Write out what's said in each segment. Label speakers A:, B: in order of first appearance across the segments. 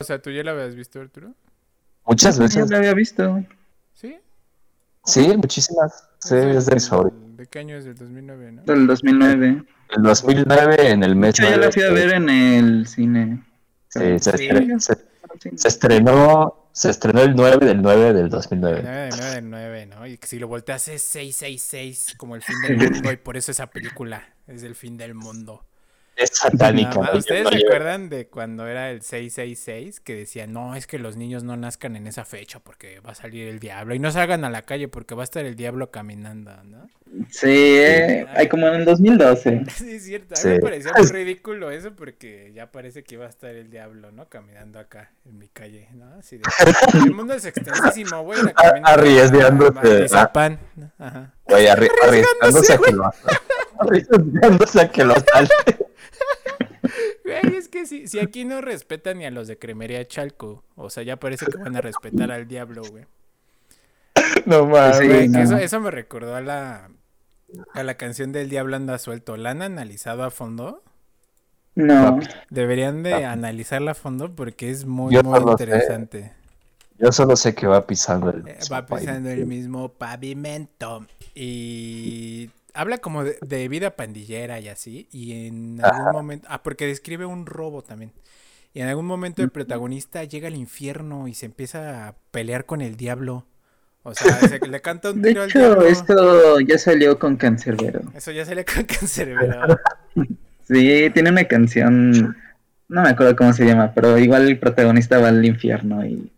A: O sea, ¿tú ya la habías visto, Arturo?
B: Muchas
C: Yo
B: veces.
C: la había visto.
A: ¿Sí?
B: Sí, muchísimas. Sí, es de mis favoritos.
A: ¿De qué año es? Del 2009, ¿no?
C: Del 2009.
B: En 2009, en el mes.
C: yo la
B: nueve,
C: fui a ver en el cine.
B: Sí, se,
A: Sí.
B: estre- se- se estrenó, se estrenó el 9 del 9 del 2009.
A: 9 de 9 del 9, ¿no? Y que si lo volteas es 666, como el fin del mundo, y por eso esa película es el fin del mundo.
B: Es satánica.
A: ¿Ustedes
B: No lleva-
A: recuerdan de cuando era el 666 que decían, no, es que los niños no nazcan en esa fecha porque va a salir el diablo y no salgan a la calle porque va a estar el diablo caminando, ¿no?
C: Sí, eh, hay como en el 2012.
A: Sí, es cierto. A mí
B: Sí.
A: me parecía muy ridículo eso porque ya parece que iba a estar el diablo, ¿no? Caminando acá en mi calle, ¿no? Así de, el mundo es extensísimo, güey. la camino a-
B: Arriesgándote,
A: a Atizapán, ¿no? Ajá.
B: Güey, arri- arriesgándose a que lo arriesgándose a que lo salte.
A: Güey, es que si, si aquí no respetan ni a los de Cremería Chalco, o sea, ya parece que van a respetar al diablo, güey.
B: No mames.
C: Sí, no.
A: eso, eso me recordó a la, a la canción del Diablo anda suelto. ¿La han analizado a fondo?
C: No.
A: Deberían de analizarla a fondo porque es muy,
B: Yo
A: muy
B: no lo sé.
A: interesante.
B: Yo solo sé que va pisando el.
A: Eh,
B: mismo
A: Va pisando
B: país.
A: el mismo pavimento. Y habla como de, de vida pandillera y así. Y en algún
B: Ajá.
A: momento. Ah, porque describe un robo también. Y en algún momento el protagonista llega al infierno y se empieza a pelear con el diablo. O sea, se- le canta un
C: De
A: tiro al
C: hecho,
A: diablo.
C: esto ya salió con Cancerbero.
A: Eso ya sale con Cancerbero.
C: Sí, tiene una canción. No me acuerdo cómo se llama, pero igual el protagonista va al infierno y.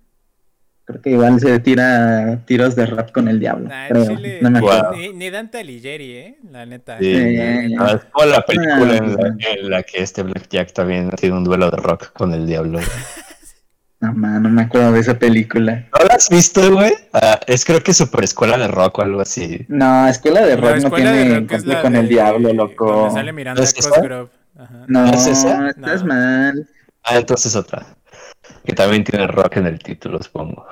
C: Creo que igual se tira tiros de rap con el diablo.
A: Nah,
C: creo.
A: Chile,
C: No me.
B: Guau.
A: ni, ni Dante Alighieri, ¿eh? La neta.
B: Sí,
C: Sí.
B: no, es como la película en la,
C: Ah.
B: en la que este Blackjack también tiene un duelo de rock con el diablo.
C: No, man, no me acuerdo de esa película.
B: ¿No la has visto, güey? Ah, es creo que Super Escuela de Rock o algo así.
C: No, Escuela de Rock no
A: escuela de
C: tiene encuentro con el diablo, loco.
A: Sale Miranda
B: ¿No es esa?
A: Cosgrove. Ajá.
C: No,
B: ¿Es esa?
C: estás
A: No.
C: mal.
B: Ah, entonces otra. Que también tiene rock en el título, supongo.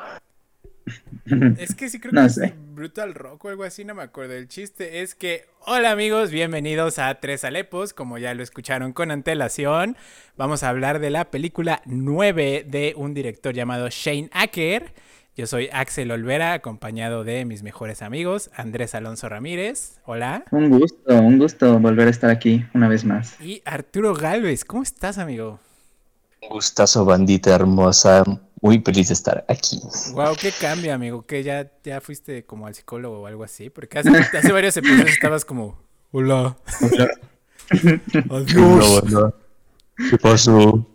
A: Es que sí creo
C: No
A: que
C: sé.
A: es Brutal Rock o algo así, no me acuerdo. El chiste es que, hola amigos, bienvenidos a Tres Alepos, como ya lo escucharon con antelación. Vamos a hablar de la película 9 de un director llamado Shane Acker. Yo soy Axel Olvera, acompañado de mis mejores amigos, Andrés Alonso Ramírez, hola.
C: Un gusto, un gusto volver a estar aquí una vez más.
A: Y Arturo Galvez, ¿cómo estás, amigo?
B: Gustazo, bandita hermosa. Muy feliz de estar aquí.
A: Wow, qué cambio, amigo, que ya, ya fuiste como al psicólogo o algo así, porque hace, hace varios episodios estabas como, hola, adiós.
B: No, no. ¿Qué pasó?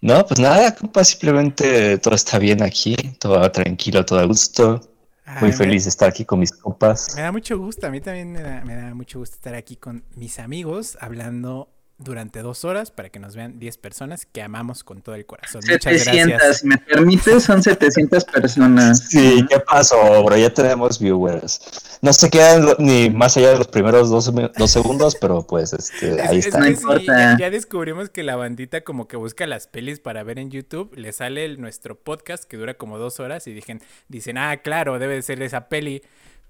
B: No, pues nada, compa, simplemente todo está bien aquí, todo tranquilo, todo a gusto.
A: Ay,
B: Muy feliz de estar aquí con mis compas.
A: Me da mucho gusto, a mí también me da, me da mucho gusto estar aquí con mis amigos hablando durante dos horas para que nos vean 10 personas que amamos con todo el corazón. Muchas
C: 700,
A: gracias.
C: si me permites, son 700 personas.
B: Sí, ¿qué pasó, bro? Ya tenemos viewers. No se quedan ni más allá de los primeros dos, segundos, pero pues este, ahí
A: Es- es
B: está.
C: No
A: sí,
C: importa.
A: ya, ya descubrimos que la bandita como que busca las pelis para ver en YouTube, le sale el- nuestro podcast que dura como dos horas y dicen, dicen, ah, claro, debe de ser esa peli.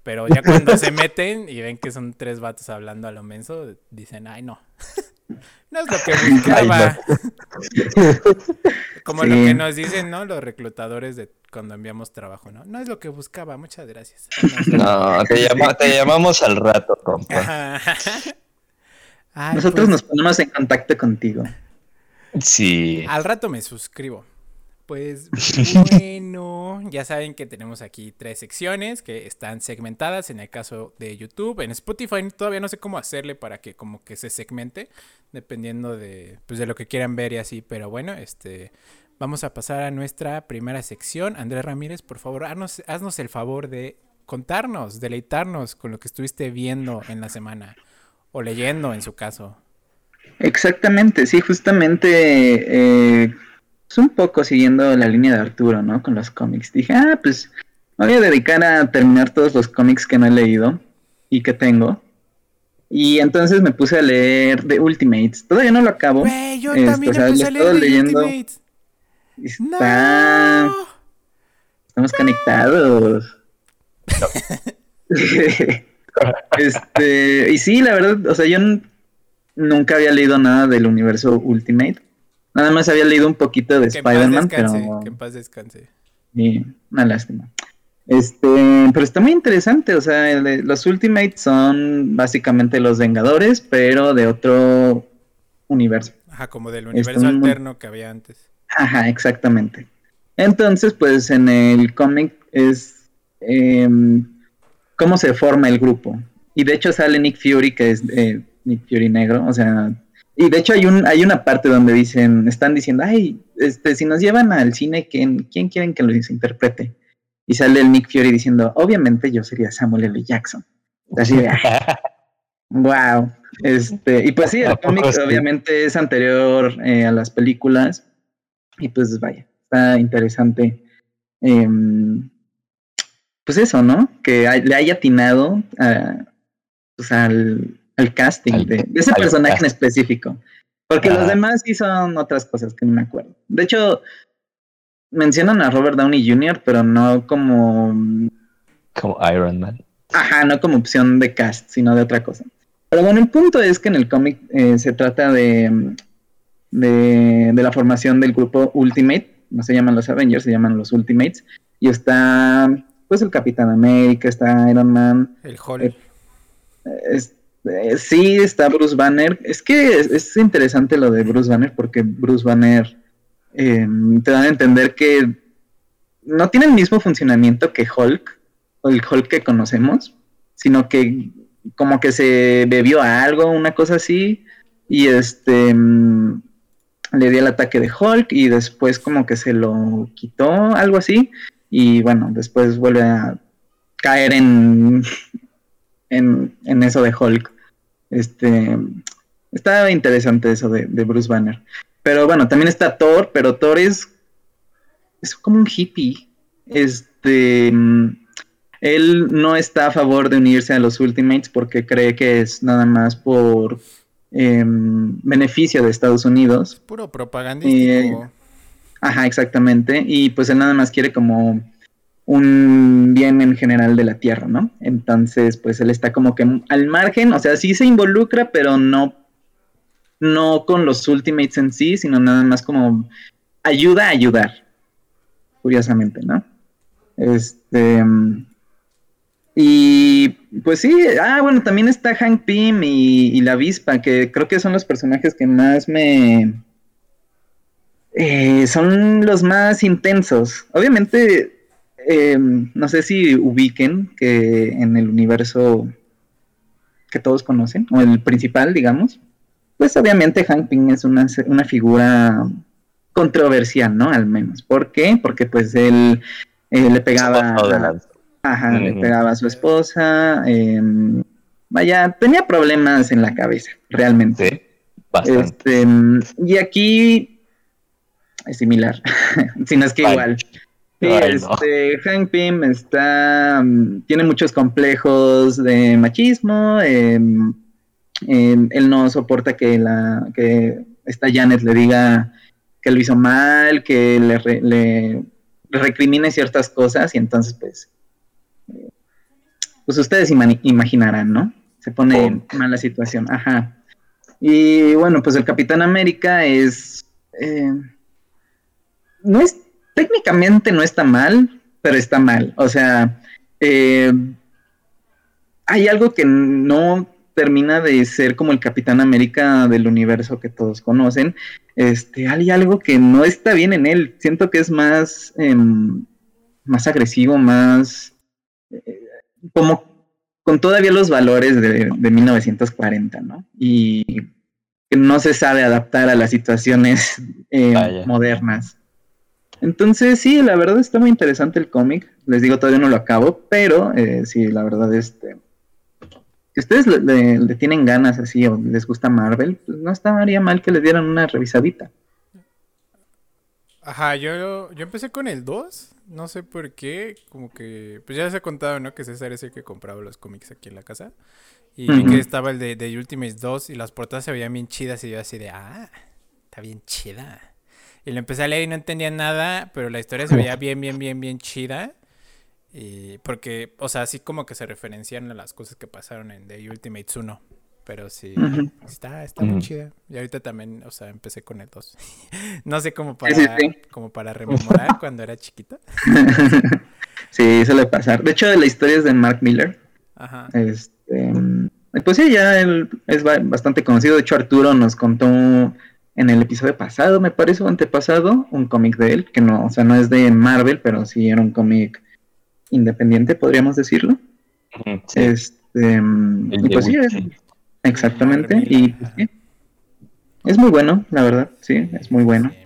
A: Pero ya cuando se meten y ven que son tres vatos hablando a lo menso, dicen, ay, no. No es lo que buscaba. Como lo que nos dicen, ¿no? Los reclutadores de cuando enviamos trabajo, ¿no? No es lo que buscaba, muchas gracias.
B: No, te, llama- te llamamos al rato, compa.
A: Ay,
C: Nosotros
A: pues,
C: nos ponemos en contacto contigo.
B: Sí.
A: Al rato me suscribo. Pues bueno, ya saben que tenemos aquí tres secciones que están segmentadas en el caso de YouTube. En Spotify todavía no sé cómo hacerle para que como que se segmente, dependiendo de, pues, de lo que quieran ver y así. Pero bueno, este, vamos a pasar a nuestra primera sección. Andrés Ramírez, por favor, haznos, haznos el favor de contarnos, deleitarnos con lo que estuviste viendo en la semana o leyendo en su caso.
C: Exactamente, sí, justamente eh, es un poco siguiendo la línea de Arturo, ¿no? Con los cómics. Dije, ah, pues me voy a dedicar a terminar todos los cómics que no he leído y que tengo. Y entonces me puse a leer The Ultimates. Todavía no lo acabo.
A: Güey, yo
C: Este,
A: también
C: o sea,
A: empecé a leer
C: leyendo.
A: Ultimates.
C: Está...
A: No.
C: Estamos conectados. este, y sí, la verdad, o sea, yo nunca había leído nada del universo Ultimate. Nada más había leído un poquito de Spider-Man, pero
A: que en paz descanse.
C: sí, una lástima. Este, pero está muy interesante, o sea, los Ultimates son básicamente los Vengadores, pero de otro universo.
A: Ajá, como del universo alterno que había antes.
C: Ajá, exactamente. Entonces, pues en el cómic es em, cómo se forma el grupo. Y de hecho sale Nick Fury, que es eh, Nick Fury negro, o sea, y de hecho hay un hay una parte donde dicen, están diciendo, ay, este, si nos llevan al cine, ¿quién, quién quieren que los interprete? Y sale el Nick Fury diciendo, obviamente yo sería Samuel L. Jackson. Así de, Wow. Este, y pues sí,
B: ¿A
C: el cómic obviamente es anterior eh, a las películas. Y pues vaya, está interesante. em, pues eso, ¿no? Que hay- le haya atinado a- pues al, al casting
B: Al-
C: de, de ese personaje en específico. Porque los demás sí son otras cosas que no me acuerdo. De hecho, mencionan a Robert Downey Jr., pero no como
B: Como Iron Man.
C: Ajá, no como opción de cast, sino de otra cosa. Pero bueno, el punto es que en el cómic eh, se trata de, de, de la formación del grupo Ultimate, no se llaman los Avengers, se llaman los Ultimates, y está pues el Capitán América, está Iron Man,
A: El Hulk.
C: Eh, es- eh, sí está Bruce Banner. Es que es, es interesante lo de Bruce Banner porque Bruce Banner eh, te dan a entender que no tiene el mismo funcionamiento que Hulk, o el Hulk que conocemos, sino que como que se bebió a algo, una cosa así, y este mm, le dio el ataque de Hulk y después como que se lo quitó, algo así, y bueno, después vuelve a caer en, en eso de Hulk. Este, está interesante eso de, de Bruce Banner. Pero bueno, también está Thor, pero Thor es, es como un hippie. Este, mm, él no está a favor de unirse a los Ultimates porque cree que es nada más por em, beneficio de Estados Unidos.
A: Puro propagandístico.
C: Ajá, exactamente. Y pues él nada más quiere como un bien en general de la Tierra, ¿no? Entonces, pues él está como que al margen, o sea, sí se involucra, pero no, no con los Ultimates en sí, sino nada más como ayuda a ayudar, curiosamente, ¿no? Este... Y pues sí, ah, bueno, también está Hank Pym y, la avispa, que creo que son los personajes que más me, eh, son los más intensos. Obviamente, eh, no sé si ubiquen que en el universo que todos conocen, o el principal, digamos, pues obviamente Hank Pym es una, una figura controversial, ¿no? Al menos. ¿Por qué? Porque pues él eh, le pegaba... Ajá, le pegaba a su esposa. em, vaya, tenía problemas en la cabeza, realmente.
B: Sí, bastante.
C: Este, y aquí es similar, si no es que
B: Ay.
C: igual. Sí,
B: Ay, no.
C: este, Hank Pym está, mm, tiene muchos complejos de machismo. em, él no soporta que la que esta Janet le diga que lo hizo mal, que le, re- le- recrimine ciertas cosas y entonces pues eh, pues ustedes imaginarán, ¿no? Se pone en mala situación, ajá. Y bueno, pues el Capitán América es. eh, no es. Técnicamente no está mal, pero está mal. O sea, eh, hay algo que no termina de ser como el Capitán América del universo que todos conocen. Este, hay algo que no está bien en él. Siento que es más. em, más agresivo, más. eh, como con todavía los valores de, de 1940, ¿no? Y que no se sabe adaptar a las situaciones eh, modernas. Entonces, sí, la verdad está muy interesante el cómic. Les digo, todavía no lo acabo, pero eh, sí, la verdad, este. Si ustedes le, le- le tienen ganas así o les gusta Marvel, pues no estaría mal que le dieran una revisadita.
A: Ajá, yo, yo empecé con el 2, no sé por qué, como que, pues ya les he contado, ¿no? Que César es el que compraba los cómics aquí en la casa. Y vi que estaba el de, de Ultimates 2 y las portadas se veían bien chidas y yo así de, ah, está bien chida. Y lo empecé a leer y no entendía nada, pero la historia se veía bien, bien, bien, bien chida. Y porque, o sea, así como que se referencian a las cosas que pasaron en The Ultimates 1. Pero sí, está, está muy chida. Y ahorita también, o sea, empecé con el 2. no sé cómo para,
C: Sí,
A: como para rememorar cuando era chiquita.
C: sí, suele pasar. De hecho, la historia es de Mark Miller.
A: Ajá.
C: Este, pues sí, ya él es ba- bastante conocido. De hecho, Arturo nos contó en el episodio pasado, me parece, o antepasado, un cómic de él, que no, o sea, no es de Marvel, pero sí era un cómic independiente, podríamos decirlo.
B: Sí.
C: Este,
B: El
C: y pues sí, exactamente. Y pues, sí. es muy bueno, la verdad, sí, es muy bueno.
A: Sí.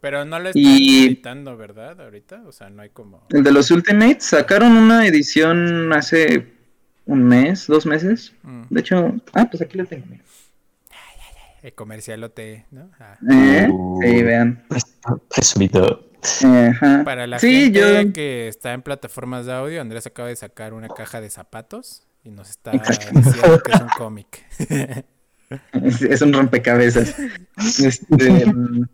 A: Pero no lo están
C: Y-
A: editando, ¿verdad? Ahorita, o sea, no hay como...
C: El de los Ultimates sacaron una edición hace un mes, dos meses.
A: Mm,
C: De hecho, ah, pues aquí lo tengo. mira.
A: El comercialote, ¿no? Ah.
C: ¿Eh?
B: Uh.
C: Sí, vean.
B: Presumido.
C: Ajá.
A: Para la
C: sí,
A: gente
C: yo.
A: que está en plataformas de audio, Andrés acaba de sacar una caja de zapatos y nos está
C: Exacto.
A: diciendo que es un cómic.
C: Es, es un rompecabezas. Este, mm,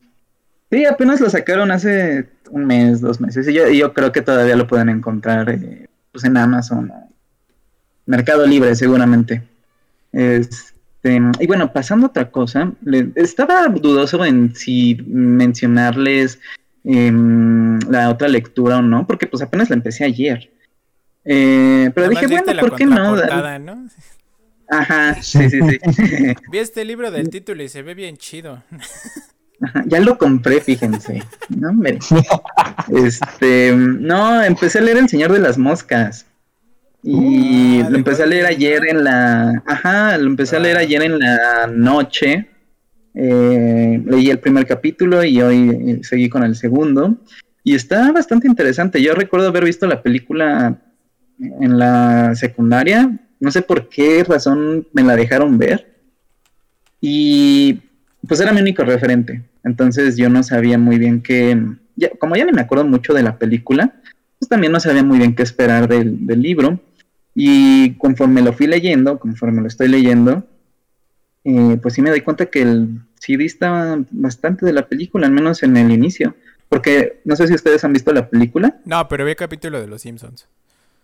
C: sí, apenas lo sacaron hace un mes, dos meses. Y yo, creo que todavía lo pueden encontrar eh, pues en Amazon. Mercado Libre, seguramente. Este, y bueno, pasando a otra cosa, le- estaba dudoso en si mencionarles em, la otra lectura o no, porque pues apenas la empecé ayer. Eh, pero dije, bueno, ¿por qué no? Ajá, sí, sí, sí.
A: Vi este libro del título y se ve bien chido.
C: Ajá, ya lo compré, fíjense. No, hombre. Este, no, empecé a leer El Señor de las Moscas. Y
A: Ah,
C: lo
A: de
C: empecé a leer ayer
A: ¿no?
C: en la. Ajá, lo empecé a leer
A: Ah.
C: ayer en la noche. Eh, leí el primer capítulo y hoy eh, seguí con el segundo. Y está bastante interesante. Yo recuerdo haber visto la película en la secundaria. No sé por qué razón me la dejaron ver. Y pues era mi único referente. Entonces yo no sabía muy bien qué. ya- como ya ni me acuerdo mucho de la película, pues también no sabía muy bien qué esperar del, del libro. Y conforme lo fui leyendo, conforme lo estoy leyendo, eh, pues sí me doy cuenta que el sí dista bastante de la película, al menos en el inicio. Porque no sé si ustedes han visto la película.
A: No, pero vi el capítulo de Los Simpsons.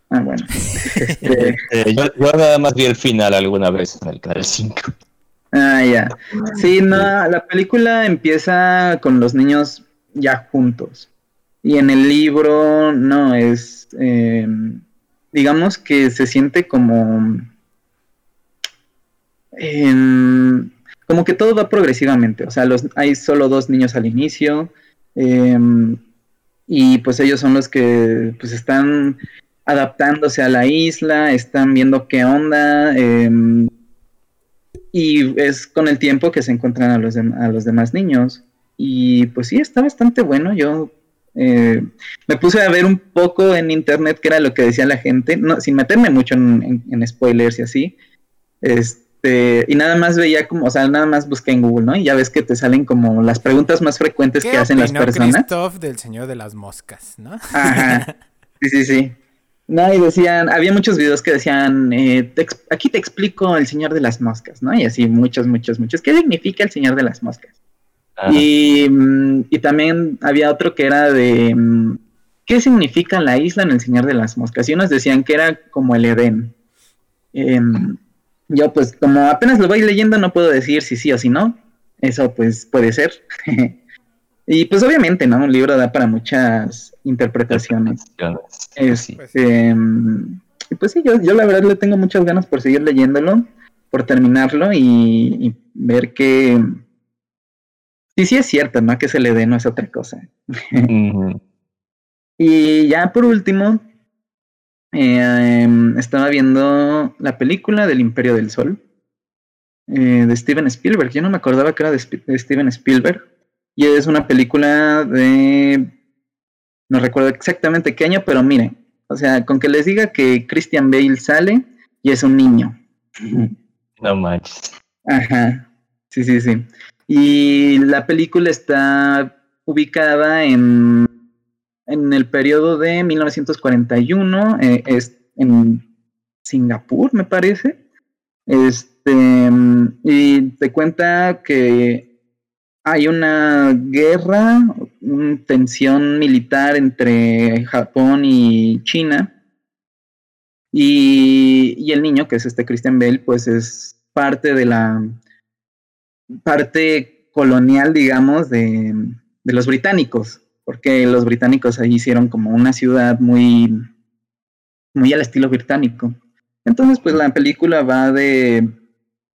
C: Ah, bueno. Este,
B: Eh, yo, yo nada más vi el final alguna vez en el canal 5.
C: Ah, ya. Sí, no, la película empieza con los niños ya juntos. Y en el libro, no, es, eh, digamos que se siente como, em, como que todo va progresivamente. O sea, los, hay solo dos niños al inicio. em, y pues ellos son los que pues están adaptándose a la isla, están viendo qué onda. em, y es con el tiempo que se encuentran a los, a los demás niños. Y pues sí, está bastante bueno. Yo eh, me puse a ver un poco en internet qué era lo que decía la gente, no, sin meterme mucho en, en- en spoilers y así. Este, y nada más veía como, o sea, nada más busqué en Google, ¿no? Y ya ves que te salen como las preguntas más frecuentes
A: ¿Qué
C: que hacen las personas.
A: Christoph del Señor de las Moscas, no?
C: Ajá. Sí, sí, sí. No, y decían, había muchos videos que decían, eh, te aquí te explico el Señor de las Moscas, ¿no? Y así, muchos, muchos, muchos. ¿Qué significa el Señor de las Moscas? Y, mm, y también había otro que era de, mm, ¿qué significa la isla en el Señor de las Moscas? Y unos decían que era como el Edén. Em, yo pues como apenas lo voy leyendo no puedo decir si sí o si no. Eso pues puede ser. y pues obviamente, ¿no? Un libro da para muchas interpretaciones. Este, y pues sí, yo, yo la verdad le tengo muchas ganas por seguir leyéndolo, por terminarlo y, y ver que... Sí, sí es cierto, ¿no? Que se le dé, no es otra cosa. Y ya por último, eh, em, estaba viendo la película del Imperio del Sol eh, de Steven Spielberg. Yo no me acordaba que era de, Sp- de Steven Spielberg. Y es una película de... No recuerdo exactamente qué año, pero miren, o sea, con que les diga que Christian Bale sale y es un niño.
B: No manches.
C: Ajá, sí, sí, sí. Y la película está ubicada en, en el periodo de 1941, eh, es en Singapur, me parece. Este, y te cuenta que hay una guerra, una tensión militar entre Japón y China. Y, y el niño, que es este Christian Bale, pues es parte de la parte colonial, digamos, de, de los británicos, porque los británicos ahí hicieron como una ciudad muy, muy al estilo británico. Entonces, pues la película va de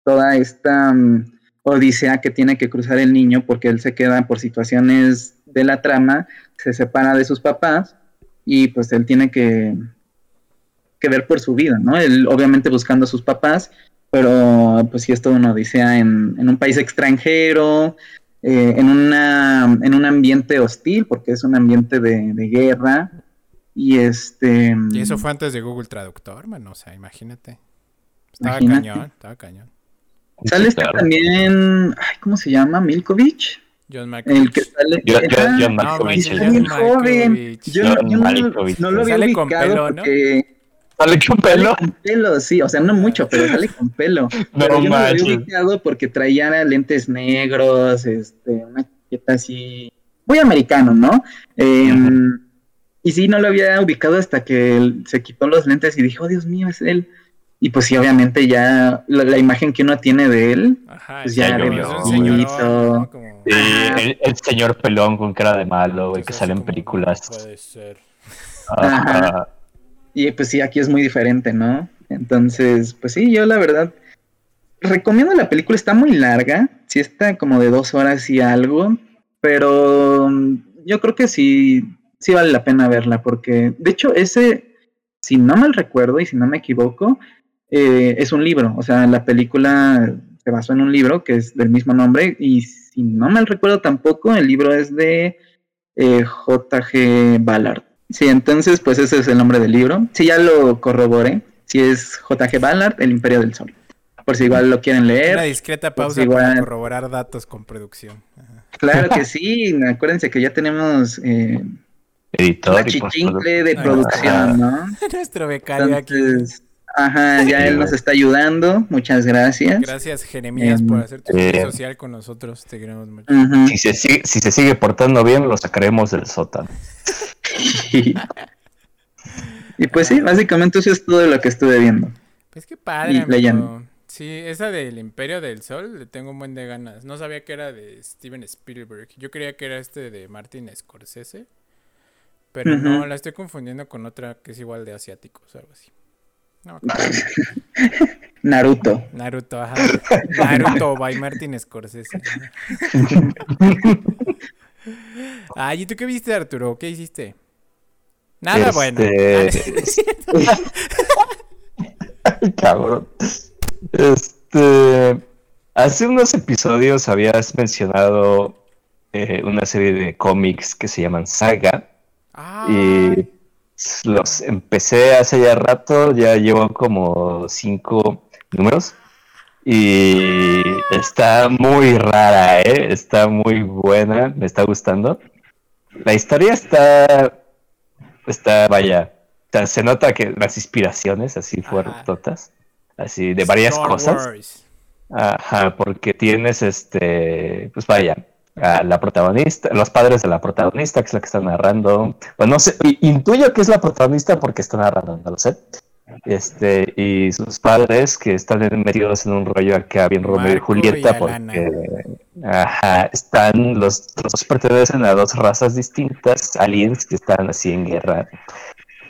C: toda esta um, odisea que tiene que cruzar el niño porque él se queda por situaciones de la trama, se separa de sus papás y pues él tiene que, que ver por su vida, ¿no? Él obviamente buscando a sus papás, pero pues sí es toda una odisea en, en un país extranjero, eh, en, una, en un ambiente hostil, porque es un ambiente de, de guerra. Y este.
A: Y eso fue antes de Google Traductor, man. O sea, imagínate. Estaba cañón, estaba cañón.
C: Sale este también. Ay, ¿Cómo se llama? Milkovich.
A: John Malkovich.
C: El que sale.
B: John Malkovich.
C: joven. Yo,
B: John
C: yo no,
B: Malkovich.
C: no lo había
A: Sale con
C: ubicado
A: pelo, ¿no?
B: Sale con
C: sale
B: pelo.
C: con pelo, sí, o sea, no mucho, pero sale con pelo. Pero
B: No
C: yo no lo ubicado porque traía lentes negros, este, una chaqueta así, muy americano, ¿no? Eh,
B: Ujú.
C: Y sí, no lo había ubicado hasta que él se quitó los lentes y dije, oh Dios mío, es él. Y pues sí, obviamente ya la, la imagen que uno tiene de él,
A: Ajá,
C: Pues
B: ya
C: Bonito.
A: ¿no? Como-
B: Sí, el, el señor pelón con cara de malo, güey, que sale en películas.
A: Puede ser.
B: Ajá.
C: Y pues sí, aquí es muy diferente, ¿no? Entonces, pues sí, yo la verdad recomiendo la película, está muy larga, sí está como de dos horas y algo, pero mm, yo creo que sí, sí vale la pena verla, porque de hecho ese, si no mal recuerdo y si no me equivoco, eh, es un libro, o sea, la película se basó en un libro que es del mismo nombre y si no mal recuerdo tampoco, el libro es de eh, J.G. Ballard. Sí, entonces pues ese es el nombre del libro. Sí, ya lo corroboré. Sí es J.G. Ballard, El Imperio del Sol. Por si igual lo quieren
A: Una
C: leer.
A: discreta
C: pues
A: pausa
C: igual.
A: para corroborar datos con producción. Ajá.
C: Claro que sí. Acuérdense que ya tenemos eh,
B: Editor
C: una chichincle de
A: Ah.
C: producción, ¿no?
A: Nuestro becario aquí.
C: Ajá, ya él nos está ayudando. Muchas gracias.
A: Gracias, Jeremías,
C: Em,
A: por hacer tu
B: eh,
A: social con nosotros. Te queremos mucho.
B: Si se, sigue, si se sigue portando bien, lo sacaremos del sótano.
C: y pues sí, básicamente eso es todo lo que estuve viendo.
A: Pues qué padre,
C: Y leyendo.
A: Sí, esa del Imperio del Sol le tengo un buen de ganas. No sabía que era de Steven Spielberg. Yo creía que era este de Martin Scorsese. Pero no, la estoy confundiendo con otra que es igual de asiáticos o algo así. No.
C: Naruto.
A: Naruto, ajá. Naruto by Martin Scorsese. Ay, ¿y tú qué viste, Arturo? ¿Qué hiciste? Nada bueno.
B: Este- Ay, cabrón. Este. Hace unos episodios habías mencionado eh, una serie de cómics que se llaman Saga.
A: Ah,
B: Y los empecé hace ya rato, ya llevo como cinco números. Y está muy rara, ¿eh? Está muy buena, me está gustando. La historia está, está, vaya, se nota que las inspiraciones así
A: Ajá.
B: fuertotas, así de varias
A: Star
B: cosas.
A: Wars.
B: Ajá, porque tienes este, pues vaya, a la protagonista, los padres de la protagonista, que es la que está narrando. Pues no sé, intuyo que es la protagonista porque está narrando, no lo sé. Este, y sus padres que están metidos en un rollo acá bien Romeo y Julieta, porque ajá, están, los, dos pertenecen a dos razas distintas, aliens que están así en guerra.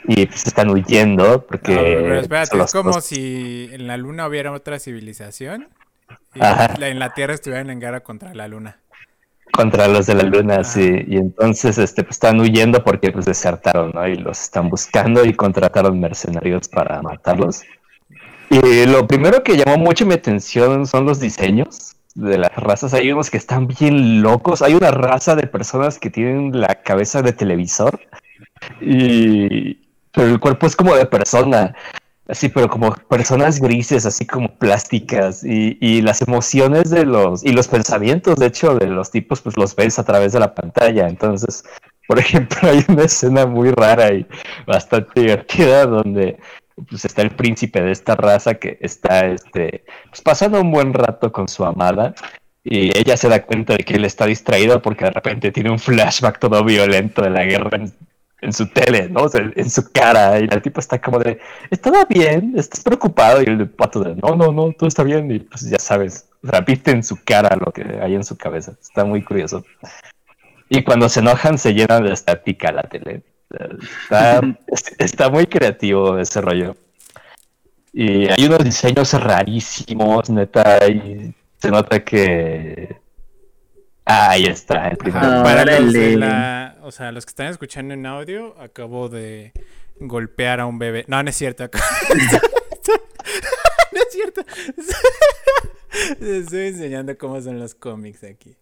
B: Y pues están huyendo porque
A: No, pero espérate, es como si en la luna hubiera otra civilización y
B: Ajá.
A: en la Tierra estuvieran en guerra contra la luna.
B: Contra los de la luna,
A: Ajá.
B: sí. Y entonces este, pues, están huyendo porque pues desertaron, ¿no? Y los están buscando y contrataron mercenarios para matarlos. Y lo primero que llamó mucho mi atención son los diseños de las razas. Hay unos que están bien locos. Hay una raza de personas que tienen la cabeza de televisor y pero el cuerpo es como de persona. Así, pero como personas grises, así como plásticas, y, y las emociones de los, y los pensamientos, de hecho, de los tipos, pues los ves a través de la pantalla. Entonces, por ejemplo, hay una escena muy rara y bastante divertida donde pues está el príncipe de esta raza que está este, pues, pasando un buen rato con su amada. Y ella se da cuenta de que él está distraído porque de repente tiene un flashback todo violento de la guerra en, su tele, ¿no? O sea, en su cara. Y el tipo está como de, ¿está bien? ¿Estás preocupado? Y el pato de, no, no, no, todo está bien. Y pues ya sabes, repite en su cara lo que hay en su cabeza. Está muy curioso. Y cuando se enojan, se llenan de estática la tele. Está, está muy creativo ese rollo. Y hay unos diseños rarísimos, neta, y se nota que ahí está el primer.
A: Ajá, o sea, los que están escuchando en audio, acabo de golpear a un bebé. No, no es cierto. no es cierto. Les estoy enseñando cómo son los cómics aquí.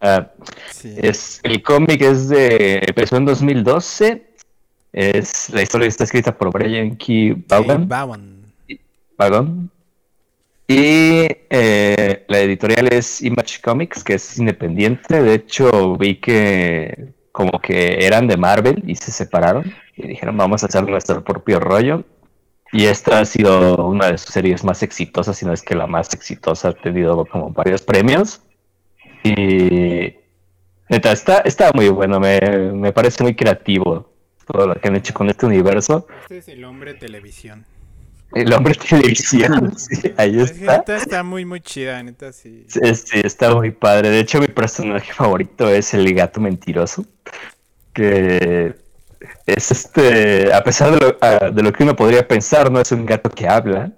B: Ah,
A: Sí.
B: es, el cómic es de. empezó en 2012. Es, la historia está escrita por Brian Key Vaughan.
A: Bowen.
B: Vaughan. Y eh, la editorial es Image Comics, que es independiente. De hecho, vi que como que eran de Marvel y se separaron. Y dijeron, vamos a hacer nuestro propio rollo. Y esta ha sido una de sus series más exitosas, si no es que la más exitosa. Ha tenido como varios premios. Y neta, está, está muy bueno. Me, me parece muy creativo todo lo que han hecho con este universo.
A: Este es el hombre televisión.
B: El hombre televisión, sí, ahí está.
A: neta está muy, muy chida, neta, sí.
B: Sí, sí, está muy padre. De hecho, mi personaje favorito es el gato mentiroso. Que es este, a pesar de lo, de lo que uno podría pensar, no es un gato que habla.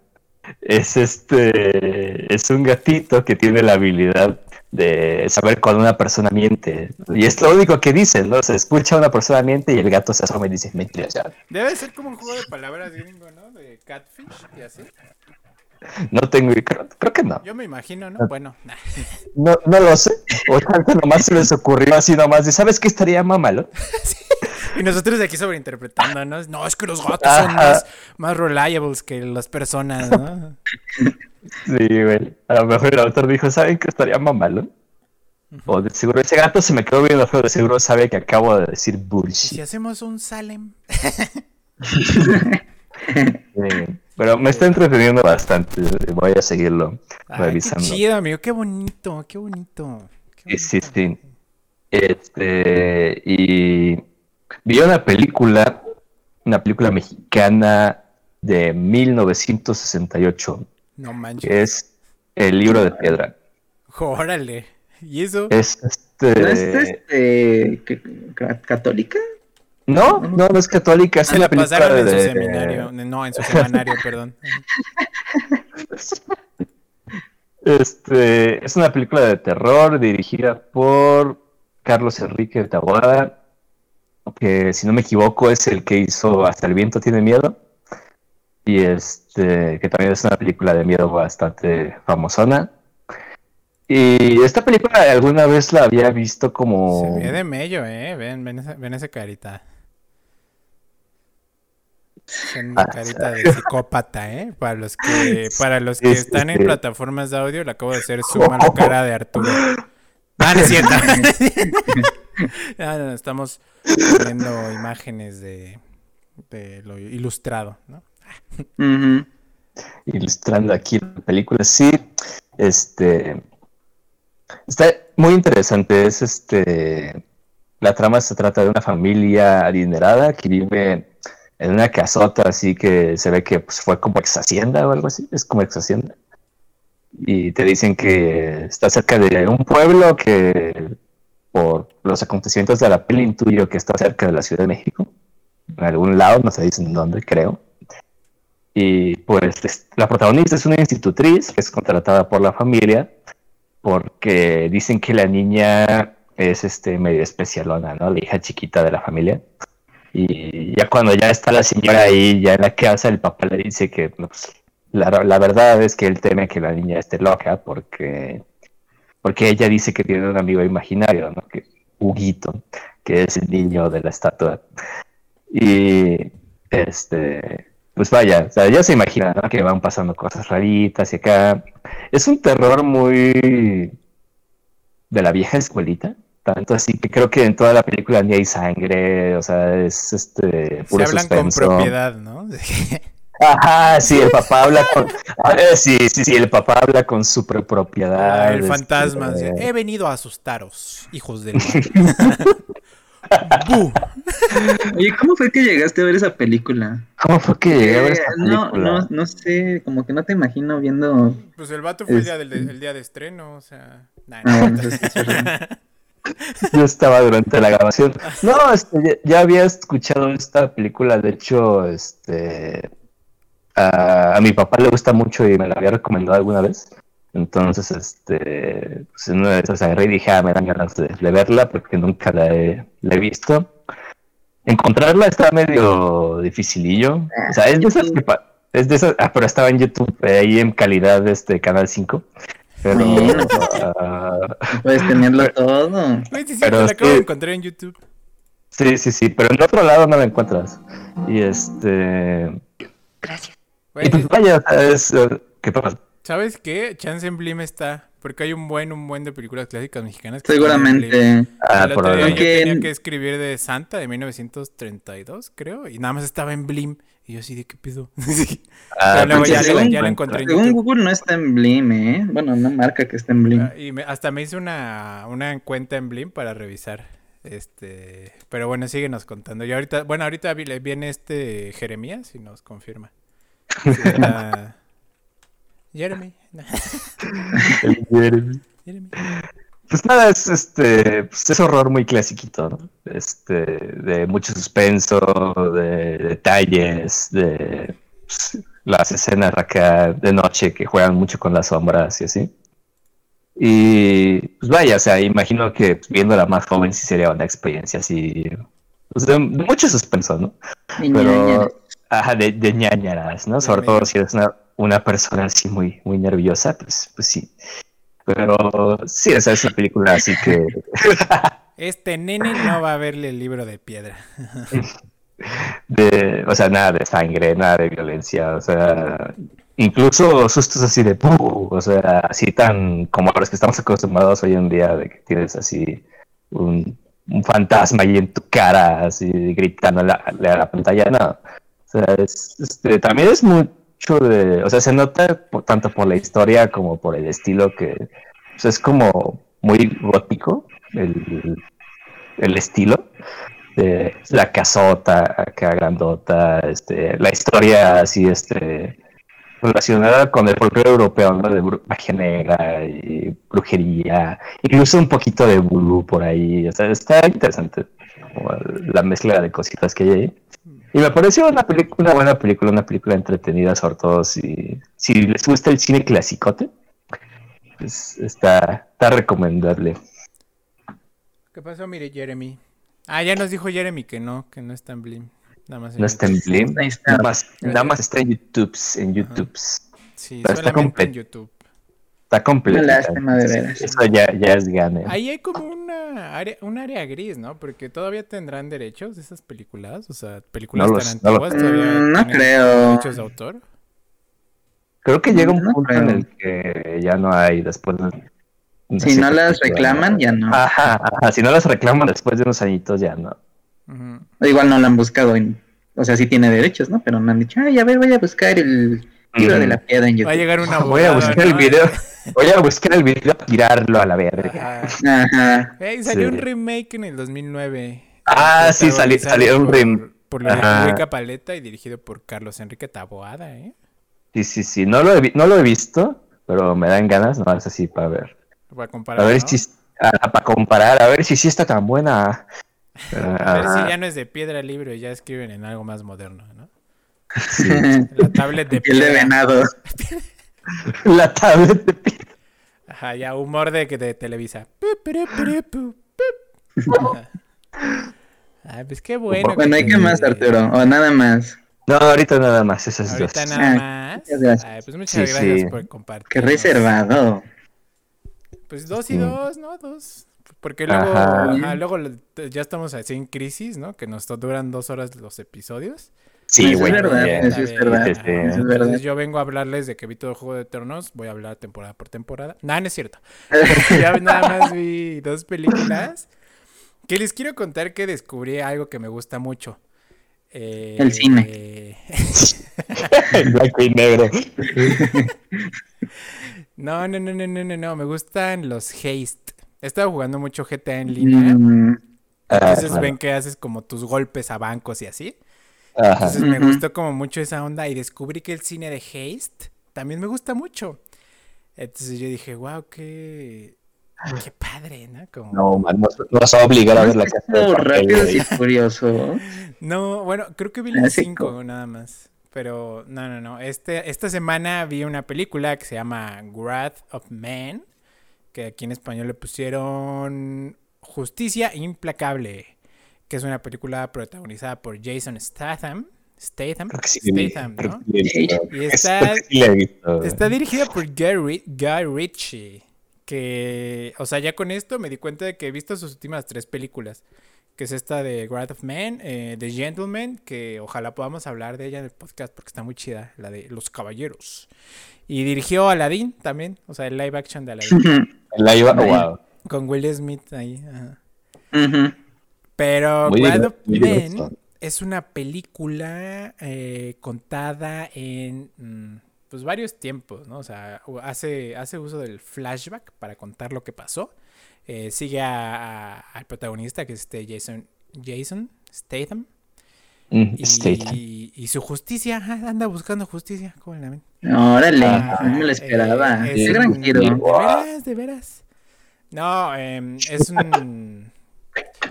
B: Es este, es un gatito que tiene la habilidad de saber cuando una persona miente. Y es lo único que dice, ¿no? Se escucha a una persona miente y el gato se asoma y dice, mentira, ya.
A: Debe ser como un juego de palabras gringo, ¿no? Catfish y así.
B: No tengo, creo, creo que no.
A: Yo me imagino, ¿no? Bueno, nah.
B: No, no lo sé. O tanto nomás se les ocurrió así nomás de, ¿sabes qué estaría mamalo?
A: Y nosotros de aquí sobreinterpretándonos. No, es que los gatos son más, más reliables que las personas, ¿no?
B: Sí, güey. A lo mejor el autor dijo, ¿saben qué estaría mamalo? O de seguro ese gato se me quedó viendo feo, de seguro sabe que acabo de decir
A: ¿Y si
B: bullshit.
A: hacemos un Salem?
B: Sí, Pero me está entreteniendo bastante. Voy a seguirlo
A: Ay, qué
B: revisando.
A: chido, amigo. Qué bonito, qué bonito. qué
B: Sí, sí. Este, y vi una película, una película mexicana de 1968,
A: No manches.
B: que es El libro de piedra.
A: Órale. ¿Y eso?
B: Es este.
C: ¿No es este, católica?
B: No, no, no es católica, es
A: Se
B: una
A: la
B: película
A: pasaron en su
B: de-
A: seminario. No, en su semanario, perdón.
B: Este, es una película de terror dirigida por Carlos Enrique Taboada, que si no me equivoco es el que hizo Hasta el viento tiene miedo. Y este, que también es una película de miedo bastante famosona. Y esta película alguna vez la había visto como...
A: Se ve de mello, eh. Ven, ven ven esa carita. Ven
B: Ah,
A: carita de psicópata, eh. Para los que, para los que
B: sí,
A: están en
B: sí.
A: plataformas de audio, le acabo de hacer zoom a la cara de Arturo. Ah, no es cierto. No, estamos viendo imágenes de, de lo ilustrado, ¿no?
B: Ilustrando aquí la película. Sí, este está muy interesante. Es este la trama se trata de una familia adinerada que vive en una casota, así que se ve que pues, fue como ex hacienda o algo así. Es como ex hacienda. Y te dicen que está cerca de un pueblo que por los acontecimientos de la peli intuyo que está cerca de la Ciudad de México. En algún lado, no se dicen dónde, creo. Y pues es- la protagonista es una institutriz que es contratada por la familia porque dicen que la niña es este medio especialona, ¿no? La hija chiquita de la familia. Y ya cuando ya está la señora ahí, ya en la casa, el papá le dice que pues, la, verdad es que él teme que la niña esté loca porque, porque ella dice que tiene un amigo imaginario, ¿no? Que, Huguito, que es el niño de la estatua. Y este, pues vaya, o ya se imagina, ¿no? Que van pasando cosas raritas y acá. Es un terror muy de la vieja escuelita. Tanto así que creo que en toda la película ni hay sangre, o sea, es este
A: Se
B: puro
A: hablan con propiedad, ¿no?
B: Ajá, sí, el papá habla con. Eh, sí, sí, sí, el papá habla con su pro- propiedad.
A: Ah, el
B: este,
A: fantasma. dice,
B: eh,
A: He venido a asustaros, hijos del.
C: Oye, ¿cómo fue que llegaste a ver esa película?
B: ¿Cómo fue que llegué a ver esa
C: Eh, no,
B: película?
C: no, no sé, como que no te imagino viendo.
A: Pues el vato fue el, día del,
C: Este-
A: el día de estreno, o sea. nah,
C: Ah,
A: no,
C: entonces verdad.
B: Yo estaba durante la grabación. No, este, ya, había escuchado esta película, de hecho, este, a, mi papá le gusta mucho y me la había recomendado alguna vez. Entonces, este, pues una de esas agarré y dije, ah, me dan ganas de, verla porque nunca la he, la he visto. Encontrarla está medio dificillo. O sea, es de esas que es de esas, ah, pero estaba en YouTube, eh, ahí en calidad de este Canal 5. Pero,
C: Bueno.
B: ah,
C: Puedes tenerlo todo.
A: Güey, sí, sí,
B: Pero
A: la
B: es
A: acabo de
B: que-
A: encontrar en YouTube.
B: Sí, sí, sí, pero en otro lado no la encuentras. Y este.
A: Güey,
B: Y pues vaya, es. eh, ¿Qué pasa?
A: ¿Sabes qué? Chance en Blim está. Porque hay un buen, un buen de películas clásicas mexicanas. que están en Blim.
C: Seguramente.
B: Ah,
A: el
B: por
A: yo tenía que escribir de Santa de 1932, creo, y nada más estaba en Blim. Y yo así de qué pido.
B: Ah, pues
A: ya,
C: según-
A: ya la encontré en
C: Según. Google no está en Blim, ¿eh? Bueno, no marca que está en Blim.
A: Ah, Y me- hasta me hice una, una cuenta en Blim para revisar. Este, pero bueno, síguenos contando. Y ahorita, bueno, ahorita vi- viene este Jeremías y nos confirma. Jeremy.
B: Jeremy.
A: Jeremy.
B: Pues nada, es este. Pues es horror muy clasiquito, ¿no? Este. De mucho suspenso, de detalles, de. pues, las escenas acá de noche que juegan mucho con las sombras y así. Y pues vaya, o sea, imagino que pues, viéndola más joven sí sería una experiencia así. pues, de, de mucho suspenso, ¿no? Pero, ajá, de, de ñañaras, ¿no? Sobre todo si eres una, una persona así muy, muy nerviosa, pues, pues sí. Pero sí, esa es una película así que
A: Este nene no va a verle el libro de piedra.
B: de, o sea, nada de sangre, nada de violencia, o sea, incluso sustos así de ¡puh! o sea, así tan como a los que estamos acostumbrados hoy en día, de que tienes así un, un fantasma ahí en tu cara, así gritando a la, la pantalla, no. O sea, es, este, también es o sea, se nota tanto por la historia como por el estilo que es como muy gótico el, el estilo de la casota acá grandota, este, la historia así, este, relacionada con el folclore europeo. De magia negra y brujería, incluso un poquito de vudú por ahí, o sea, está interesante la mezcla de cositas que hay ahí. Y me pareció una película, una buena película, una película entretenida, sobre todo si, si les gusta el cine clasicote, pues está, está recomendable.
A: ¿Qué pasó? Mire, Jeremy. Ah, ya nos dijo Jeremy que no, que no está en Blim. Nada más
B: No está en. Blim,
C: Ahí está.
B: nada más, nada más está en YouTube, en YouTube.
A: Sí,
B: Pero está
A: solamente en. YouTube.
B: Está completo.
C: Una lástima, de veras.
B: Eso ya, ya es gane.
A: Ahí hay como una área, un área gris, ¿no? Porque todavía tendrán derechos de esas películas. O sea, películas
B: No
A: tan
B: no
A: antiguas todavía
C: Mm, no
A: tienen
C: creo.
A: derechos de autor.
B: Creo que llega un
C: No
B: punto
C: creo.
B: en el que ya no hay después de...
C: Si no las reclaman, ya no.
B: Ajá, ajá, si no las reclaman después de unos añitos, ya no.
C: Igual no la han buscado. En... O sea, sí tiene derechos, ¿no? Pero no han dicho, ay, a ver, voy a buscar el libro de la piedra en
A: Va a llegar una
B: Voy a buscar el video, voy a buscar el video y tirarlo a la verga.
C: Ajá.
A: Salió
B: Sí.
A: un remake en el 2009.
B: Ah, sí, sali-
A: protagonizado
B: salió un
A: por-
B: rem-
A: Por. Enrique Paleta y dirigido por Carlos Enrique Taboada, ¿eh?
B: Sí, sí, sí, no lo he, vi- no lo he visto, pero me dan ganas, no es así para ver.
A: Para comparar,
B: A ver
A: ¿no?
B: si, para comparar, a ver si sí está tan buena.
A: A ver si ya no es de piedra libre y ya escriben en algo más moderno, ¿no?
B: Sí.
A: La tablet de
C: Piel de venado.
B: La tablet de pi-
A: Ajá, ya humor de, Televisa. Pu, pu. Ajá. Ay, pues qué bueno.
C: Bueno, ¿y qué más, Arturo? O nada más.
B: No, ahorita nada más, esas dos.
A: Ahorita nada
C: Ah,
A: más.
C: muchas gracias.
A: Ay, pues muchas
B: Sí,
A: gracias
B: sí.
A: por compartir.
C: Qué reservado.
A: Pues dos y
B: Sí.
A: dos, ¿no? Dos. Porque luego,
B: Ajá.
A: ajá, luego ya estamos así en crisis, ¿no? Que nos duran dos horas los episodios.
B: Sí,
C: Eso es
B: güey.
C: eso es verdad. Eso es
A: entonces yo vengo a hablarles de que vi todo Juego de Eternos. Voy a hablar temporada por temporada. Nah, no es cierto. Porque ya nada más vi dos películas. Que les quiero contar que descubrí algo que me gusta mucho. Eh,
C: El cine.
A: eh,
B: En blanco y negro.
A: no, no, no, no, no, no, no. Me gustan los haste. He estado jugando mucho GTA en línea.
C: Mm,
A: Entonces
B: Ajá.
A: ven que haces como tus golpes a bancos y así. Entonces me gustó como mucho esa onda y descubrí que el cine de Haste también me gusta mucho. Entonces yo dije, wow, qué, qué padre, ¿no? Como...
B: No, man, nos, nos va a obligar a ver la casa papel,
C: rápido y furioso.
A: No, bueno, creo que vi las
C: Clásico.
A: cinco nada más. Pero no, no, no. Este, esta semana vi una película que se llama Wrath of Man, que aquí en español le pusieron Justicia Implacable, que es una película protagonizada por Jason Statham. Statham,
B: sí
A: Statham, ¿no?
B: sí.
A: Y
B: Es-
A: está-
B: sí.
A: Está dirigida por Guy, Ri- Guy Ritchie. Que, o sea, ya con esto me di cuenta de que he visto sus últimas tres películas. Que es esta de Wrath of Man, eh, The Gentleman, que ojalá podamos hablar de ella en el podcast porque está muy chida, la de Los Caballeros. Y dirigió Aladdin también, o sea, el live action de Aladdin.
B: La iba,
C: Vaya.
B: wow.
A: con Will Smith ahí. ajá.
C: Ujú.
A: Pero
B: Muy muy
A: Man
B: diverso.
A: es una película eh, contada en mm, pues varios tiempos, ¿no? O sea, hace, hace uso del flashback para contar lo que pasó. Eh, sigue a- a- al protagonista, que es este Jason, Jason Statham.
B: Mm,
A: Y,
B: Statham.
A: y su justicia, anda buscando justicia, ¿cómo la ven?
C: Órale,
B: Ah,
C: no me lo esperaba.
A: eh, es
C: gran giro.
A: De veras, de veras. No, em, es un.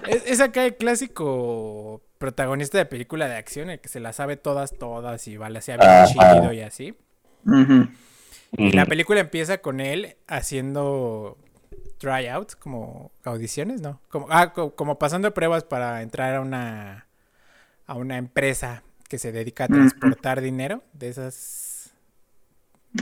A: Es, es acá el clásico protagonista de película de acción, el que se la sabe todas, todas y vale, así bien chido y así. Y la
B: Mm,
A: película empieza con él haciendo tryouts, como audiciones, ¿no? Como, ah, co- como pasando pruebas para entrar a una, a una empresa que se dedica a transportar dinero de esas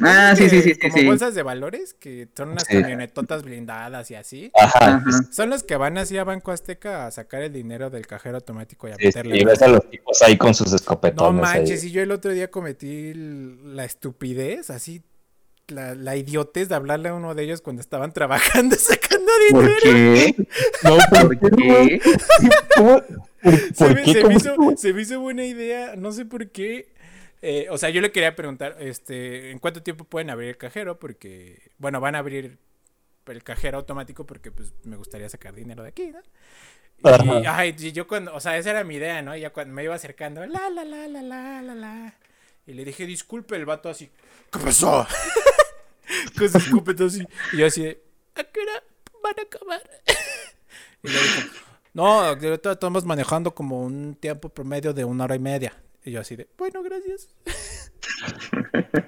C: Ah, sí, sí, sí, sí.
A: como
C: sí.
A: bolsas de valores que son unas
B: Sí.
A: camionetotas blindadas y así.
B: Ajá.
A: Son los que van así a Banco Azteca a sacar el dinero del cajero automático y a
B: Sí, sí,
A: meterle.
B: y ves a los tipos ahí con sus escopetones.
A: no manches,
B: ahí.
A: y yo el otro día cometí la estupidez, así, la, la idiotez de hablarle a uno de ellos cuando estaban trabajando sacando
C: ¿Por
A: dinero.
C: qué?
B: No,
C: ¿Por qué?
B: ¿Cómo? ¿Por,
A: Se,
B: por
A: me,
B: qué?
A: se me
B: ¿Cómo
A: hizo, se me hizo buena idea, no sé por qué. Eh, o sea, yo le quería preguntar, este, ¿en cuánto tiempo pueden abrir el cajero? Porque, bueno, van a abrir el cajero automático porque, pues, me gustaría sacar dinero de aquí, ¿no? Y, ay, y yo cuando, o sea, esa era mi idea, ¿no? Y ya cuando me iba acercando, la, la, la, la, la, la, la. Y le dije, disculpe, el vato así, ¿qué pasó? Con su escopeta así. Y yo así de, ¿a qué hora van a acabar? y le dijo, no, estamos manejando como un tiempo promedio de una hora y media. Y yo así de, bueno, gracias.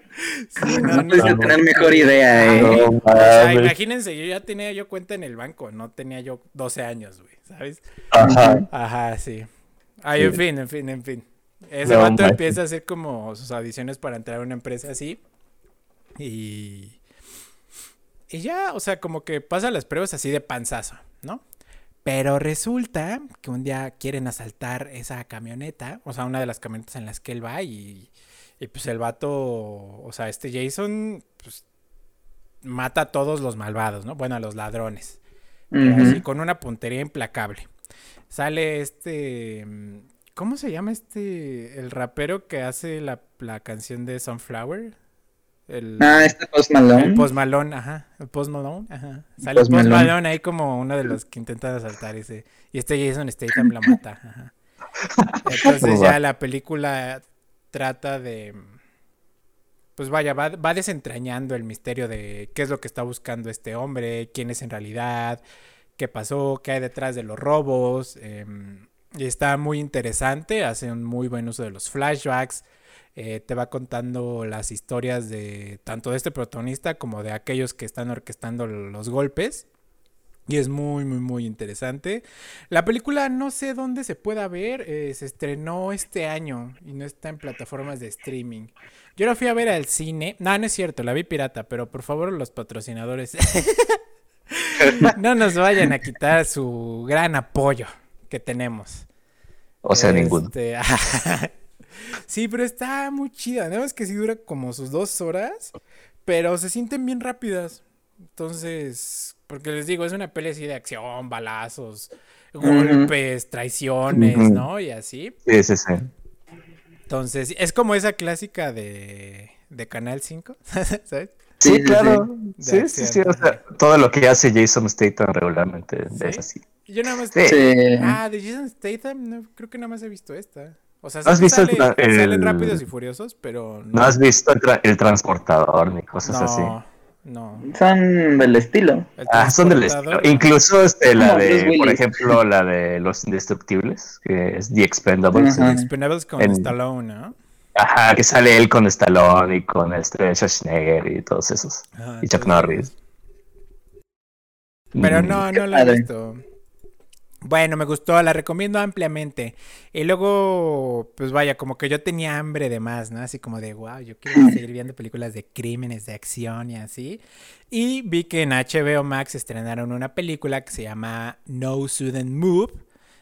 A: Sí,
C: No
A: no,
C: puedes
A: no,
C: tener mejor idea, eh.
B: No,
A: o sea,
B: mames.
A: imagínense, yo ya tenía yo cuenta en el banco, no tenía yo 12 años, güey, ¿sabes?
B: Ajá.
A: Ajá, sí. Ay, en fin, en fin, en fin. Ese
B: No
A: vato empieza a hacer como sus audiciones para entrar a una empresa así. Y. Y ya, o sea, como que pasa las pruebas así de panzazo. Pero resulta que un día quieren asaltar esa camioneta, o sea, una de las camionetas en las que él va y, y pues el vato, o sea, este Jason, pues mata a todos los malvados, ¿no? Bueno, a los ladrones. Así, con una puntería implacable. Sale este. mm, ¿Cómo se llama este? El rapero que hace la, la canción de Sunflower. El,
C: Ah, este Post
A: el
C: Malone.
A: Post Malone, ajá. El Post Malone, ajá. Sale
C: Post
A: Post
C: Malone.
A: Malone ahí como uno de los que intentan asaltar ese. Y este Jason Statham la mata, ajá. Entonces ya la película trata de. Pues vaya, va, va desentrañando el misterio de qué es lo que está buscando este hombre, quién es en realidad, qué pasó, qué hay detrás de los robos. em, y está muy interesante, hace un muy buen uso de los flashbacks. Eh, te va contando las historias de tanto de este protagonista como de aquellos que están orquestando los golpes. Y es muy, muy, muy interesante. La película no sé dónde se pueda ver. eh, se estrenó este año y no está en plataformas de streaming. Yo la fui a ver al cine. No, no es cierto, la vi pirata, pero por favor los patrocinadores no nos vayan a quitar su gran apoyo que tenemos.
B: O sea, ninguno.
A: Sí, pero está muy chida. Nada más que sí dura como sus dos horas, pero se sienten bien rápidas. Entonces, porque les digo, es una pelea así de acción, balazos, golpes, traiciones. ¿no? Y así.
B: Sí, sí, sí.
A: Entonces, es como esa clásica de, de Canal 5, ¿sabes?
B: Sí, claro.
A: sí.
B: Sí, sí, O sea, todo lo que hace Jason Statham regularmente
A: ¿Sí?
B: es así.
A: Yo nada más.
B: Sí.
A: Ah, de Jason Statham, no, creo que nada más he visto esta. O sea,
B: ¿No has
A: sí
B: visto el
A: sale-
B: tra- el-
A: salen rápidos y furiosos, pero
B: No has visto el, tra- el transportador ni cosas así.
A: no, no.
C: Son del estilo.
B: Ah, son del estilo. Incluso este, la de, por ejemplo, la de Los Indestructibles, que es The Expendables.
C: Ajá.
A: Expendables con
B: En-
A: Stallone, ¿no?
B: Ajá, que sale él con Stallone y con este Schwarzenegger y todos esos.
A: Ajá,
B: Y Chuck Norris.
A: Pero
B: Mm,
A: no,
C: Qué
A: no la he visto. Bueno, me gustó, la recomiendo ampliamente. Y luego, pues vaya, como que yo tenía hambre de más, ¿no? Así como de, wow, yo quiero seguir viendo películas de crímenes, de acción y así. Y vi que en HBO Max estrenaron una película que se llama No Sudden Move,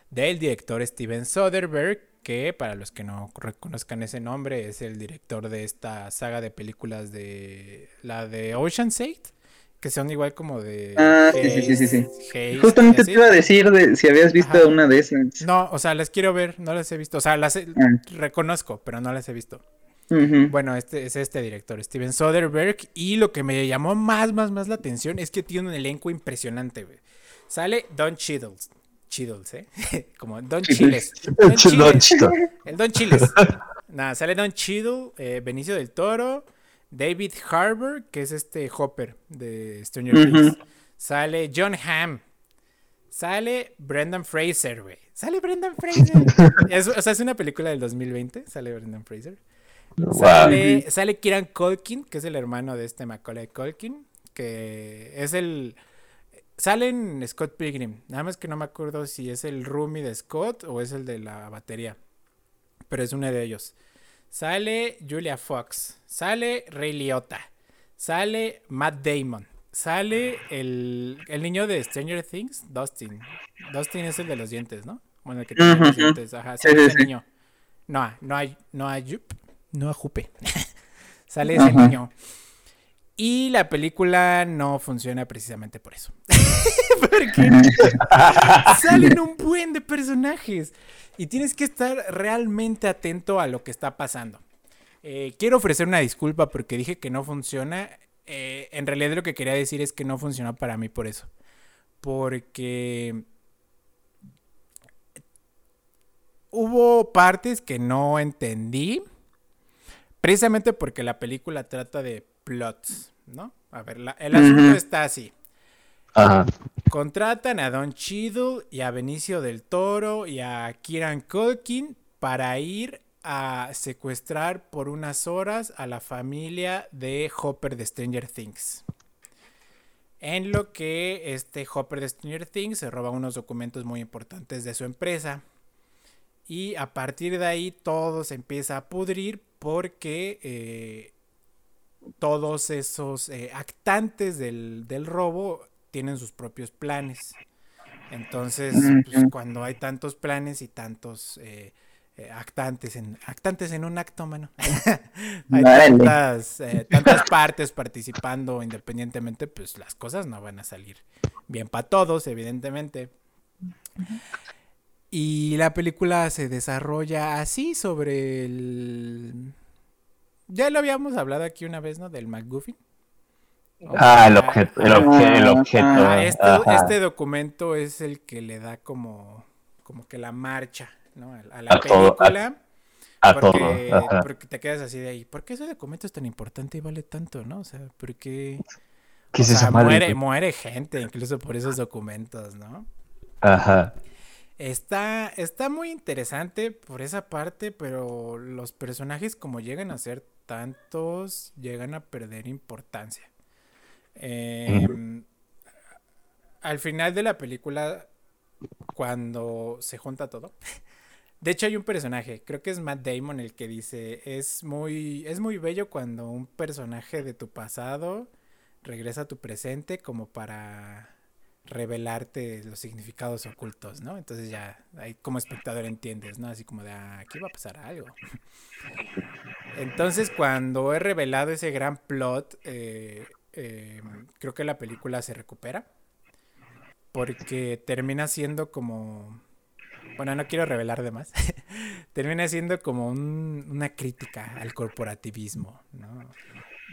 A: del director Steven Soderbergh, que para los que no reconozcan ese nombre, es el director de esta saga de películas de la de Ocean's 8, que son igual como de
C: Ah, sí, sí, sí, Justamente te iba a decir de si habías visto
A: Ajá.
C: una de esas.
A: No, o sea, las quiero ver, no las he visto. O sea, las he-
C: Ah.
A: reconozco, pero no las he visto. Bueno, este es este director, Steven Soderbergh. Y lo que me llamó más, más, más la atención es que tiene un elenco impresionante, güey. Sale Don Chiddles. Chiddles, ¿eh? Como Don Chiles. Don
B: Ch- Don
A: Chiles. El Don Chiles. Nada, sale Don Cheadle, eh, Benicio del Toro, David Harbour, que es este Hopper de Stranger
C: Ujú.
A: Things. Sale John Hamm. Sale Brendan Fraser, güey. Sale Brendan Fraser. Es- o sea, es una película del 2020. Sale Brendan Fraser.
B: Wow.
A: Sale, sale Kieran Culkin, que es el hermano de este Macaulay Culkin, que es el... Sale en Scott Pilgrim, nada más que no me acuerdo si es el roomie de Scott o es el de la batería, pero es uno de ellos. Sale Julia Fox, sale Ray Liotta, sale Matt Damon, sale el, el niño de Stranger Things, Dustin. Dustin es el de los dientes, ¿no? Bueno, el que tiene los dientes, ajá, sale
C: sí,
A: ese
C: sí.
A: niño. No, no hay, no hay, no hay Jupe. sale ese niño. Y la película no funciona precisamente por eso. Porque salen un buen de personajes. Y tienes que estar realmente atento a lo que está pasando. Eh, quiero ofrecer una disculpa porque dije que no funciona. Eh, en realidad lo que quería decir es que no funcionó para mí por eso. Porque hubo partes que no entendí. Precisamente porque la película trata de plots, ¿no? A ver, la- el asunto está así.
B: Ajá.
A: Contratan a Don Cheadle y a Benicio del Toro y a Kieran Culkin para ir a secuestrar por unas horas a la familia de Hopper de Stranger Things. En lo que este Hopper de Stranger Things se roba unos documentos muy importantes de su empresa. Y a partir de ahí todo se empieza a pudrir porque eh, todos esos eh, actantes del, del robo tienen sus propios planes. Entonces, pues, cuando hay tantos planes y tantos eh, eh, actantes en actantes en un acto, mano, hay tantas, eh, tantas partes participando independientemente, pues las cosas no van a salir bien para todos, evidentemente. Y la película se desarrolla así sobre el... Ya lo habíamos hablado aquí una vez, ¿no? Del McGuffin.
B: Ah, el objeto, el, obje- el objeto.
A: Ah, este, este documento es el que le da como, como que la marcha, ¿no? A, a la
B: A todo, a-
A: película.
B: a todo.
A: porque,
B: ajá.
A: porque te quedas así de ahí. ¿Por qué ese documento es tan importante y vale tanto, no? O sea, porque
B: ¿Qué
A: o
B: es
A: sea,
B: esa madre?
A: muere, muere gente incluso por esos documentos, ¿no?
B: Ajá.
A: Está, está muy interesante por esa parte, pero los personajes como llegan a ser tantos, llegan a perder importancia. Em, al final de la película, cuando se junta todo, de hecho hay un personaje, creo que es Matt Damon el que dice, es muy, es muy bello cuando un personaje de tu pasado regresa a tu presente como para revelarte los significados ocultos, ¿no? Entonces ya como espectador entiendes, ¿no? Así como de, ah, aquí va a pasar algo. Entonces cuando he revelado ese gran plot, eh, eh, creo que la película se recupera. Porque termina siendo como... Bueno, no quiero revelar de más. termina siendo como un- una crítica al corporativismo, ¿no?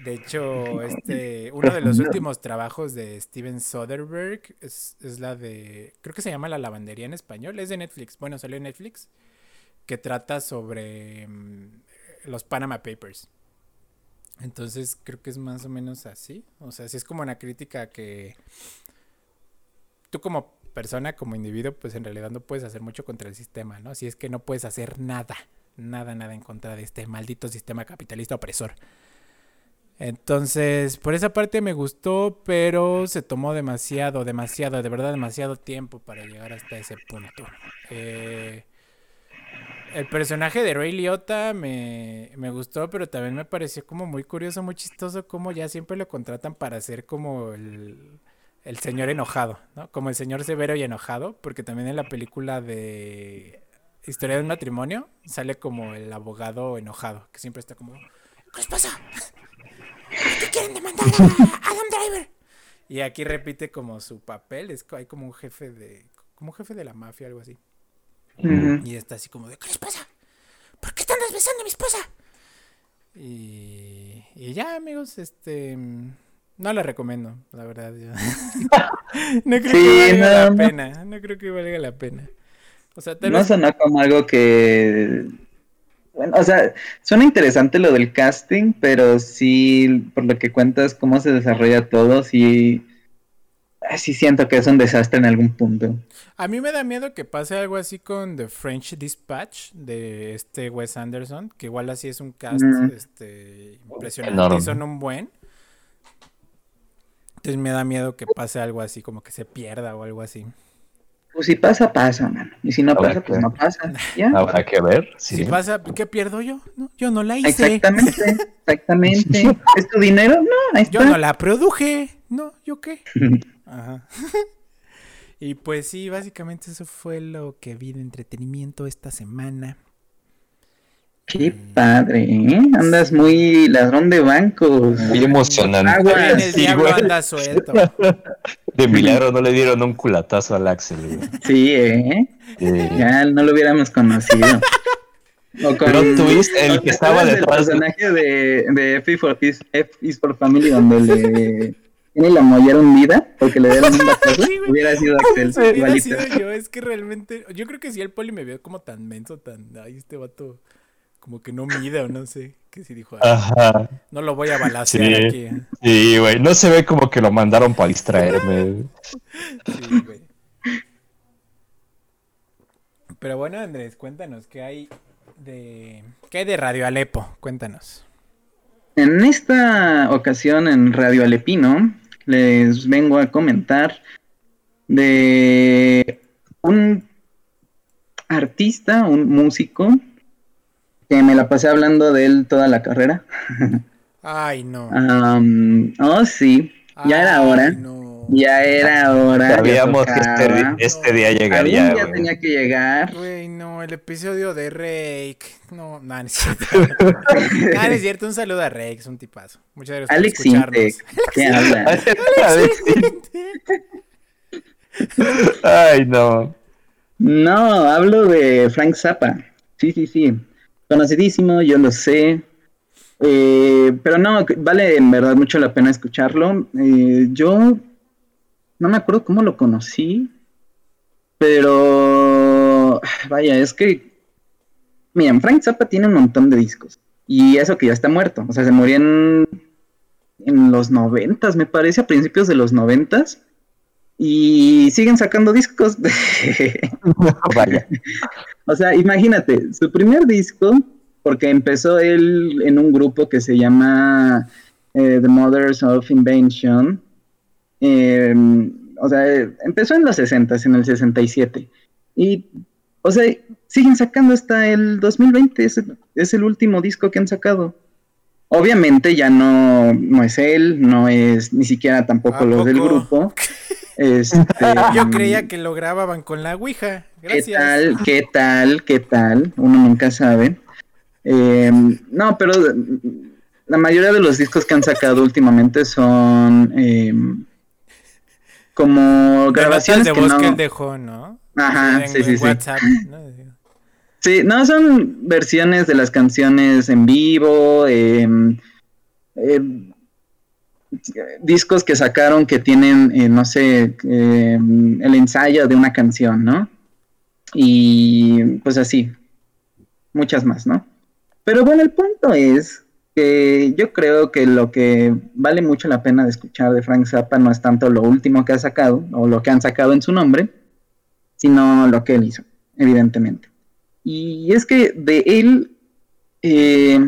A: De hecho, este, uno de los últimos trabajos de Steven Soderbergh es, es, la de, creo que se llama La lavandería en español, es de Netflix, bueno, salió en Netflix, que trata sobre um, los Panama Papers. Entonces creo que es más o menos así, o sea, sí es como una crítica que tú como persona, como individuo, pues en realidad no puedes hacer mucho contra el sistema, ¿no? Si es que no puedes hacer nada, nada, nada en contra de este maldito sistema capitalista opresor. Entonces, por esa parte me gustó, pero se tomó demasiado, demasiado, de verdad demasiado tiempo para llegar hasta ese punto. Eh, el personaje de Ray Liotta me, me, gustó, pero también me pareció como muy curioso, muy chistoso, como ya siempre lo contratan para ser como el, el señor enojado, ¿no? Como el señor severo y enojado, porque también en la película de Historia de un matrimonio sale como el abogado enojado, que siempre está como, ¿qué les pasa? ¿Qué quieren demandar a Adam Driver? Y aquí repite como su papel, es hay como un jefe de, como un jefe de la mafia, algo así. Uh -huh. Y está así como de, ¿qué les pasa? ¿Por qué están besando a mi esposa? Y, y ya, amigos, este... No la recomiendo, la verdad. Yo. no creo sí, que valga no, la pena. No creo que valga la pena.
C: O sea, tal no vez... sonó como algo que. Bueno, o sea, suena interesante lo del casting, pero sí, por lo que cuentas, cómo se desarrolla todo, sí. Sí siento que es un desastre en algún punto.
A: A mí me da miedo que pase algo así con The French Dispatch de este Wes Anderson, que igual así es un cast mm. este, impresionante Enorme. y son un buen. Entonces me da miedo que pase algo así, como que se pierda o algo así.
C: Pues si pasa, pasa, mano. Y si no pasa, pues no pasa. ¿Ya?
B: Habrá que ver. Sí.
A: Si pasa, ¿qué pierdo yo? No, yo no la hice.
C: Exactamente, exactamente. ¿Es tu dinero? No, ahí está.
A: Yo no la produje. No, ¿yo qué? Ajá. y pues sí, básicamente eso fue lo que vi de entretenimiento esta semana.
C: Qué padre, ¿eh? Andas muy ladrón de bancos.
B: Muy emocionante.
A: Agua. el sí, diablo güey. anda suelto.
B: De milagro no le dieron un culatazo al Axel. Güey.
C: Sí, ¿eh? Sí. Ya no lo hubiéramos conocido.
B: O con, Pero tuviste el que estaba detrás.
C: El personaje de, de F, for, F is for Family, donde le tiene la mollera hundida porque le dieron un batazo. Sí, hubiera sido Axel.
A: Sí, hubiera sido yo. Es que realmente. Yo creo que si el poli me vio como tan menso, tan. Ay, este vato como que no mide o no sé. Que si dijo,
B: Ajá.
A: no lo voy a balasear
B: sí,
A: aquí. ¿eh?
B: Sí, güey. No se ve como que lo mandaron para distraerme.
A: sí, güey. Pero bueno, Andrés, cuéntanos, ¿qué hay de. ¿Qué hay de Radio Alepo? Cuéntanos.
C: En esta ocasión en Radio Alepino les vengo a comentar de un artista, un músico que me la pasé hablando de él toda la carrera.
A: Ay, no.
C: Um, oh, sí. Ya era hora. No. Ya era hora.
B: Sabíamos que este, este, día llegaría.
C: Algún día tenía que llegar.
A: Güey, no, el episodio de Rake. No, no, no es cierto. no, es cierto. Un saludo a Rake, es un tipazo. Muchas gracias
C: Alex
A: por escucharnos.
C: ¿Qué habla?
B: Alex Ay, no.
C: No, hablo de Frank Zappa. Sí, sí, sí conocidísimo, yo lo sé. Eh, pero no, vale en verdad mucho la pena escucharlo. Eh, yo no me acuerdo cómo lo conocí, pero vaya, es que, miren, Frank Zappa tiene un montón de discos y eso que ya está muerto, o sea, se murió en, en los noventas, me parece, a principios de los noventas. Y siguen sacando discos.
B: Vaya.
C: O sea, imagínate, su primer disco, porque empezó él en un grupo que se llama eh, The Mothers of Invention. Eh, o sea, empezó en los 60, en el 67. Y, o sea, siguen sacando hasta el 2020, es, es el último disco que han sacado. Obviamente ya no, no es él, no es ni siquiera tampoco los del grupo. Este,
A: Yo creía que lo grababan con la Ouija. Gracias.
C: ¿Qué tal? ¿Qué tal? ¿Qué tal? Uno nunca sabe. Eh, no, pero la mayoría de los discos que han sacado últimamente son eh, como grabaciones
A: de
C: que no...
A: que él dejó, ¿no?
C: Ajá,
A: en,
C: sí, sí,
A: en
C: sí.
A: WhatsApp, ¿no?
C: Sí, no, son versiones de las canciones en vivo, eh, eh, discos que sacaron que tienen, eh, no sé, eh, el ensayo de una canción, ¿no? Y pues así, muchas más, ¿no? Pero bueno, el punto es que yo creo que lo que vale mucho la pena de escuchar de Frank Zappa no es tanto lo último que ha sacado o lo que han sacado en su nombre, sino lo que él hizo, evidentemente. Y es que de él, eh,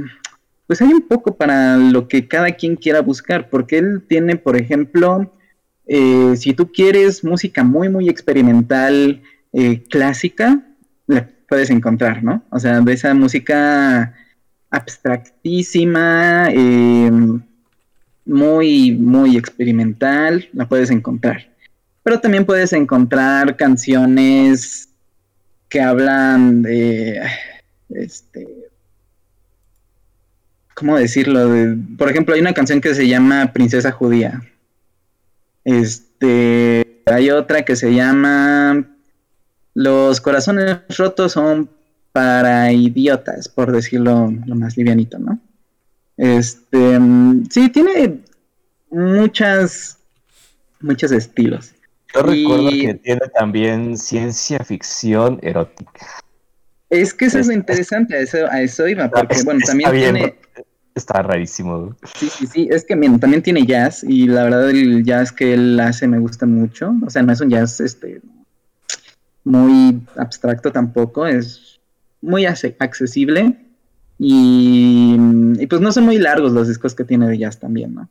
C: pues hay un poco para lo que cada quien quiera buscar, porque él tiene, por ejemplo, eh, si tú quieres música muy, muy experimental, eh, clásica, la puedes encontrar, ¿no? O sea, de esa música abstractísima, muy, muy experimental, la puedes encontrar. Pero también puedes encontrar canciones que hablan de, este, ¿cómo decirlo? por ejemplo, hay una canción que se llama Princesa Judía. Este, hay otra que se llama Los corazones rotos son para idiotas, por decirlo lo más livianito, ¿no? Este, sí, tiene muchas, muchos estilos.
B: Yo recuerdo que tiene también ciencia ficción erótica.
C: Es que eso es, lo interesante, a eso, a eso iba, porque bueno, también tiene...
B: Está rarísimo.
C: Sí, sí, sí, es que también tiene jazz y la verdad el jazz que él hace me gusta mucho. O sea, no es un jazz este muy abstracto tampoco, es muy accesible y, y, pues no son muy largos los discos que tiene de jazz también, ¿no?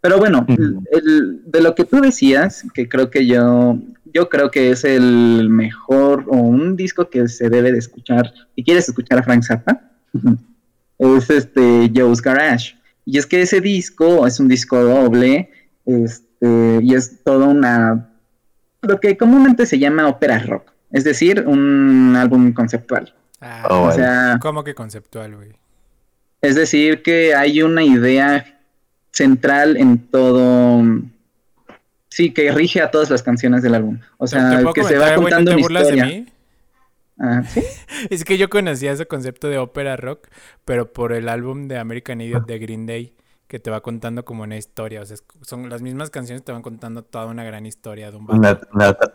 C: Pero bueno, de lo que tú decías, que creo que yo, yo creo que es el mejor o un disco que se debe de escuchar, si quieres escuchar a Frank Zappa, es este Joe's Garage. Y es que ese disco es un disco doble, este, y es toda una, lo que comúnmente se llama ópera rock, es decir, un álbum conceptual.
A: Ah, o sea, ¿cómo que conceptual, güey?
C: Es decir, que hay una idea central en todo. Sí, que rige a todas las canciones del álbum. O sea, que se va contando una historia. De mí?
A: Ah, ¿sí? es que yo conocía ese concepto de ópera rock, pero por el álbum de American Idiot de Green Day, que te va contando como una historia. O sea, son las mismas canciones te van contando toda una gran historia de un
B: Una,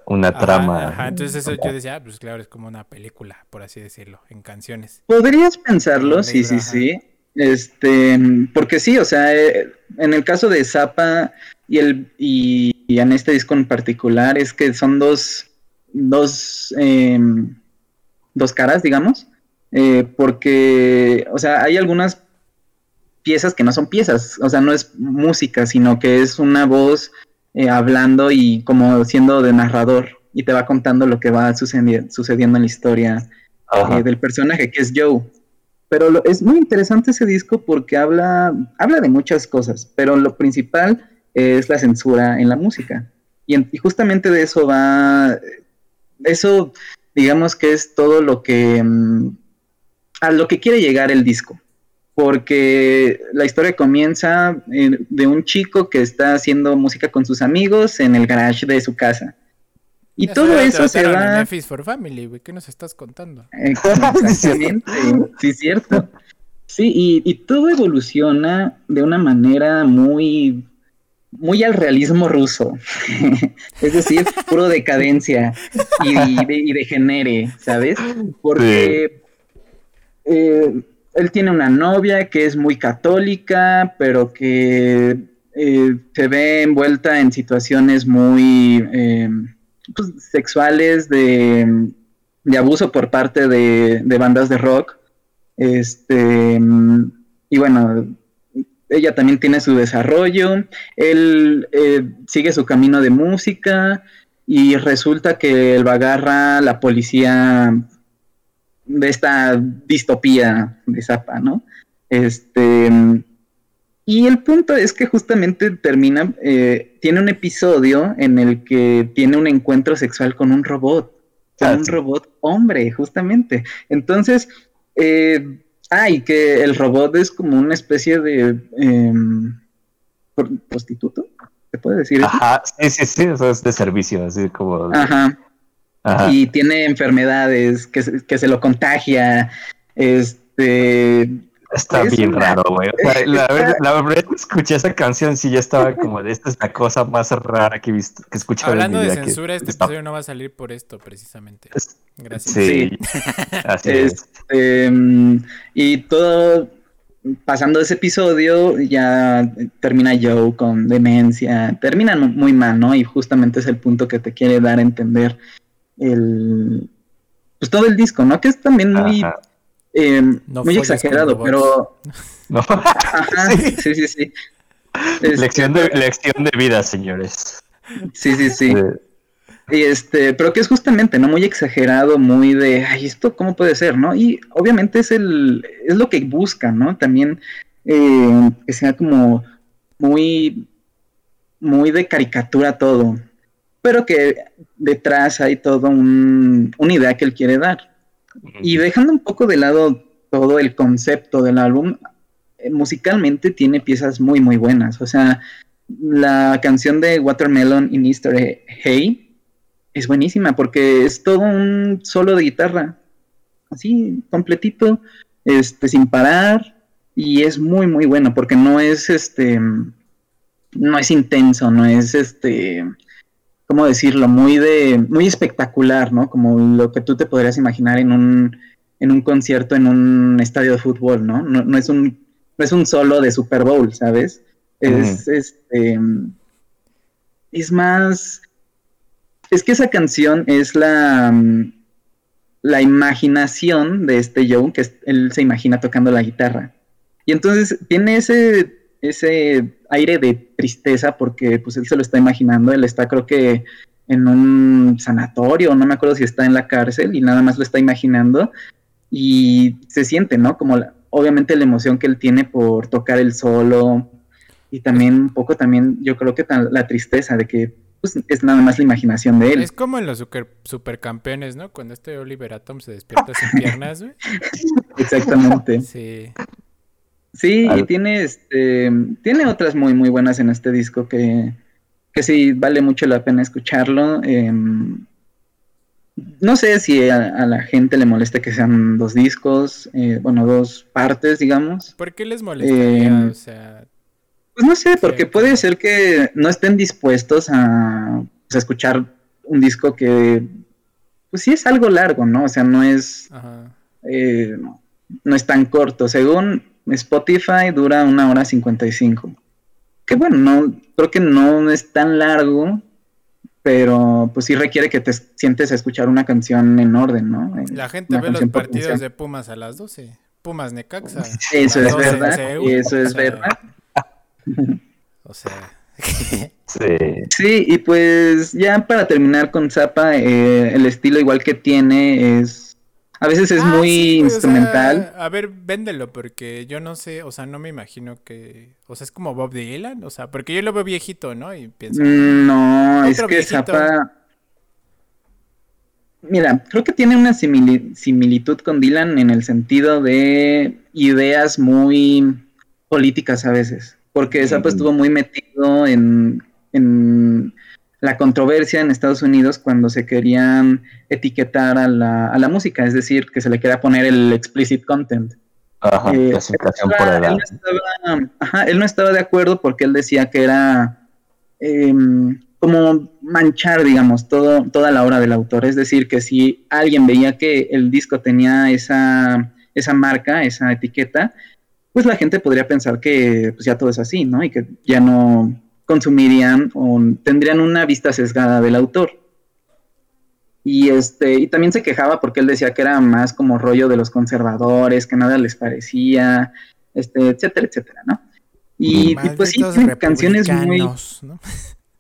B: una, trama.
A: Ajá, entonces eso yo decía, ah, pues claro, es como una película, por así decirlo, en canciones.
C: Podrías pensarlo, sí, sí, sí. Este, porque sí, o sea, eh, en el caso de Zappa y, el, y, en este disco en particular, es que son dos, dos, em, dos caras, digamos, eh, porque, o sea, hay algunas piezas que no son piezas, o sea, no es música, sino que es una voz eh, hablando y como siendo de narrador y te va contando lo que va sucediendo, sucediendo en la historia del personaje, que es Joe. Pero es muy interesante ese disco porque habla, habla de muchas cosas, pero lo principal es la censura en la música. Y, justamente de eso va, eso digamos que es todo lo que, mm, a lo que quiere llegar el disco. Porque la historia comienza de un chico que está haciendo música con sus amigos en el garage de su casa y todo eso se va.
A: for Family, güey, ¿qué nos estás contando?
C: Exactamente, sí, cierto. Sí, y, y, todo evoluciona de una manera muy, muy al realismo ruso. es decir, puro decadencia y, y, degenere, ¿sabes? Porque eh, él tiene una novia que es muy católica, pero que eh, se ve envuelta en situaciones muy pues, sexuales de, abuso por parte de, bandas de rock. Este, y bueno, ella también tiene su desarrollo, él eh, sigue su camino de música y resulta que él va a agarrar la policía de esta distopía de Zappa, ¿no? Este, y el punto es que justamente termina, eh, tiene un episodio en el que tiene un encuentro sexual con un robot, con ah, un robot hombre, justamente. Entonces, eh, ay, que el robot es como una especie de em, prostituto, ¿se puede decir?
B: Ajá, sí, sí, sí, eso es de servicio, así como...
C: Ajá. Ajá. Y tiene enfermedades que, que se lo contagia, este
B: Está
C: Es
B: bien
C: una-
B: raro, güey. O sea, la, verdad- la verdad que escuché esa canción, sí, ya estaba como de esta es la cosa más rara que he visto, que he escuchado
A: Hablando
B: en mi
A: de
B: que
A: censura, este
B: está-
A: episodio no va a salir por esto, precisamente.
B: es-
A: Gracias.
B: Sí, así es.
C: Este, mm, y todo pasando ese episodio, ya termina Joe con demencia. Terminan muy mal, ¿no? Y justamente es el punto que te quiere dar a entender el. Pues todo el disco, ¿no? Que es también muy. Eh,
A: No
C: muy exagerado, pero.
B: No.
C: Ajá,
B: Sí.
C: sí, sí, sí. Este,
B: lección, de, lección de vida, señores.
C: Sí, sí, sí. Y este, pero que es justamente, ¿no? Muy exagerado, muy de, ay, esto cómo puede ser, ¿no? Y obviamente es el, es lo que buscan, ¿no? También eh, que sea como muy, muy de caricatura todo, pero que detrás hay todo un, una idea que él quiere dar. Y dejando un poco de lado todo el concepto del álbum, eh, musicalmente tiene piezas muy, muy buenas. O sea, la canción de Watermelon in Easter Hay es buenísima porque es todo un solo de guitarra, así, completito, este, sin parar, y es muy, muy bueno porque no es este, no es intenso, no es este, ¿cómo decirlo? Muy de, muy espectacular, ¿no? Como lo que tú te podrías imaginar en un, en un concierto en un estadio de fútbol, ¿no? No, no es un, no es un solo de Super Bowl, ¿sabes? Es, este, es más, es que esa canción es la, la imaginación de este Joe, que él se imagina tocando la guitarra. Y entonces tiene ese, ese aire de tristeza porque pues él se lo está imaginando, él está creo que en un sanatorio, no me acuerdo si está en la cárcel y nada más lo está imaginando y se siente, ¿no? Como la- obviamente la emoción que él tiene por tocar el solo y también un poco también yo creo que tan- la tristeza de que pues, es nada más la imaginación de él.
A: Es como en los super, supercampeones, ¿no? Cuando este Oliver Atom se despierta sin piernas, güey.
C: Exactamente.
A: Sí.
C: Sí, y tiene este tiene otras muy muy buenas en este disco que, que sí vale mucho la pena escucharlo. em, no sé si a, a la gente le moleste que sean dos discos, eh, bueno, dos partes, digamos.
A: ¿Por qué les molestaría?
C: Eh,
A: o sea,
C: Pues no sé, porque
A: Sí,
C: puede ser que no estén dispuestos a, pues, a escuchar un disco que, pues sí es algo largo, ¿no? O sea, no es,
A: ajá.
C: eh, no es tan corto. Según Spotify dura una hora 55. Que bueno, no, creo que no es tan largo, pero pues sí requiere que te sientes a escuchar una canción en orden, ¿no? En-
A: La gente
C: una
A: ve los partidos
C: canción.
A: de Pumas a las 12. Pumas Necaxa.
C: Eso
A: a las
C: es
A: 12 en
C: verdad,
A: Seúl,
C: eso
A: o
C: es
A: sea,
C: verdad.
A: O sea,
B: Sí.
C: Sí, y pues ya para terminar con Zappa, eh, el estilo igual que tiene es... A veces es
A: Ah,
C: muy
A: sí, güey, o sea,
C: instrumental.
A: a ver, véndelo, porque yo no sé, o sea, no me imagino que. O sea, es como Bob Dylan, o sea, porque yo lo veo viejito, ¿no? Y pienso.
C: Mm, No, es que
A: viejito.
C: Zappa... Mira, creo que tiene una simili- similitud con Dylan en el sentido de ideas muy políticas a veces, porque Zappa
B: Ujú.
C: estuvo muy metido en, en la controversia en Estados Unidos cuando se querían etiquetar a la, a la música, es decir, que se le quería poner el explicit content.
B: Ajá,
C: Eh,
B: clasificación
C: él
B: por
C: estaba-. Él no, estaba, ajá, él no estaba de acuerdo porque él decía que era em, como manchar, digamos, todo, toda la obra del autor. Es decir, que si alguien veía que el disco tenía esa, esa marca, esa etiqueta, pues la gente podría pensar que pues, ya todo es así, ¿no? Y que ya no consumirían o tendrían una vista sesgada del autor. Y este, y también se quejaba porque él decía que era más como rollo de los conservadores, que nada les parecía, este, etcétera, etcétera, ¿no? Y, y pues sí, tiene canciones muy.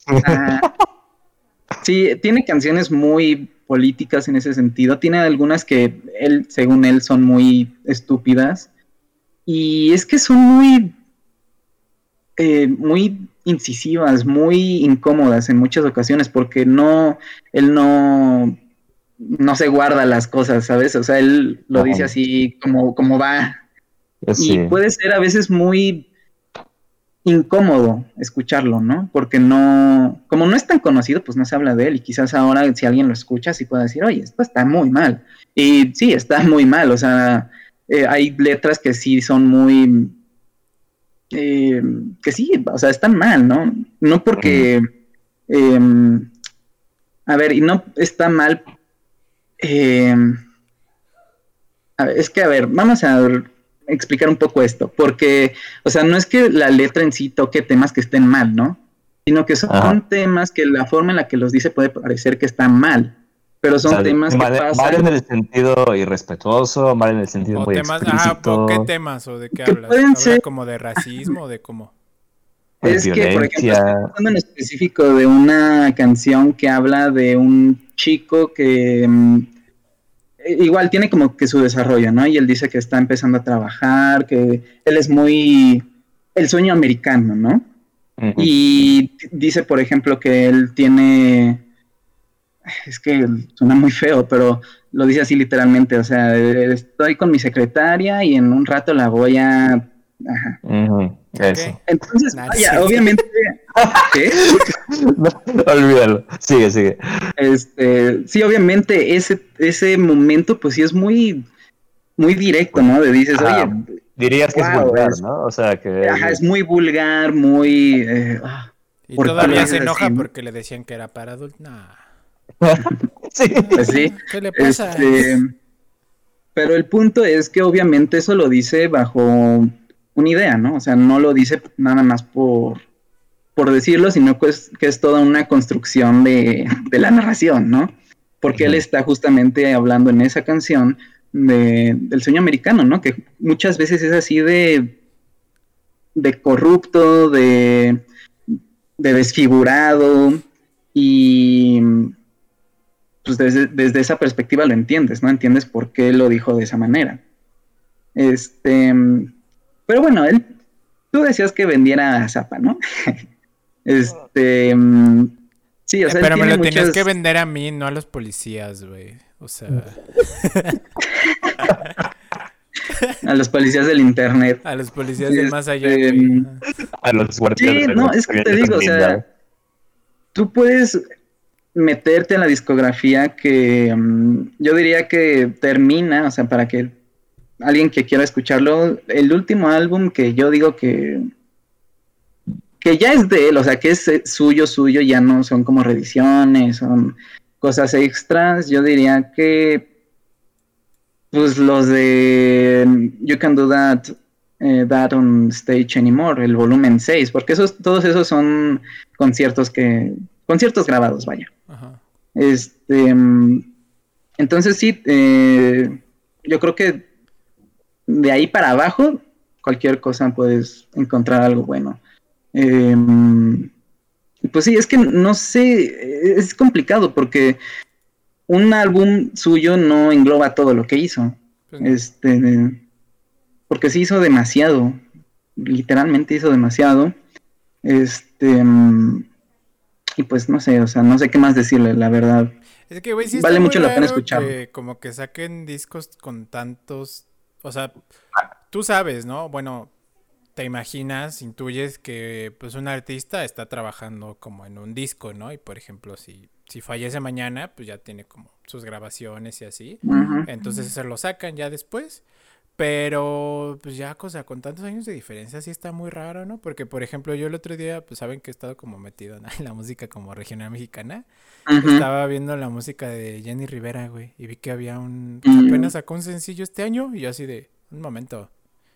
C: sí, tiene canciones muy políticas en ese sentido. Tiene algunas que él, según él, son muy estúpidas. Y es que son muy. Eh, muy incisivas, muy incómodas en muchas ocasiones, porque no. Él no. No se guarda las cosas, ¿sabes? O sea, él lo
B: Ajá.
C: dice así como, como va.
B: Sí.
C: Y puede ser a veces muy incómodo escucharlo, ¿no? Porque no, como no es tan conocido, pues no se habla de él y quizás ahora si alguien lo escucha sí puede decir, oye, esto está muy mal. Y sí, está muy mal, o sea, eh, hay letras que sí son muy... eh, que sí, o sea, están mal, ¿no? No porque... em, a ver, y no está mal... em, a ver, es que, a ver, vamos a ver, explicar un poco esto, porque, o sea, no es que la letra en sí toque temas que estén mal, ¿no? Sino que son
B: Ajá.
C: temas que la forma en la que los dice puede parecer que están mal, pero son
B: O sea,
C: temas que
B: mal,
C: pasan...
B: mal en el sentido irrespetuoso, mal en el sentido
A: O
B: muy
A: temas, ah,
B: explícito.
A: ¿o ¿qué temas? ¿O de qué
C: Que
A: hablas?
C: pueden
A: ¿Habla
C: ser-
A: como de racismo o de cómo?
B: de
C: Es que, por ejemplo, estoy hablando en específico de una canción que habla de un chico que mm, eh, igual tiene como que su desarrollo, ¿no? Y él dice que está empezando a trabajar, que él es muy el sueño americano, ¿no? Y dice, por ejemplo, que él tiene. Es que suena muy feo, pero lo dice así literalmente. O sea, estoy con mi secretaria y en un rato la voy a. Ajá.
B: Eso.
C: Entonces, vaya, obviamente. ¿qué?
B: No, olvídalo. Sigue, sigue.
C: Este, sí, obviamente, ese, ese momento, pues sí es muy, muy directo, ¿no? De dices,
B: Ajá.
C: oye,
B: Dirías que es vulgar,
C: es-
B: ¿no? O sea, que...
C: ajá, es muy vulgar, muy. eh, ah.
A: Y
C: ¿Por qué lo
A: todavía se enoja
C: así,
A: porque le decían que era para adultos. Nah.
B: sí.
C: Pues sí.
A: ¿Qué le pasa?
C: Este, pero el punto es que obviamente eso lo dice bajo una idea, ¿no? O sea, no lo dice nada más por, por decirlo, sino que es, que es toda una construcción de, de la narración, ¿no? Porque él está justamente hablando en esa canción de- del sueño americano, ¿no? Que muchas veces es así de, de corrupto, de, de desfigurado y pues desde, desde esa perspectiva lo entiendes, ¿no? Entiendes por qué lo dijo de esa manera. Este, pero bueno, él, tú decías que vendiera Zapa, ¿no? este, sí, o sea, él
A: Pero me
C: tiene
A: lo tenías que vender a mí, no a los policías, güey. O sea,
C: a los policías del internet.
A: a los policías de más allá,
C: Este.
B: A los guardias.
C: Sí, no, es que te digo, o sea, tú puedes meterte en la discografía que mm, yo diría que termina, o sea, para que alguien que quiera escucharlo, el último álbum que yo digo que que ya es de él, o sea, que es eh, suyo, suyo, ya no son como reediciones, son cosas extras, yo diría que pues los de You Can Do That eh, That on Stage Anymore, el volumen 6, porque esos, todos esos son conciertos que, conciertos grabados, vaya. Este, entonces sí, eh, yo creo que de ahí para abajo, cualquier cosa puedes encontrar algo bueno. Eh, y pues sí, es que no sé, es complicado porque un álbum suyo no engloba todo lo que hizo.
A: Pues.
C: Este, porque sí hizo demasiado, literalmente hizo demasiado. Este, mm, y pues no sé, o sea, no sé qué más decirle, la verdad.
A: Es que, güey, sí
C: Vale mucho la pena
A: raro
C: escucharlo.
A: que como que saquen discos con tantos... O sea, tú sabes, ¿no? Bueno, te imaginas, intuyes que pues un artista está trabajando como en un disco, ¿no? Y por ejemplo, si, si fallece mañana, pues ya tiene como sus grabaciones y así. Entonces se lo sacan ya después. Pero, pues ya, cosa, con tantos años de diferencia sí está muy raro, ¿no? Porque, por ejemplo, yo el otro día, pues saben que he estado como metido ¿no? en la música como regional mexicana. Estaba viendo la música de Jenny Rivera, güey, y vi que había un...
C: Mm.
A: apenas sacó un sencillo este año y yo así de, un momento.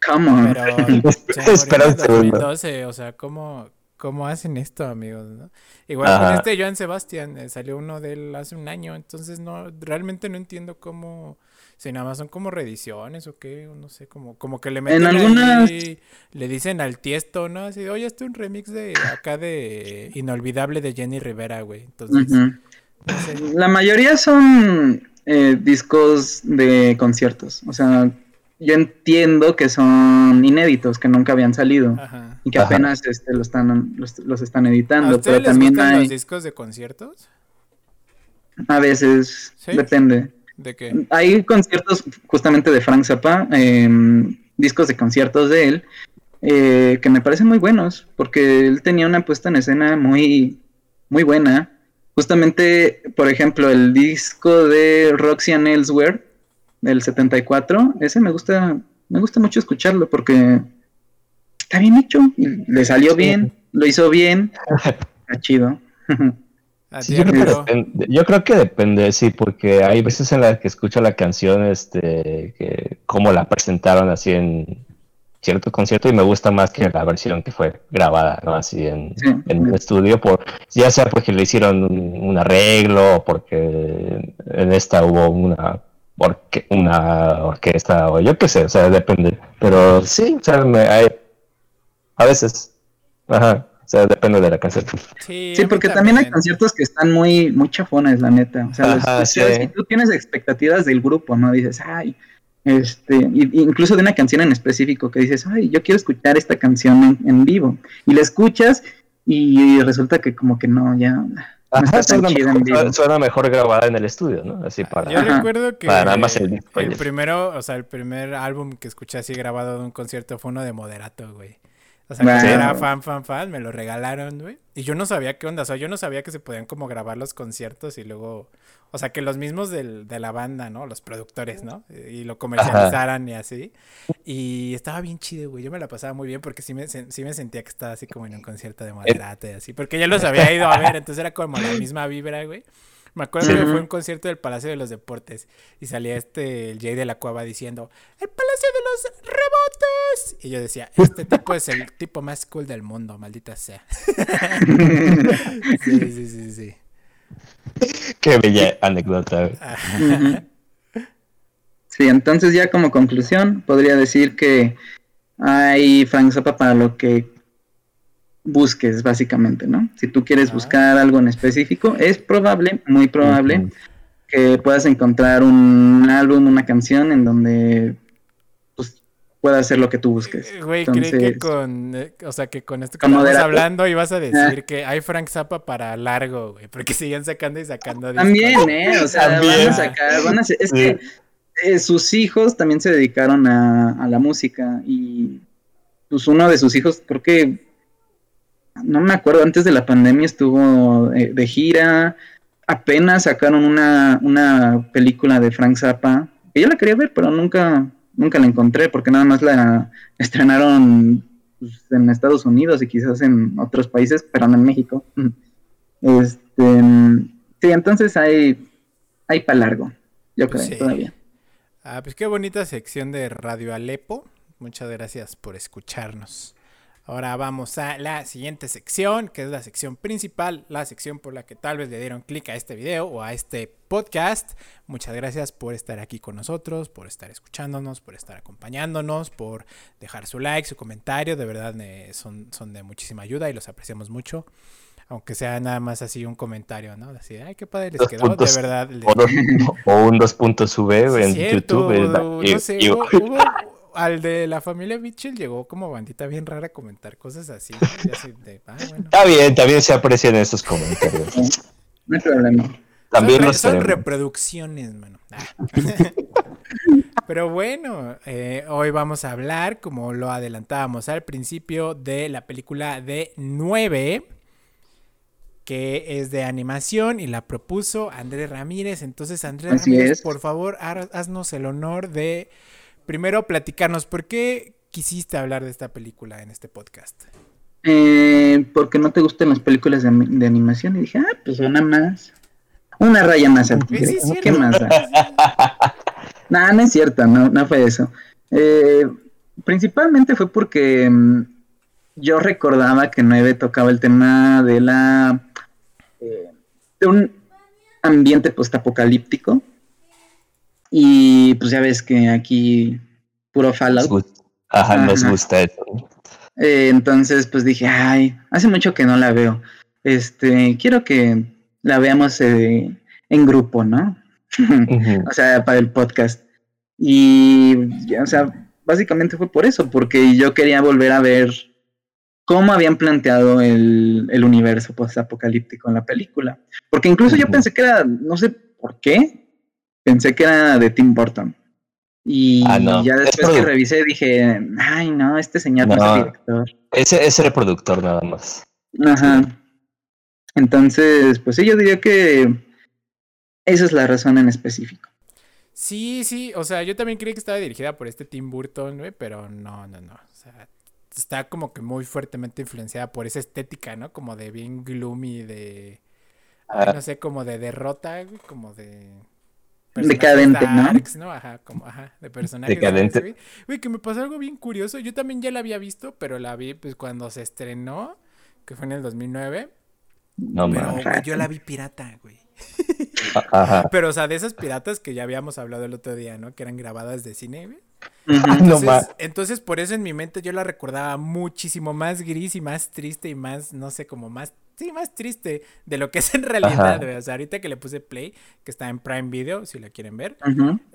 C: Come on.
A: Pero en. 2012, o sea, ¿cómo, ¿cómo hacen esto, amigos? no? Igual con
B: Ajá.
A: este Joan Sebastián, eh, salió uno de él hace un año, entonces no, realmente no entiendo cómo... Si nada más son como reediciones o qué, no sé, como, como que le meten ahí,
C: algunas-
A: le dicen al tiesto, ¿no? Así, oye, este es un remix de acá de Inolvidable de Jenny Rivera, güey. Entonces,
C: Ujú.
A: no sé.
C: La mayoría son eh, discos de conciertos. O sea, yo entiendo que son inéditos, que nunca habían salido
A: Ajá.
C: y que
B: Ajá.
C: apenas este, los, están, los, los están
A: ¿A
C: editando.
A: ustedes
C: Pero
A: les
C: también hay,
A: los discos de conciertos?
C: a veces,
A: ¿Sí?
C: depende.
A: ¿De qué?
C: Hay conciertos justamente de Frank Zappa, em, discos de conciertos de él, eh, que me parecen muy buenos, porque él tenía una puesta en escena muy, muy buena. Justamente, por ejemplo, el disco de Roxy and Elsewhere, del 74, ese me gusta, me gusta mucho escucharlo porque está bien hecho, le salió bien, lo hizo bien, está chido.
B: Sí, yo, creo que depende, yo, creo que depende, sí, porque hay veces en las que escucho la canción, este, que como la presentaron así en cierto concierto y me gusta más que la versión que fue grabada, ¿no? Así en, el estudio, por, ya sea porque le hicieron un, arreglo o porque en esta hubo una, una orquesta o yo qué sé, o sea, depende. Pero sí, o sea, me, hay, a veces, ajá. O sea, depende de la canción.
C: Sí, porque también. hay conciertos que están muy, muy chafones, la neta. O sea, si tú tienes expectativas del grupo, ¿no? Dices, ay, este, incluso de una canción en específico que dices, ay, yo quiero escuchar esta canción en, vivo. Y la escuchas y resulta que como que no, ya... No está
B: suena, mejor, suena, mejor, grabada en el estudio, ¿no? Así para.
A: Yo recuerdo que para más el, el primero, o sea, el primer álbum que escuché así grabado de un concierto fue uno de Moderato, güey. O sea, que era fan, fan, fan, me lo regalaron, güey. Y yo no sabía qué onda, o sea, yo no sabía que se podían como grabar los conciertos y luego, o sea, que los mismos del, de la banda, ¿no? Los productores, ¿no? Y lo comercializaran y así. Y estaba bien chido, güey. Yo me la pasaba muy bien porque sí me, sí me sentía que estaba así como en un concierto de moderato y así. Porque ya los había ido a ver, entonces era como la misma vibra, güey. Me acuerdo que fue un concierto del Palacio de los Deportes y salía este, el Jay de la Cueva diciendo, el Palacio de los Rebotes. Y yo decía, este tipo es el tipo más cool del mundo, maldita sea. sí, sí, sí, sí.
B: Qué bella anécdota.
C: sí, entonces ya como conclusión podría decir que hay Frank Zappa para lo que busques, básicamente, ¿no? Si tú quieres buscar algo en específico, es probable, muy probable, que puedas encontrar un álbum, una canción en donde pues, pueda hacer lo que tú busques.
A: Eh, güey, cree que con, eh, o sea, que con esto que estamos hablando ibas a decir que hay Frank Zappa para largo, güey, porque siguen sacando y sacando.
C: También, ¿eh? O sea, van a sacar, van a es que eh, sus hijos también se dedicaron a, a la música y pues uno de sus hijos creo que no me acuerdo, antes de la pandemia estuvo eh, de gira, apenas sacaron una, una película de Frank Zappa, que yo la quería ver, pero nunca, nunca la encontré, porque nada más la estrenaron pues, en Estados Unidos y quizás en otros países, pero no en México. Este, sí, entonces hay, hay para largo, yo creo, todavía.
A: Ah, pues qué bonita sección de Radio Alepo. Muchas gracias por escucharnos. Ahora vamos a la siguiente sección, que es la sección principal, la sección por la que tal vez le dieron clic a este video o a este podcast. Muchas gracias por estar aquí con nosotros, por estar escuchándonos, por estar acompañándonos, por dejar su like, su comentario. De verdad son, son de muchísima ayuda y los apreciamos mucho. Aunque sea nada más así un comentario, ¿no? Así, ay, qué padre les quedó, de verdad.
B: O, un dos puntos sube en YouTube.
A: No sé, al de la familia Mitchell llegó como bandita bien rara a comentar cosas así.
B: Ah, Está bien, también se aprecian esos comentarios.
C: No hay problema.
A: También son, reproducciones, mano. Ah. Pero bueno, eh, hoy vamos a hablar, como lo adelantábamos al principio, de la película de 9, que es de animación y la propuso Andrés Ramírez. Entonces, Andrés Ramírez, por favor, haznos el honor de primero platicarnos, ¿por qué quisiste hablar de esta película en este podcast?
C: Eh, porque no te gustan las películas de, animación y dije, ah, pues una más. Una raya más al ¿Qué más no, no es cierto, no, no fue eso. Eh, principalmente fue porque mm, yo recordaba que Nueve tocaba el tema de la eh, de un ambiente postapocalíptico y pues ya ves que aquí puro Fallout.
B: Ajá, nos gusta eso.
C: Eh, entonces, pues dije, ay, hace mucho que no la veo. Este, quiero que la veamos eh, en grupo, ¿no? o sea, para el podcast. Y, o sea, básicamente fue por eso, porque yo quería volver a ver cómo habían planteado el, el universo post-apocalíptico en la película. Porque incluso yo pensé que era, no sé por qué, pensé que era de Tim Burton. Y ah, ya después que revisé dije, ay no, este señor no, es director.
B: Ese es el productor nada más.
C: Ajá. Entonces, pues sí, yo diría que esa es la razón en específico.
A: Sí, sí, o sea, yo también creí que estaba dirigida por este Tim Burton, güey, pero no, no, no. O sea, está como que muy fuertemente influenciada por esa estética, ¿no? Como de bien gloomy, de.
B: Ah.
A: no sé, como de derrota, güey, como de.
C: Decadente, ¿no?
A: darks, ¿no? Ajá, como, ajá, de personajes.
B: Decadente.
A: darks, güey. Güey, que me pasó algo bien curioso. Yo también ya la había visto, pero la vi pues cuando se estrenó, que fue en el 2009.
B: No
A: Pero,
B: mames.
A: güey, yo la vi pirata, güey.
B: Ajá.
A: Pero, o sea, de esas piratas que ya habíamos hablado el otro día, ¿no? Que eran grabadas de cine, güey.
B: No
A: Entonces, entonces, por eso en mi mente yo la recordaba muchísimo más gris y más triste y más, no sé, como más, sí, más triste de lo que es en realidad. O sea, ahorita que le puse play, que está en Prime Video, si la quieren ver,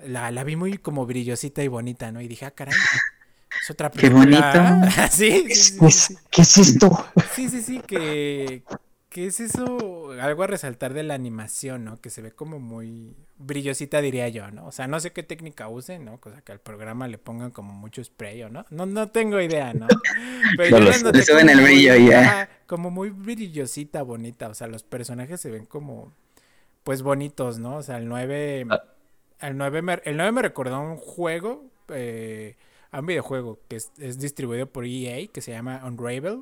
A: la, la vi muy como brillosita y bonita, ¿no? Y dije, ah, caray, es otra
C: Qué
A: película. sí,
B: ¿Qué es,
A: sí, sí,
B: ¿Qué es esto?
A: sí, sí, sí, que, que es eso, algo a resaltar de la animación, ¿no? Que se ve como muy brillosita, diría yo, ¿no? O sea, no sé qué técnica usen, ¿no? Cosa que al programa le pongan como mucho spray o no. No, no tengo idea, ¿no? Pero
B: No
A: yo
B: lo
A: la
B: sé.
A: noté
C: Le suben el brillo ya.
A: ajá, como muy brillosita, bonita. O sea, los personajes se ven como, pues, bonitos, ¿no? O sea, el 9...
B: Ah.
A: El 9 me, el 9 me recordó a un juego, eh, a un videojuego que es, es distribuido por EA, que se llama Unravel,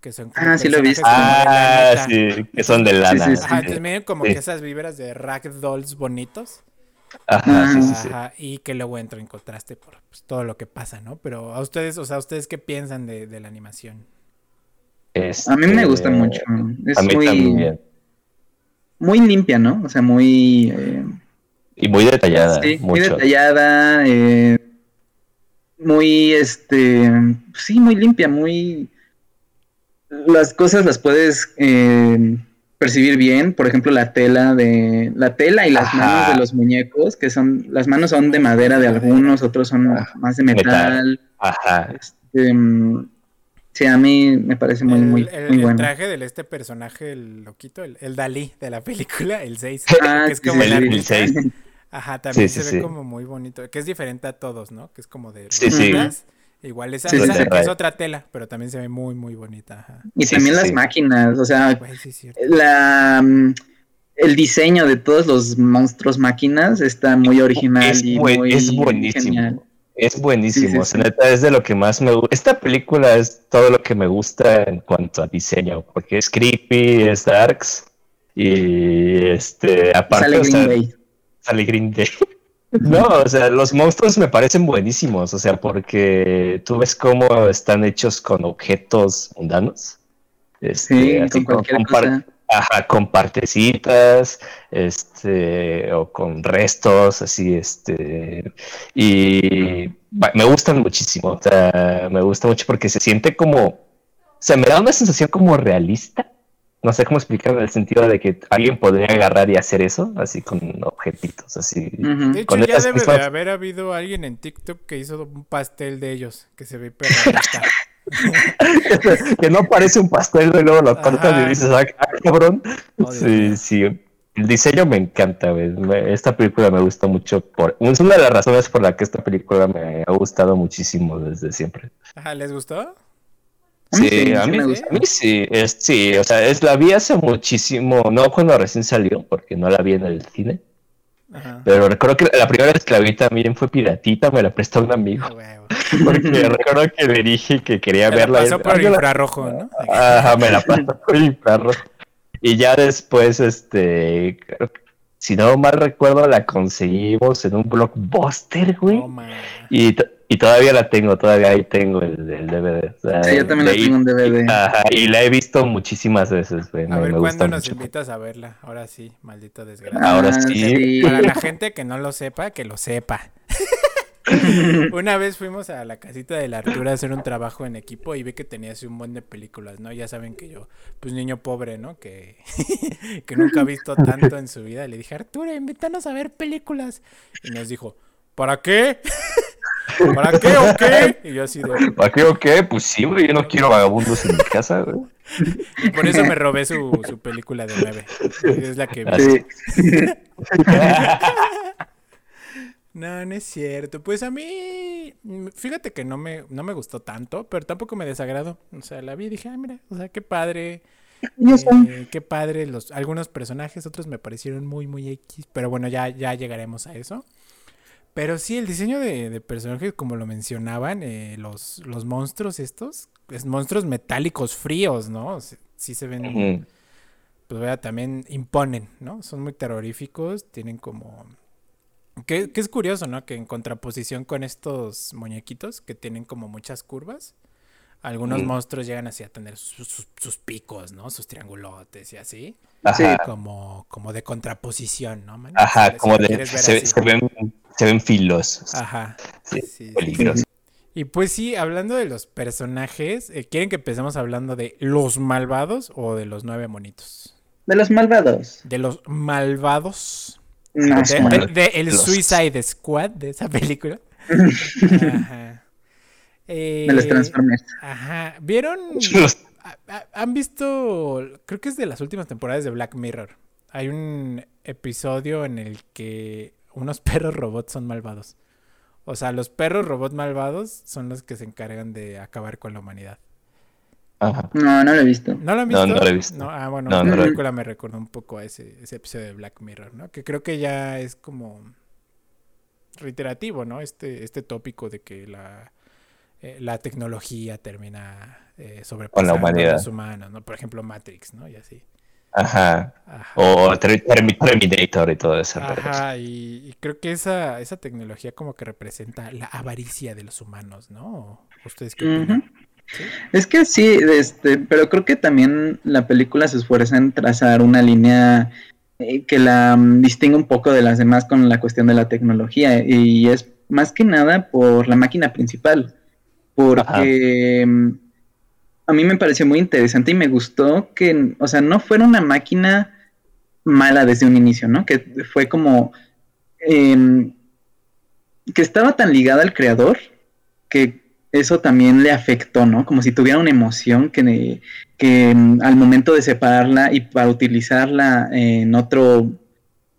A: que son como
C: Ah, sí lo he visto.
B: Ah, sí, que son de lana.
C: sí, sí.
A: Ajá, entonces miren como
B: Sí.
A: que esas vibras de ragdolls bonitos.
B: Ajá, sí, sí, sí.
A: Ajá, y que luego entra en contraste por pues, todo lo que pasa, ¿no? Pero a ustedes, o sea, ¿ustedes qué piensan de, de la animación?
C: A mí me gusta
B: Este,
C: mucho. Es
B: a mí
C: muy,
B: también.
C: muy limpia, ¿no? O sea, muy... eh,
B: Y muy detallada.
C: sí, muy detallada, eh, muy, este, sí, muy limpia, muy... Las cosas las puedes eh, percibir bien, por ejemplo, la tela de la tela y las
B: Ajá.
C: manos de los muñecos, que son, las manos son de madera de algunos, otros son
B: Ajá.
C: más de
B: Metal.
C: metal.
B: Ajá.
C: Este, mm, sí, a mí me parece muy,
A: el,
C: muy,
A: el-
C: muy
A: el
C: bueno.
A: traje del este personaje, el loquito, el, el Dalí de la película, el 6,
C: Ah,
A: que es como
C: sí,
A: el
C: sí.
B: El
A: artista.
B: 6.
A: Ajá, también
B: Sí,
A: se
B: sí,
A: ve
B: sí.
A: como muy bonito, que es diferente a todos, ¿no? Que es como de
B: Sí,
C: sí.
A: Igual esa,
C: Sí,
A: es otra tela, pero también se ve muy, muy bonita. Ajá.
C: Y
B: Sí,
C: también
B: sí,
C: las
B: sí.
C: máquinas, o sea, la mm, el diseño de todos los monstruos máquinas está muy original
B: Es,
C: y
B: buen-
C: muy
B: es buenísimo.
C: genial.
B: Es buenísimo.
C: Sí, sí,
B: o sea,
C: sí.
B: neta, es de lo que más me gusta. Esta película es todo lo que me gusta en cuanto a diseño, porque es creepy, es darks. Y este, aparte,
C: Sale
B: o
C: Green
B: sea,
C: Day.
B: sale Green Day. No, o sea, los monstruos me parecen buenísimos, o sea, porque tú ves cómo están hechos con objetos mundanos. Este,
C: Sí,
B: así
C: con cosa.
B: Ajá, con partecitas, este, o con restos, así, este, y me gustan muchísimo, o sea, me gusta mucho porque se siente como, o sea, me da una sensación como realista, no sé cómo explicarlo, en el sentido de que alguien podría agarrar y hacer eso, así con objetitos, así.
C: Ujú.
A: De hecho,
B: con
A: ya debe de haber habido alguien en TikTok que hizo un pastel de ellos, que se ve perrista.
B: que no parece un pastel, y luego lo cortas
A: Ajá.
B: y dices, ah, ah, cabrón.
A: Oh,
B: sí, sí. El diseño me encanta. Me- Esta película me gusta mucho. Por... Es una de las razones por la que esta película me ha gustado muchísimo desde siempre.
A: Ajá, ¿les gustó?
B: Sí,
C: sí,
B: a mí,
C: me
B: a
C: gusta.
B: mí sí, es, sí, o sea, es, la vi hace muchísimo, no cuando recién salió, porque no la vi en el cine,
A: Ajá.
B: pero recuerdo que la primera vez que la vi también fue piratita, me la prestó un amigo,
A: Ah, huevo.
B: porque recuerdo que le dije que quería
A: la
B: verla.
A: pasó
B: y-
A: por
B: "Ah, la-
A: infrarrojo, ¿no?
B: Ajá, me la pasó por infrarrojo. Y ya después, este, creo que, si no mal recuerdo, la conseguimos en un blockbuster, güey.
A: Man.
B: Y, y todavía la tengo, todavía ahí tengo el, el DVD. o sea,
C: Sí, yo también la tengo en DVD.
B: Ajá, y la he visto muchísimas veces, güey.
A: A
B: me-
A: ver,
B: me
A: ¿cuándo
B: gusta
A: nos
B: mucho.
A: invitas a verla? Ahora sí, maldito desgracia.
B: Ahora
C: Ah,
B: sí.
A: Para la gente que no lo sepa, que lo sepa. Una vez fuimos a la casita de la Artura a hacer un trabajo en equipo y vi que tenía así un buen de películas, ¿no? Ya saben que yo, pues niño pobre, ¿no? Que, que nunca ha visto tanto en su vida. Le dije, Arturo, invítanos a ver películas. Y nos dijo, ¿para qué? ¿Para qué o qué? Y yo así de...
B: ¿Para qué o qué? Pues sí, güey, yo no quiero vagabundos en mi casa, güey.
A: Y por eso me robé su, su película de 9. Es la que vi. No, no es cierto. Pues a mí, mm, fíjate que no me, no me gustó tanto, pero tampoco me desagradó. O sea, la vi y dije, ah, mira, o sea, qué padre.
C: Yo sé.
A: eh, qué padre. Los, algunos personajes, otros me parecieron muy, muy X. Pero bueno, ya, ya llegaremos a eso. Pero sí, el diseño de, de personajes, como lo mencionaban, eh, los, los monstruos estos, es monstruos metálicos fríos, ¿no? Sí, sí se ven, pues vea, también imponen, ¿no? Son muy terroríficos, tienen como... Que, que es curioso, ¿no? Que en contraposición con estos muñequitos que tienen como muchas curvas, algunos monstruos llegan así a tener sus, sus- sus picos, ¿no? Sus triangulotes y así.
B: Ajá,
A: Como, como de contraposición, ¿no? man?
B: ajá, como de
A: así.
B: se ven, se ven filosos,
A: Ajá.
B: Sí,
A: sí, sí, sí.
B: peligrosos.
A: Y pues sí, hablando de los personajes, eh, ¿quieren que empecemos hablando de los malvados o de los nueve monitos?
C: De los malvados.
A: De los malvados.
C: No,
A: De, de- de el
B: los-
A: Suicide Squad de esa película. Ajá.
C: de los
A: Eh,
C: Transformers.
A: Ajá. ¿Vieron?
B: Los-
A: ¿Han visto? Creo que es de las últimas temporadas de Black Mirror. Hay un episodio en el que unos perros robots son malvados. O sea, los perros robots malvados son los que se encargan de acabar con la humanidad.
B: Ajá.
C: No, no lo he visto.
A: ¿No lo han visto?
B: no lo he visto.
A: No, ah, bueno,
B: No,
A: la película me recordó un poco a ese, ese episodio de Black Mirror, ¿no? Que creo que ya es como reiterativo, ¿no? Este, este tópico de que la, eh, la tecnología termina eh, sobrepasando a los humanos, ¿no? Por ejemplo, Matrix, ¿no? Y así.
B: Ajá.
A: Ajá.
B: O Ter- Termi- Terminator y todo eso.
A: Ajá, y, y creo que esa, esa tecnología como que representa la avaricia de los humanos, ¿no? ¿Ustedes qué opinan?
C: Es que sí, este, pero creo que también la película se esfuerza en trazar una línea eh, que la mm, distingue un poco de las demás con la cuestión de la tecnología y es más que nada por la máquina principal, porque mm, a mí me pareció muy interesante y me gustó que, o sea, no fuera una máquina mala desde un inicio, ¿no? Que fue como em, que estaba tan ligada al creador que eso también le afectó, ¿no? Como si tuviera una emoción que, que mm, al momento de separarla y para utilizarla en otro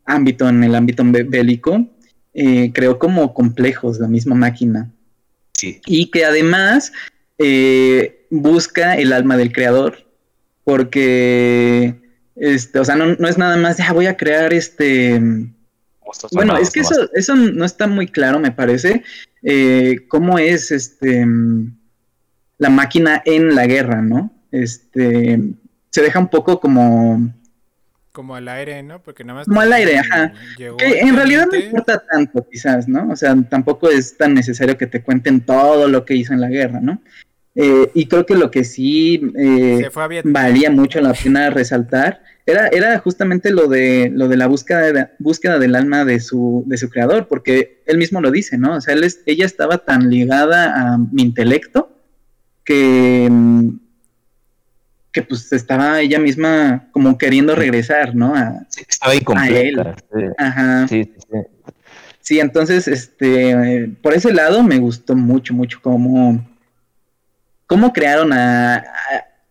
C: ámbito, en el ámbito bé- bélico, eh, creó como complejos la misma máquina.
B: Sí.
C: Y que además eh, busca el alma del creador, porque, este, o sea, no, no es nada más, ya voy a crear este... Bueno, es que
B: nomás.
C: eso, eso no está muy claro, me parece, eh, cómo es este la máquina en la guerra, ¿no? Este se deja un poco como
A: Como al aire, ¿no? Porque nada más...
C: Como al aire, ajá. que en realidad no importa tanto, quizás, ¿no? O sea, tampoco es tan necesario que te cuenten todo lo que hizo en la guerra, ¿no? Eh, y creo que lo que sí eh, valía mucho la pena resaltar era, era justamente lo de lo de la búsqueda, de- búsqueda del alma de su, de su creador, porque él mismo lo dice, ¿no? O sea, él es- ella estaba tan ligada a mi intelecto que, mm, que pues estaba ella misma como queriendo regresar, ¿no? A-
B: Sí, estaba incompleta. Sí,
C: ajá.
B: sí, sí, sí.
C: Sí, entonces, este, eh, por ese lado me gustó mucho, mucho cómo, cómo crearon a, a-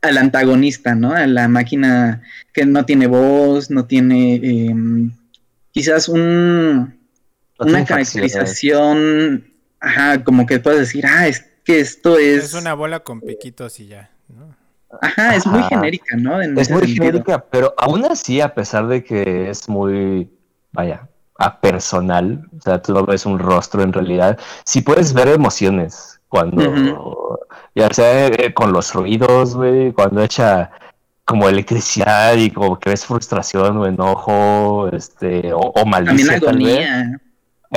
C: al antagonista, ¿no? A la máquina que no tiene voz, no tiene em, quizás un,
B: No
C: una caracterización, ajá, como que puedes decir, ah, es que esto es,
A: Es una bola con piquitos y ya.
C: Ajá, es muy
B: Ajá.
C: genérica, ¿no? En
B: Es muy
C: sentido.
B: genérica, pero aún así, a pesar de que es muy, vaya, apersonal, o sea, tú no ves un rostro en realidad, sí puedes ver emociones cuando, ya sea eh, con los ruidos, güey, cuando echa como electricidad y como que ves frustración o enojo, este, o, o
C: También
B: malicia tal vez.
C: agonía.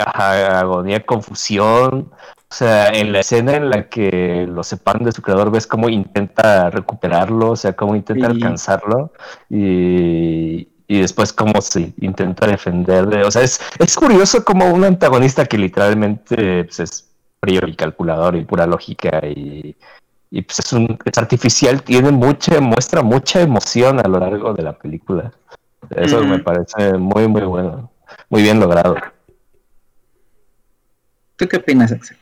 B: Ajá, agonía, confusión. O sea, en la escena en la que lo separan de su creador, ves cómo intenta recuperarlo, o sea, cómo intenta
C: Sí.
B: alcanzarlo y, y después cómo se intenta defender. de- o sea, es, es curioso como un antagonista que literalmente pues, es frío y calculador y pura lógica y, y, pues es, un, es artificial, tiene mucha, muestra mucha emoción a lo largo de la película. Eso me parece muy, muy bueno, muy bien logrado.
C: ¿Tú qué opinas, Axel?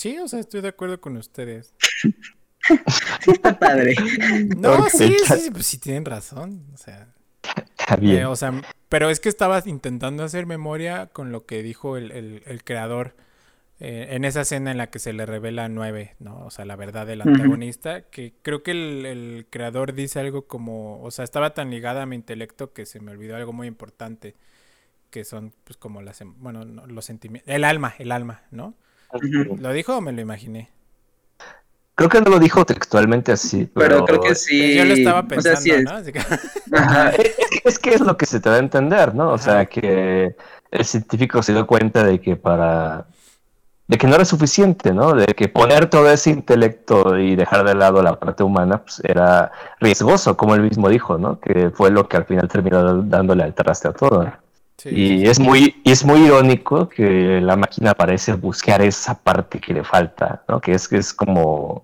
A: Sí, o sea, estoy de acuerdo con ustedes.
C: Sí, está padre.
A: No, sí, sí, pues sí tienen razón. O sea,
B: Está
A: eh,
B: bien.
A: o sea, pero es que estaba intentando hacer memoria con lo que dijo el, el- el creador eh, en esa escena en la que se le revela a nueve, ¿no? O sea, la verdad del antagonista, que creo que el, el creador dice algo como, o sea, estaba tan ligada a mi intelecto que se me olvidó algo muy importante, que son pues como las, em- bueno, no, los sentimientos, el alma, el alma, ¿no? ¿Lo dijo o me lo imaginé?
B: Creo que no lo dijo textualmente así,
C: Pero
B: pero,
C: creo que sí.
A: Pues yo lo estaba
C: o
A: pensando,
C: sea, sí es.
A: ¿no? Así que-
B: Ajá, es, es que es lo que se te da a entender, ¿no? O sea, que el científico se dio cuenta de que para... de que no era suficiente, ¿no? De que poner todo ese intelecto y dejar de lado la parte humana, pues era riesgoso, como él mismo dijo, ¿no? Que fue lo que al final terminó dándole al traste a todo.
A: Sí,
B: Y es muy, y es muy irónico que la máquina parece buscar esa parte que le falta, ¿no? Que es, que es como,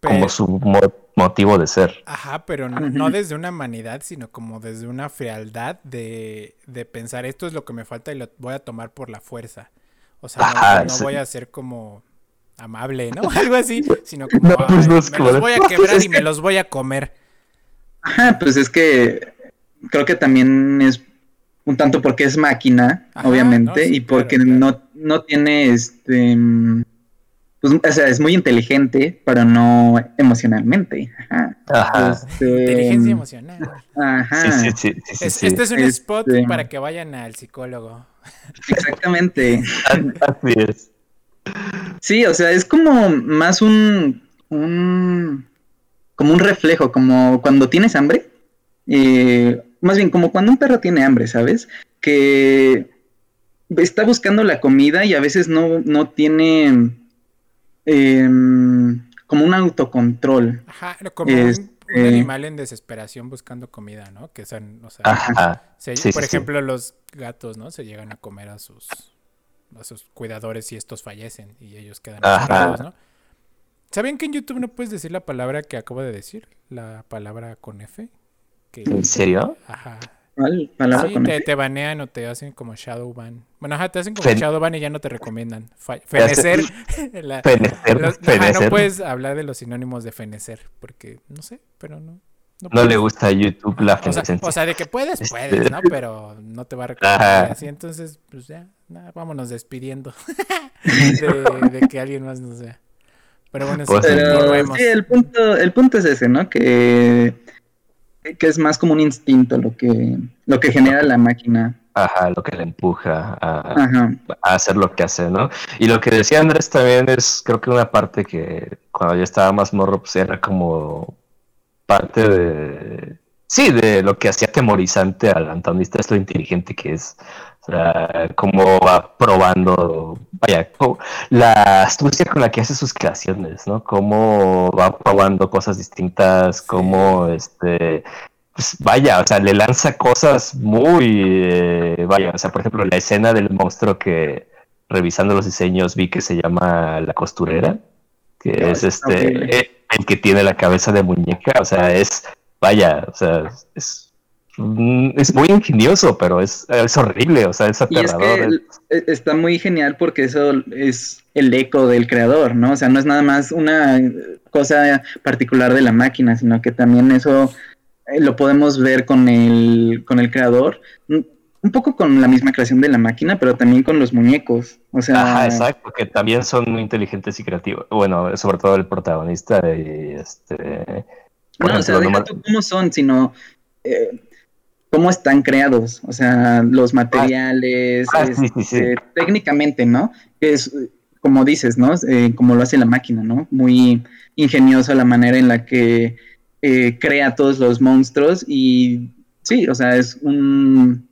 A: Pero-
B: como su mo- motivo de ser.
A: Ajá, pero no, no desde una humanidad, sino como desde una frialdad de, de pensar esto es lo que me falta y lo voy a tomar por la fuerza. O sea, no-
B: Ajá,
A: no,
B: sí.
A: voy a ser como amable, ¿no? Algo así, sino como
B: No, pues
A: "Ay,
B: no es
A: me
B: como
A: los voy a
B: "Pues
A: quebrar y
C: que-
A: me los voy a comer.
C: Ajá, pues es que creo que también es un tanto porque es máquina,
A: Ajá,
C: obviamente,
A: no, sí,
C: y porque
A: claro, claro.
C: no, no tiene este pues, o sea, es muy inteligente, pero no emocionalmente. Ajá.
B: Ajá.
C: Este,
A: Inteligencia emocional.
C: Ajá.
B: Sí, sí, sí, sí, sí,
A: Es-
B: sí.
A: Este es un
C: Este-
A: spot para que vayan al psicólogo.
C: Exactamente.
B: Así es.
C: Sí, o sea, es como más un, un como un reflejo, como cuando tienes hambre, eh, más bien como cuando un perro tiene hambre, ¿sabes? Que está buscando la comida y a veces no, no tiene em, como un autocontrol.
A: Ajá, un-
C: Este-
A: un, animal en desesperación buscando comida, ¿no? Que son, o sea,
B: Ajá.
A: se-
B: Sí,
A: por
B: sí, sí.
A: ejemplo, los gatos, ¿no? Se llegan a comer a sus, a sus cuidadores y estos fallecen y ellos quedan encerrados, ¿no? ¿Sabían que en YouTube no puedes decir la palabra que acabo de decir? La palabra con F. Que,
B: ¿En serio?
A: Ajá.
C: ¿Cuál palabra
A: Sí,
C: con
A: te, banean o te hacen como shadow ban. Bueno, ajá, te hacen como
B: Fen-
A: shadow ban y ya no te recomiendan. Fa- Fenecer. la-
B: Fenecer,
A: los- ajá, no puedes hablar de los sinónimos de fenecer, porque no sé, pero no. No,
B: le gusta a YouTube la
A: O sea, o sea, de que puedes,
B: Este-
A: puedes, ¿no? Pero no te va a recomendar
B: Ajá.
A: así. Entonces, pues ya, nada, vámonos despidiendo de, de que alguien más nos vea. Pero bueno, sí,
B: Pues,
C: Pero
A: continuemos.
C: sí, el punto, el punto es ese, ¿no? Que, que es más como un instinto lo que, lo que genera la máquina.
B: Ajá, lo que le empuja a, hacer lo que hace, ¿no? Y lo que decía Andrés también es, creo que una parte que cuando yo estaba más morro, pues era como parte de, sí, de lo que hacía temorizante al antagonista, es lo inteligente que es. Cómo va probando, vaya, la astucia con la que hace sus creaciones, ¿no? Cómo va probando cosas distintas, cómo, este, pues vaya, o sea, le lanza cosas muy, eh, vaya, o sea, por ejemplo, la escena del monstruo que revisando los diseños vi que se llama La Costurera, que
C: No,
B: es este, el que tiene la cabeza de muñeca, o sea, es, vaya, o sea, es, es muy ingenioso, pero es, es horrible, o sea, es
C: Y es
B: aterrador.
C: que e- está muy genial porque eso es el eco del creador, ¿no? O sea, no es nada más una cosa particular de la máquina, sino que también eso eh, lo podemos ver con el, con el creador, un poco con la misma creación de la máquina, pero también con los muñecos. O sea,
B: Ajá, exacto, que también son muy inteligentes y creativos. Bueno, sobre todo el protagonista y este...
C: no, o sea,
B: ejemplo,
C: deja
B: número-
C: tú cómo son, sino eh, cómo están creados, o sea, los materiales,
B: Ah, sí, sí.
C: este, técnicamente, ¿no? Que es, como dices, ¿no? Eh, como lo hace la máquina, ¿no? Muy ingeniosa la manera en la que eh, crea todos los monstruos y sí, o sea, es un...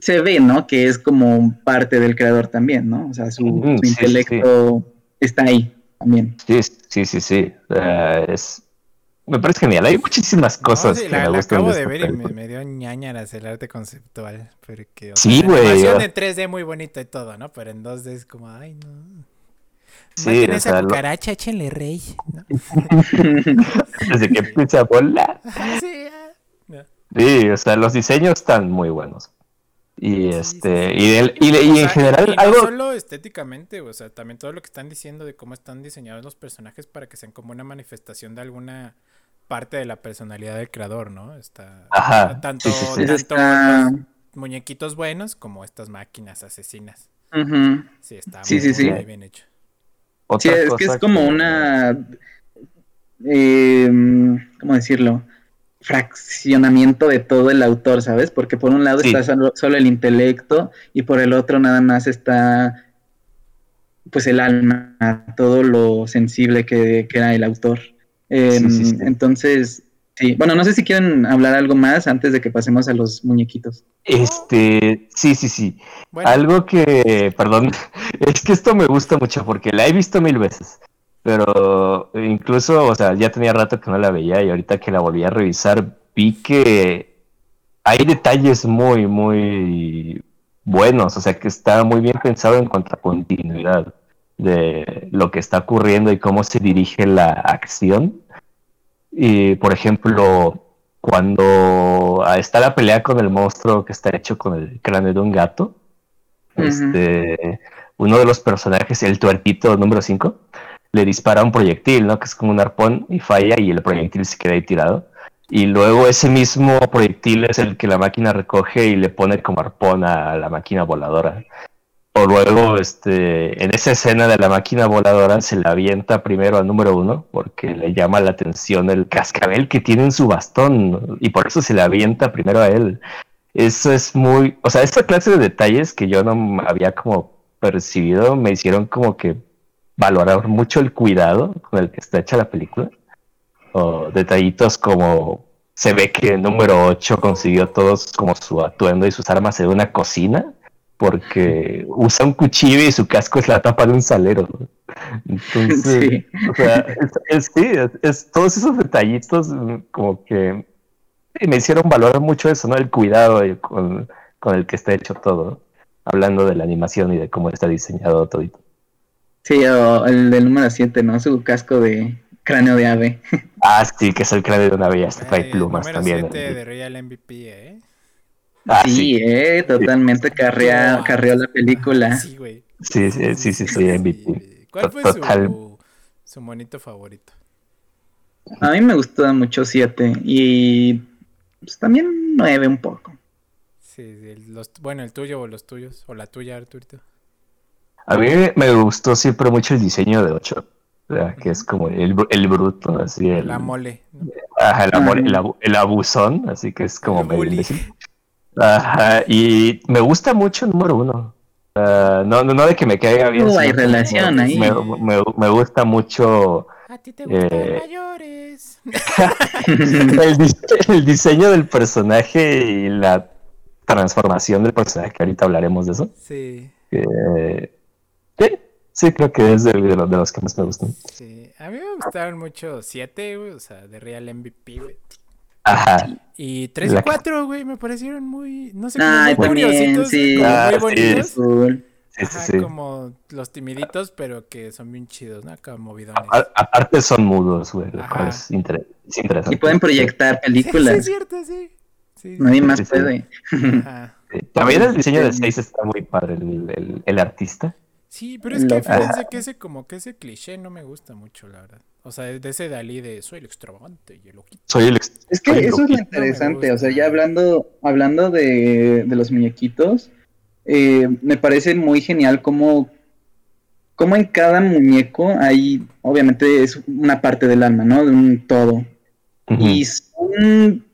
C: Se ve, ¿no? Que es como parte del creador también, ¿no? O sea, su,
B: sí,
C: intelecto está ahí también.
B: Sí, sí, sí, sí. Eh, es... Me parece genial. Hay muchísimas
A: No,
B: cosas
A: sí,
B: que
A: la,
B: me
A: la
B: gustan
A: acabo
B: de
A: de
B: esta
A: ver y me, dio ñañaras el arte conceptual. Porque, o
B: Sí,
A: la
B: güey, o-
A: en 3D muy bonito y todo, ¿no? Pero en 2D es como, ay, no.
B: Sí, o
A: esa
B: sea, lo-
A: cucaracha, échenle rey. ¿no?
B: Desde que empieza a volar.
A: Sí. No.
B: Sí, o sea, los diseños están muy buenos. Y
A: Sí,
B: este,
A: sí,
B: y, el- y, en
A: sea,
B: general,
A: y no
B: algo.
A: solo estéticamente, o sea, también todo lo que están diciendo de cómo están diseñados los personajes para que sean como una manifestación de alguna parte de la personalidad del creador, ¿no? Está
B: Ajá,
A: tanto,
B: sí, sí, sí.
A: tanto
C: Está-
A: los muñequitos buenos como estas máquinas asesinas.
C: Ujú.
A: Sí, está
C: Sí,
A: muy,
C: sí, sí.
A: muy bien hecho.
C: Sí,
B: otra
C: es que es como una, eh, ¿cómo decirlo? fraccionamiento de todo el autor, ¿sabes? Porque por un lado
B: Sí.
C: está solo, solo el intelecto y por el otro nada más está pues el alma, todo lo sensible que, que era el autor. Em,
B: Sí, sí, sí.
C: Entonces, sí, bueno, no sé si quieren hablar algo más antes de que pasemos a los muñequitos.
B: Este, sí, sí, sí.
A: Bueno,
B: Algo que, perdón, es que esto me gusta mucho porque la he visto mil veces, pero incluso, o sea, ya tenía rato que no la veía y ahorita que la volví a revisar vi que hay detalles muy, muy buenos, o sea, que está muy bien pensado en cuanto a continuidad de lo que está ocurriendo y cómo se dirige la acción. Y, por ejemplo, cuando está la pelea con el monstruo que está hecho con el cráneo de un gato, este, uno de los personajes, el tuertito número 5, le dispara un proyectil, ¿no? Que es como un arpón y falla y el proyectil se queda ahí tirado. Y luego ese mismo proyectil es el que la máquina recoge y le pone como arpón a la máquina voladora. Luego, este, en esa escena de la máquina voladora se la avienta primero al número uno porque le llama la atención el cascabel que tiene en su bastón y por eso se la avienta primero a él. Eso es muy, o sea, esta clase de detalles que yo no había como percibido me hicieron como que valorar mucho el cuidado con el que está hecha la película. O detallitos como se ve que el número 8 consiguió todos como su atuendo y sus armas en una cocina porque usa un cuchillo y su casco es la tapa de un salero. Entonces,
C: Sí.
B: o sea, es, es- sí, es- es- todos esos detallitos mm, como que me hicieron valorar mucho eso, ¿no? El cuidado con, con el que está hecho todo, hablando de la animación y de cómo está diseñado todo.
C: Sí, o el del número 7, ¿no? Su casco de cráneo de ave.
B: Ah, sí, que es el cráneo de una bella, hasta trae plumas
A: número
B: también.
A: siete de Real MVP, ¿eh?
B: Ah,
C: sí,
B: sí,
C: eh, totalmente carrea,
A: Wow.
C: carreó la película.
A: Sí, güey.
B: sí, sí, sí, sí, soy MVP.
A: ¿Cuál fue
B: Total.
A: su, su monito favorito?
C: A mí me gustó mucho 7 y pues, también 9 un poco.
A: Sí, los, bueno, el tuyo o los tuyos, o la tuya, Arturito.
B: A mí me gustó siempre mucho el diseño de 8, que es como el, el bruto, así el,
A: La mole. ¿no?
B: ajá, el, amor- el abu- el abusón, así que es como
A: El bully.
B: Ajá, y me gusta mucho el número uno. Ah, no, no, no de que me caiga bien.
C: Uh, hay relación
B: me,
C: ahí.
B: Me, me- me gusta mucho
A: A ti te gustan
B: Eh.
A: mayores.
B: el, dise- el diseño del personaje y la transformación del personaje, que ahorita hablaremos de eso.
A: Sí,
B: Eh, sí, sí, creo que es de, de los, de los que más me gustan.
A: sí. A mí me gustaron mucho 7, güey, o sea, de Real MVP, güey.
B: Ajá.
A: Y 3 y
B: La-
A: 4, güey, me parecieron muy, no sé,
C: Ay,
A: muy
C: también,
A: curiositos,
C: sí.
A: como
B: Ah,
A: muy
B: sí.
A: bonitos.
B: Sí, sí,
A: Ajá,
B: sí.
A: como los timiditos, pero que son bien chidos, ¿no? Acá movidones.
B: A- aparte son mudos, güey, lo cual es, inter- es interesante.
C: Y pueden proyectar
A: Sí, sí,
C: películas.
A: es cierto, sí. Sí,
C: Nadie
B: Sí,
C: más
B: sí, sí.
C: puede.
B: También el diseño de
C: Sí.
B: 6 está muy padre, el, el- el artista.
A: Sí, pero es que fíjense que ese como que ese cliché no me gusta mucho, la verdad. O sea, de ese Dalí de soy el extravagante y el loquito.
B: Soy el ex-
C: Es que
B: el
C: eso es lo interesante, o sea, ya hablando, hablando de, de los muñequitos, eh, me parece muy genial cómo, cómo en cada muñeco hay, obviamente es una parte del alma, ¿no? De un todo. Y son,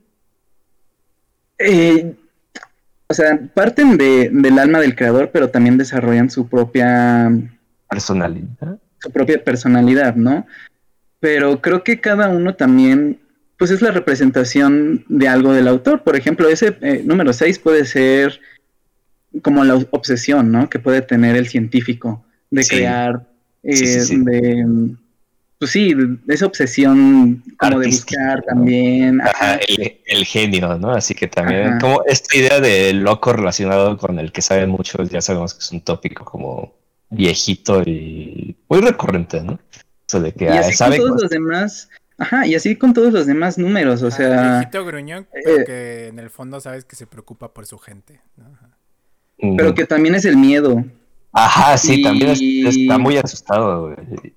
C: eh, o sea, parten de, del alma del creador, pero también desarrollan su propia
B: Personalidad.
C: su propia personalidad, ¿no? Pero creo que cada uno también, pues es la representación de algo del autor. Por ejemplo, ese eh, número 6 puede ser como la obsesión, ¿no? Que puede tener el científico de
B: Sí.
C: crear, eh,
B: Sí, sí, sí.
C: de, pues sí, esa obsesión como de buscar
B: ¿no?
C: también.
B: Ajá,
C: ajá.
B: el, el genio, ¿no? Así que también,
C: Ajá.
B: como esta idea de loco relacionado con el que saben muchos, ya sabemos que es un tópico como viejito y muy recurrente, ¿no? Eso de que
C: Y
B: ah,
C: con
B: sabe
C: todos
B: cosas.
C: los demás, ajá, y así con todos los demás números, o
A: Ah,
C: sea,
A: viejito gruñón, pero
C: eh,
A: que en el fondo sabes que se preocupa por su gente. ¿no? Ajá.
B: Mm.
C: pero que también es el miedo.
B: Ajá, sí, también es- está muy asustado, güey.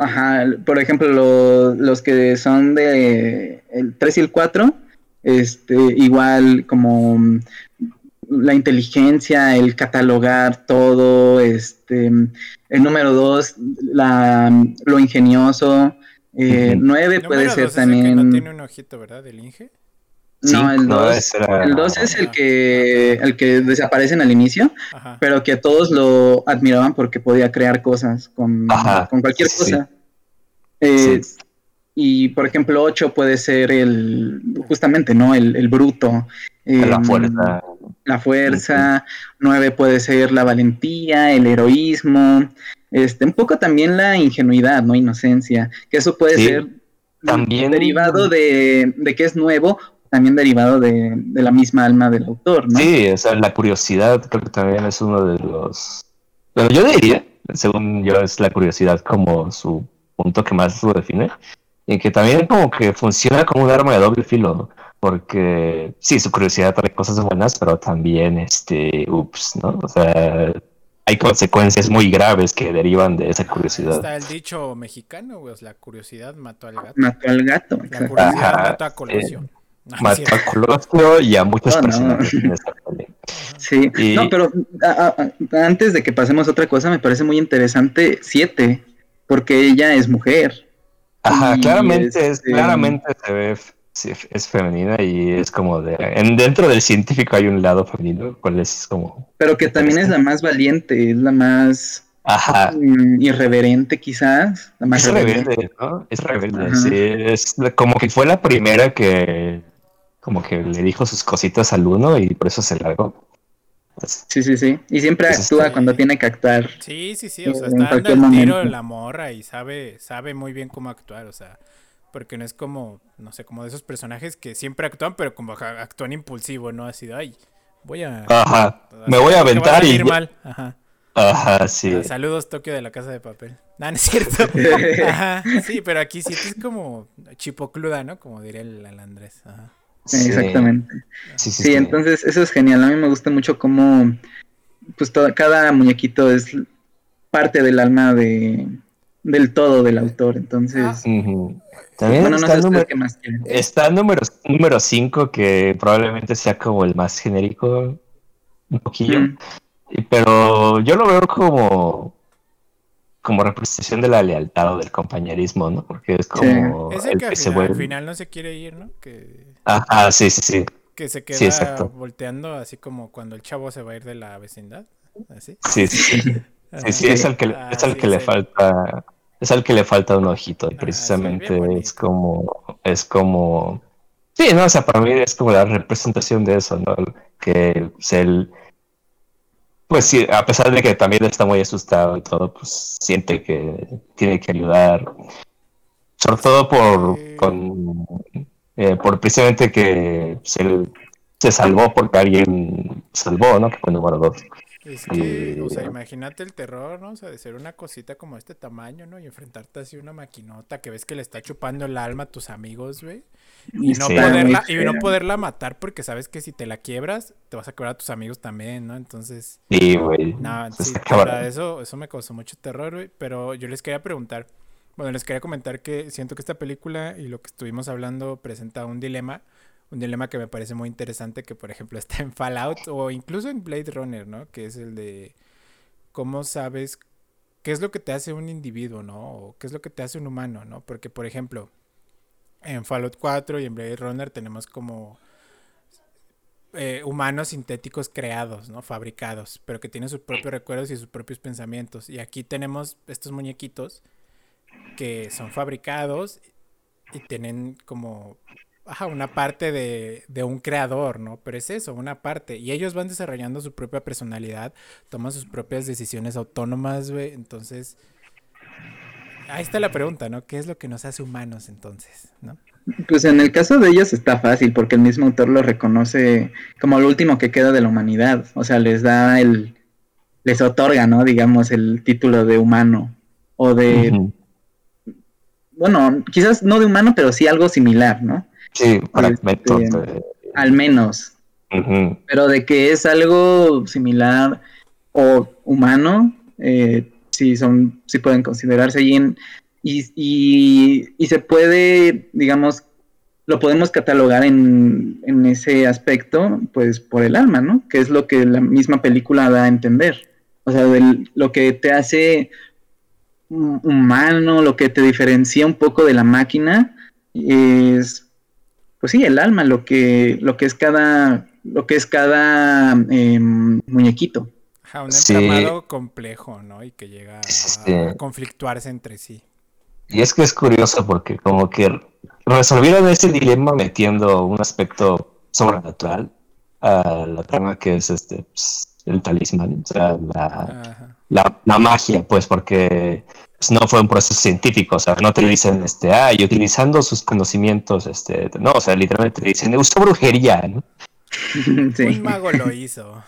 C: Ajá, por ejemplo, lo- los que son de el 3 y el 4, este, igual como mm, la inteligencia, el catalogar todo, este, el número 2, la, lo ingenioso, Eh,
B: Ujú.
C: 9 puede
A: Número
C: ser
A: dos es el que
C: también...
A: no tiene un ojito, ¿verdad? Del Inge.
C: No, el
B: no,
C: 2
B: ese era-
C: el 2 es el que, el que desaparecen al inicio,
A: Ajá.
C: pero que todos lo admiraban porque podía crear cosas con, con cualquier
B: sí.
C: cosa. Eh,
B: Sí.
C: Y por ejemplo, 8 puede ser el, justamente, ¿no? El, el bruto.
B: la
C: em,
B: fuerza.
C: La fuerza. 9 puede ser la valentía, el heroísmo. Este, un poco también la ingenuidad, ¿no? Inocencia. Que eso puede
B: Sí.
C: ser
B: También-
C: derivado de, de que es nuevo, también derivado de, de la misma alma del autor, ¿no?
B: Sí, o sea, la curiosidad creo que también es uno de los... Bueno, yo diría, según yo, es la curiosidad como su punto que más lo define. Y que también como que funciona como un arma de doble filo. Porque sí, su curiosidad trae cosas buenas, pero también, este, ups, ¿no? O sea, hay consecuencias muy graves que derivan de esa curiosidad.
A: Está el dicho mexicano, güey. La curiosidad mató al gato.
C: Mató al gato.
A: La curiosidad
B: Ajá,
A: mató a Colosio. No, no
B: Mató
A: cierto.
B: a Colosio y a muchos
C: No, no.
B: personajes en esta.
C: Sí,
B: Y-
C: no, pero a- a- antes de que pasemos a otra cosa, me parece muy interesante 7, porque ella es mujer.
B: Ajá, claramente, es,
C: este,
B: claramente se ve, es femenina y es como de, en, dentro del científico hay un lado femenino, cual es como,
C: Pero que también es la más valiente, es la más
B: ajá,
C: mm, irreverente quizás, la más
B: es rebelde, ¿no? Es rebelde,
C: Ajá.
B: sí, es como que fue la primera que, como que le dijo sus cositas al uno y por eso se largó. Pues,
C: Sí, sí, sí. Y siempre
B: Pues
C: actúa cuando tiene que actuar.
A: Sí, sí, sí. O sea,
C: En
A: está dando
C: cualquier
A: el tiro
C: momento.
A: la morra y sabe, sabe muy bien cómo actuar. O sea, porque no es como, no sé, como de esos personajes que siempre actúan, pero como actúan impulsivo, ¿no? Así de, ay, voy a.
B: Ajá, me voy a aventar y...
A: mal. Ajá.
B: Ajá, sí.
A: Ah, Saludos, Tokio de la Casa de Papel. No, no es cierto. Ajá. Sí, pero aquí sí es como chipocluda, ¿no? Como diría el, el Andrés. Ajá.
B: Sí.
C: Exactamente.
B: Sí, sí,
C: Sí,
B: sí.
C: entonces eso es genial. A mí me gusta mucho cómo pues todo, cada muñequito es parte del alma de del todo del autor. Entonces,
A: Ah.
B: También
C: bueno, no
B: está
C: sé
B: el número-
C: qué más quieren.
B: Está el número, número 5, que probablemente sea como el más genérico, un poquillo.
C: Mm.
B: Pero yo lo veo como, como representación de la lealtad o del compañerismo, ¿no? Porque es como
A: Es el
B: el
A: que al final, al
B: vuelve.
A: final no se quiere ir, ¿no? Que,
B: Ajá, sí, sí, sí.
A: que se queda
B: Sí, exacto.
A: volteando así como cuando el chavo se va a ir de la vecindad. Así.
B: Sí, sí, sí. Sí, sí, es al que,
A: Ah,
B: es al
A: sí,
B: que le
A: sí.
B: falta, es al que le falta un ojito. Y
A: Ah, sí,
B: precisamente es como, es como, sí, no, o sea, para mí es como la representación de eso, ¿no? Que pues, él, pues sí, a pesar de que también está muy asustado y todo, pues siente que tiene que ayudar. Sobre todo por, con, eh, por precisamente que él se salvó porque alguien salvó, ¿no? Que fue número dos.
A: Es que, o sea, imagínate el terror, ¿no? O sea, de ser una cosita como este tamaño, ¿no? Y enfrentarte así a una maquinota que ves que le está chupando el alma a tus amigos, güey. Y no,
B: Sí.
A: poderla, y no poderla matar porque sabes que si te la quiebras, te vas a quebrar a tus amigos también, ¿no? Entonces,
B: Sí, güey.
A: no, sí, eso, eso me causó mucho terror, güey. Pero yo les quería preguntar, bueno, les quería comentar que siento que esta película y lo que estuvimos hablando presenta un dilema, un dilema que me parece muy interesante, que por ejemplo está en Fallout o incluso en Blade Runner, ¿no? Que es el de cómo sabes qué es lo que te hace un individuo, ¿no? O qué es lo que te hace un humano, ¿no? Porque, por ejemplo, en Fallout 4 y en Blade Runner tenemos como eh, humanos sintéticos creados, ¿no? Fabricados, pero que tienen sus propios recuerdos y sus propios pensamientos. Y aquí tenemos estos muñequitos que son fabricados y tienen como una parte de, de un creador, ¿no? Pero es eso, una parte. Y ellos van desarrollando su propia personalidad, toman sus propias decisiones autónomas, güey. Entonces, ahí está la pregunta, ¿no? ¿Qué es lo que nos hace humanos entonces, ¿no?
C: Pues en el caso de ellos está fácil porque el mismo autor lo reconoce como lo último que queda de la humanidad. O sea, les da el, les otorga, ¿no? Digamos, el título de humano o de, bueno, quizás no de humano, pero sí algo similar, ¿no?
B: Sí, fragmentos.
C: Este,
B: de-
C: Al menos. Pero de que es algo similar o humano, eh, sí son, sí pueden considerarse y, en- y, se puede, digamos, lo podemos catalogar en, ese aspecto, pues por el alma, ¿no? Que es lo que la misma película da a entender. O sea, del- lo que te hace hu- humano, lo que te diferencia un poco de la máquina es, pues sí, el alma, lo que, lo que es cada, lo que es cada em, muñequito.
A: Ajá, un
B: Sí.
A: entramado complejo, ¿no? Y que llega a,
B: Sí.
A: a conflictuarse entre sí.
B: Y es que es curioso porque como que resolvieron ese dilema metiendo un aspecto sobrenatural a la trama que es este pues, el talismán, o sea, la, la, la magia, pues porque pues, no fue un proceso científico, o sea, no te dicen, este, ah, y utilizando sus conocimientos, este, no, o sea, literalmente te dicen, usó brujería, ¿no?
C: sí.
A: Un mago lo hizo.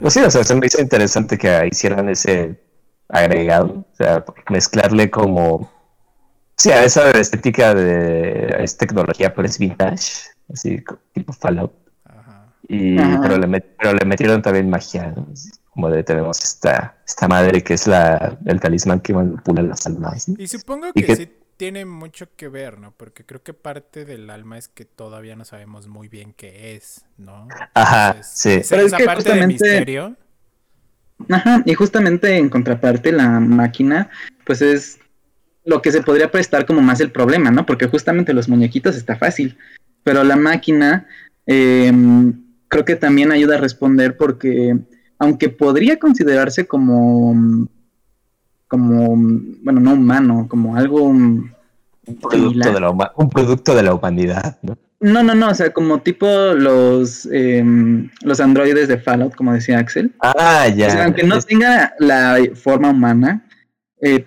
B: Pues sí, o sea, se me hizo interesante que hicieran ese agregado, o sea, mezclarle como, sí, a esa estética de, es tecnología, pero es vintage, así tipo Fallout,
A: Ajá.
B: y,
C: Ajá.
B: pero, le met- pero le metieron también magia, ¿no? Como de tenemos esta, esta madre que es la, el talismán que manipula las almas. ¿no?
A: Y supongo
B: Y
A: que,
B: que-
A: sí tiene mucho que ver, ¿no? Porque creo que parte del alma es que todavía no sabemos muy bien qué es, ¿no?
B: Ajá,
A: Entonces,
B: sí.
A: esa-
C: Pero es
A: esa
C: que
A: parte de
C: justamente-
A: misterio.
C: Ajá, y justamente en contraparte la máquina, pues es lo que se podría prestar como más el problema, ¿no? Porque justamente los muñequitos está fácil, pero la máquina eh, creo que también ayuda a responder porque aunque podría considerarse como, como, bueno, no humano, como algo...
B: Un producto, de la, un producto de la humanidad, ¿no?
C: No, no, no, o sea, como tipo los, em, los androides de Fallout, como decía Axel.
B: Ah, ya.
C: O sea, aunque no tenga la forma humana, eh,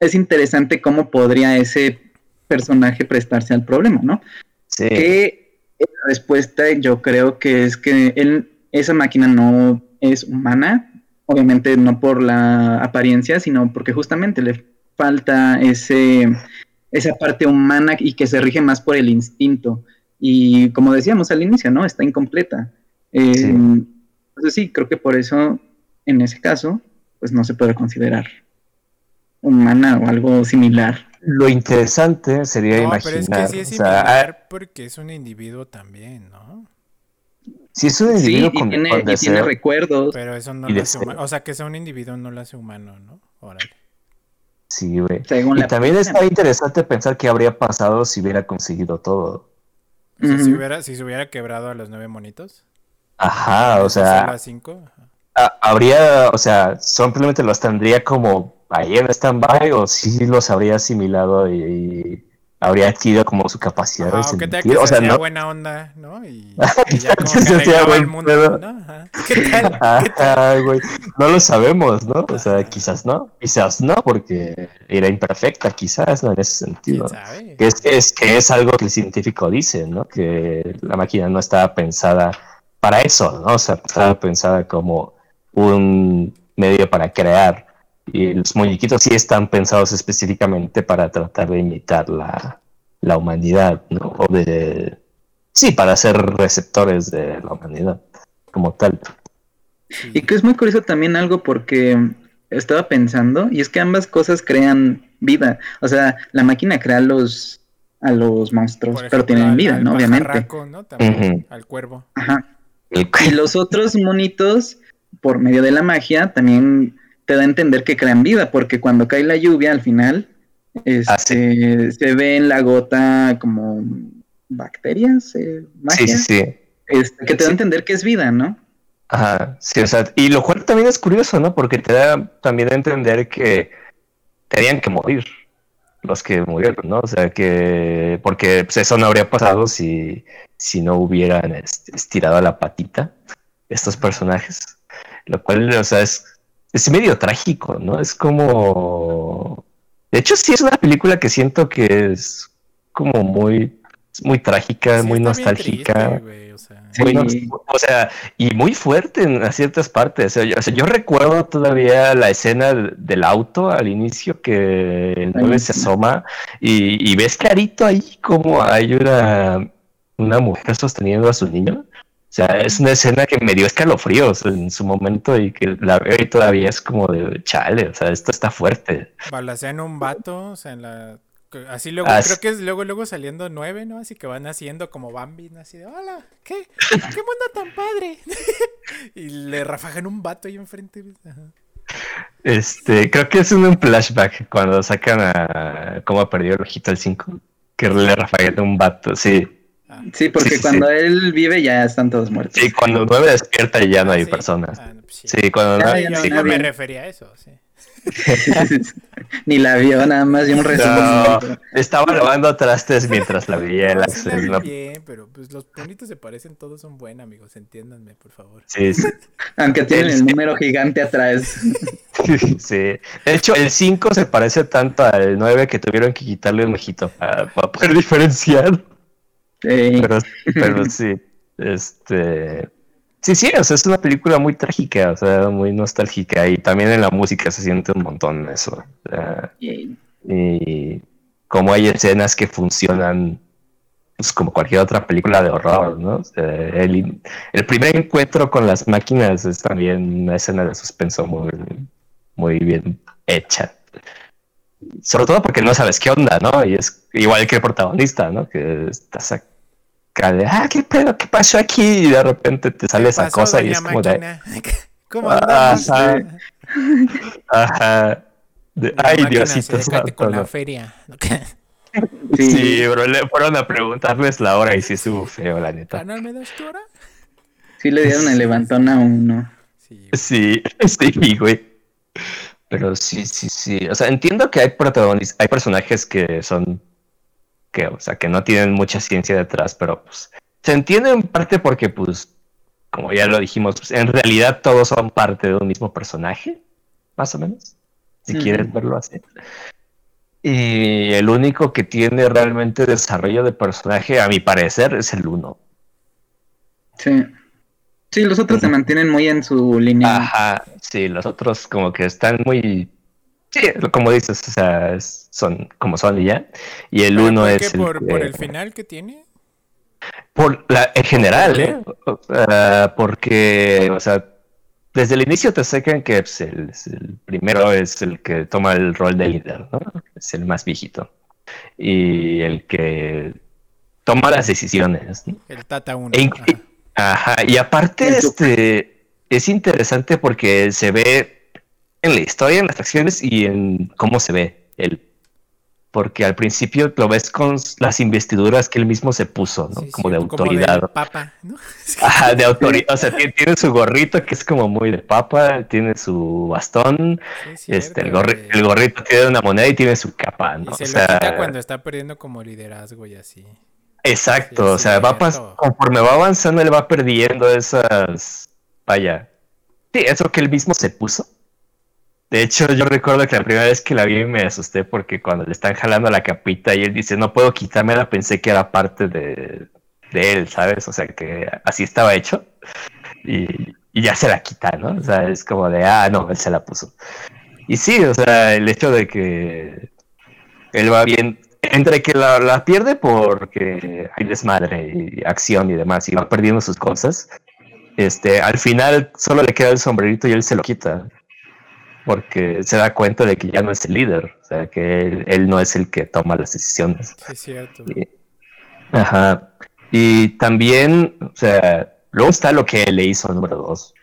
C: es interesante cómo podría ese personaje prestarse al problema, ¿no?
B: sí.
C: Que la respuesta yo creo que es que él, esa máquina no es humana, obviamente no por la apariencia, sino porque justamente le falta ese, esa parte humana y que se rige más por el instinto. Y como decíamos al inicio, ¿no? Está incompleta. Eh,
B: Sí.
C: Entonces sí, creo que por eso, en ese caso, pues no se puede considerar humana o algo similar.
B: Lo interesante sería
A: No,
B: imaginar.
A: pero es que sí es
B: o sea, ah,
A: similar porque es un individuo también, ¿no?
B: Si es un
C: Sí,
B: individuo
C: y
B: con,
C: tiene,
B: con
C: y tiene recuerdos.
A: Pero eso no lo hace humano. O sea, que sea un individuo no lo hace humano, ¿no? Órale.
B: sí, güey.
C: Según
B: Y también está interesante pensar qué habría pasado si hubiera conseguido todo.
A: O sea, si, hubiera, si se hubiera quebrado a los nueve monitos.
B: Ajá, o
A: ¿eso solo
B: sea,
A: a cinco? Ajá.
B: habría, o sea, simplemente los tendría como ahí en stand-by o sí los habría asimilado y, y habría adquirido como su capacidad
A: Ajá,
B: de sentir.
A: que
B: O
A: se
B: sea, no,
A: buena onda, ¿no? Y,
B: ¿Qué
A: y ya como
B: que se
A: el mundo? ¿no? Ajá. ¿Qué tal? ¿Qué tal?
B: Ajá, güey. No lo sabemos, ¿no? O sea, quizás no, quizás no, porque era imperfecta, quizás, ¿no? En ese sentido. Que es, es, que es algo que el científico dice, ¿no? Que la máquina no estaba pensada para eso, ¿no? O sea, estaba pensada como un medio para crear. Y los muñequitos sí están pensados específicamente para tratar de imitar la, la humanidad, ¿no? O de... Sí, para ser receptores de la humanidad como tal.
C: Y que es muy curioso también algo porque estaba pensando, y es que ambas cosas crean vida. O sea, la máquina crea los, a los monstruos, pero tienen
A: al-
C: vida,
A: al
C: ¿no? Obviamente.
A: ¿no? También, al cuervo.
C: Ajá. Y los otros monitos, por medio de la magia, también te da a entender que crean vida, porque cuando cae la lluvia al final,
B: Ah,
C: este, se ve en la gota como bacterias, eh,
B: Sí,
C: magia,
B: sí, sí.
C: este, que te da a entender que es vida, ¿no?
B: Ajá, sí, o sea, y lo cual también es curioso, ¿no? Porque te da también a entender que tenían que morir los que murieron, ¿no? O sea, que, porque pues, eso no habría pasado si, si no hubieran este, estirado la patita estos personajes, lo cual, o sea, es, es medio trágico, ¿no? Es como... De hecho, sí es una película que siento que es como muy, muy trágica,
A: Sí,
B: muy nostálgica.
A: triste, güey, o sea.
C: Sí.
B: Muy o sea, y muy fuerte en ciertas partes. O sea, yo, o sea, yo recuerdo todavía la escena del- del auto al inicio que el 9 se asoma y, y ves clarito ahí como hay una, una mujer sosteniendo a su niño. O sea, es una escena que me dio escalofríos en su momento y que la veo y todavía es como de chale, o sea, esto está fuerte.
A: Balacean un vato, o sea, en la... Así luego, creo que es luego, luego saliendo nueve, ¿no? Así que van haciendo como Bambi, ¿no? Así de, hola, ¿qué? ¿Qué mundo tan padre? y le rafajan un vato ahí enfrente. Ajá.
B: Este, creo que es un flashback cuando sacan a cómo perdió el ojito al 5. Que le Rafael un vato, sí.
C: Sí, porque
B: Sí, sí,
C: cuando él vive ya están todos muertos.
B: Sí, cuando 9 despierta y ya no hay
A: sí.
B: personas.
A: Ah, no, pues sí.
B: Sí, cuando nueve-
C: ya
A: Yo,
B: sí.
A: yo me refería a eso, sí.
C: Ni la vio, nada más dio un resumen.
B: No, estaba lavando trastes mientras la
A: No, la vi
B: ¿no?
A: bien, pero pues los bonitos se parecen, todos son buenos, amigos, entiéndanme, por favor.
B: Sí, sí.
C: Aunque tienen el número gigante atrás.
B: Sí. De hecho, el 5 se parece tanto al 9 que tuvieron que quitarle un ojito para, para poder diferenciar.
C: Sí.
B: Pero, pero sí, este... Sí, sí, o sea, es una película muy trágica, o sea, muy nostálgica y también en la música se siente un montón eso. o sea,
C: Y-
B: como hay escenas que funcionan pues, como cualquier otra película de horror, ¿no? O sea, el, el primer encuentro con las máquinas es también una escena de suspenso muy, muy bien hecha. Sobre todo porque no sabes qué onda, ¿no? Y es igual que el protagonista, ¿no? Que estás de, ah, ¿qué pedo? ¿Qué pasó aquí? Y de repente te sale esa
A: Pasó,
B: cosa y es como de.
A: ¿Cómo
B: Ah,
A: andamos?
B: ajá. ajá. De,
A: La
B: ay, Diosito
A: con la feria.
C: Sí.
B: Sí, pero le fueron a preguntarles la hora y sí estuvo feo, la neta.
A: ¿Canal me das tu hora?
C: Sí le dieron el levantón a uno.
A: Sí,
B: Sí, sí, güey. Pero sí, sí, sí. O sea, entiendo que hay protagonistas, hay personajes que son, que, o sea, que no tienen mucha ciencia detrás, pero pues se entiende en parte porque, pues, como ya lo dijimos, pues, en realidad todos son parte de un mismo personaje, más o menos, si quieres verlo así. Y el único que tiene realmente desarrollo de personaje, a mi parecer, es el uno.
C: Sí. Sí, los otros se mantienen muy en su línea.
B: Ajá, sí, los otros como que están muy... Sí, como dices, o sea, son como son y ya. Y el
A: ¿Pero
B: uno
A: por
B: es
A: qué?
B: el,
A: ¿Por,
B: que-
A: por el final que tiene?
B: por la, en general. ¿eh? O sea, porque, o sea, desde el inicio te sacan que pues, el, el primero es el que toma el rol de líder, ¿no? Es el más viejito. Y el que toma las decisiones, ¿no?
A: El Tata 1.
B: E Ajá, y aparte, este, es interesante porque se ve en la historia, en las acciones y en cómo se ve él. Porque al principio lo ves con las investiduras que él mismo se puso, ¿no? como de autoridad.
A: papa, ¿no?
B: Ajá, de autoridad. O sea, tiene, tiene su gorrito que es como muy de papa, tiene su bastón,
A: Sí, es
B: este, el, gorri- el gorrito tiene una moneda y tiene su capa, ¿no?
A: Y se
B: O
A: lo
B: sea,
A: quita cuando está perdiendo como liderazgo y así.
B: Exacto, o sea, va conforme va avanzando, él va perdiendo esas. Vaya. Sí, eso que él mismo se puso. De hecho, yo recuerdo que la primera vez que la vi me asusté porque cuando le están jalando la capita y él dice, no puedo quitármela, pensé que era parte de, él, ¿sabes? O sea, que así estaba hecho. Y, ya se la quita, ¿no? O sea, es como de, ah, no, él se la puso. Y sí, o sea, el hecho de que él va bien, entre que la, la pierde porque hay desmadre y acción y demás, y va perdiendo sus cosas, este, al final solo le queda el sombrerito y él se lo quita. Porque se da cuenta de que ya no es el líder, o sea, que él, él no es el que toma las decisiones.
A: Sí, es cierto.
B: Y- Ajá. Y también, o sea, luego está lo que le hizo al número dos.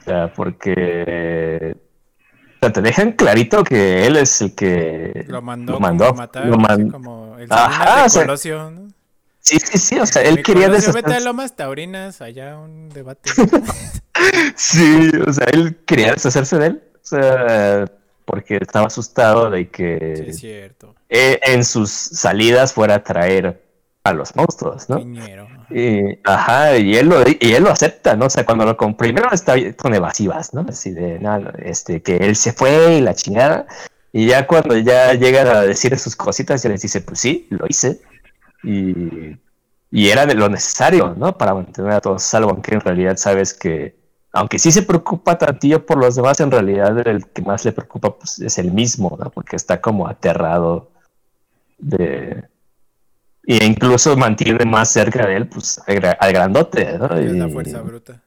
B: O sea, porque o sea, te dejan clarito que él es el que
A: Lo mandó,
B: lo mandó,
A: como a matar,
B: lo man-
A: como el
B: Ajá,
A: de
B: sea,
A: ¿no?
B: Sí, sí, sí, o sea, él quería
A: Colosio, vete a
B: deshacerse.
A: Lomas Taurinas, allá un debate.
B: Sí, o sea, él quería deshacerse de él. Porque estaba asustado de
A: Sí,
B: que
A: es cierto.
B: eh, en sus salidas fuera a traer a los monstruos, ¿no?
A: Piñero. ajá.
B: Y, ajá, y él lo, y él lo acepta, ¿no? O sea, cuando lo con, primero está con evasivas, ¿no? Así de, nada, este, que él se fue y la chingada. Y ya cuando ya llegan a decir sus cositas, ya les dice, pues sí, lo hice. Y, y era de lo necesario, ¿no? Para mantener a todos salvo, aunque en realidad sabes que, aunque sí se preocupa tantillo por los demás, en realidad el que más le preocupa pues, es el mismo, ¿no? Porque está como aterrado de... E incluso mantiene más cerca de él, pues, al, gra- al grandote, ¿no?
A: Es la
B: Y-
A: fuerza bruta.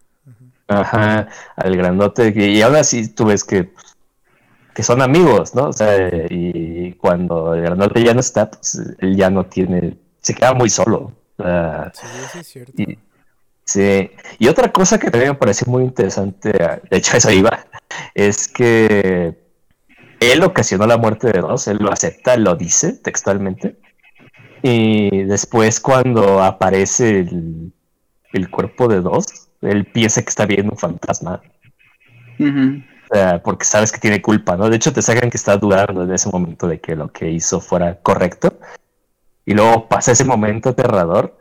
B: Ajá, al grandote. Y, aún así tú ves que, que son amigos, ¿no? O sea, y cuando el grandote ya no está, pues él ya no tiene, se queda muy solo. Sea,
A: Sí, sí, es cierto.
B: y, Sí, y otra cosa que también me pareció muy interesante, de hecho eso iba, es que él ocasionó la muerte de dos, él lo acepta, lo dice textualmente, y después cuando aparece el, el cuerpo de dos, él piensa que está viendo un fantasma. O sea, porque sabes que tiene culpa, ¿no? De hecho, te sacan que está dudando en ese momento de que lo que hizo fuera correcto. Y luego pasa ese momento aterrador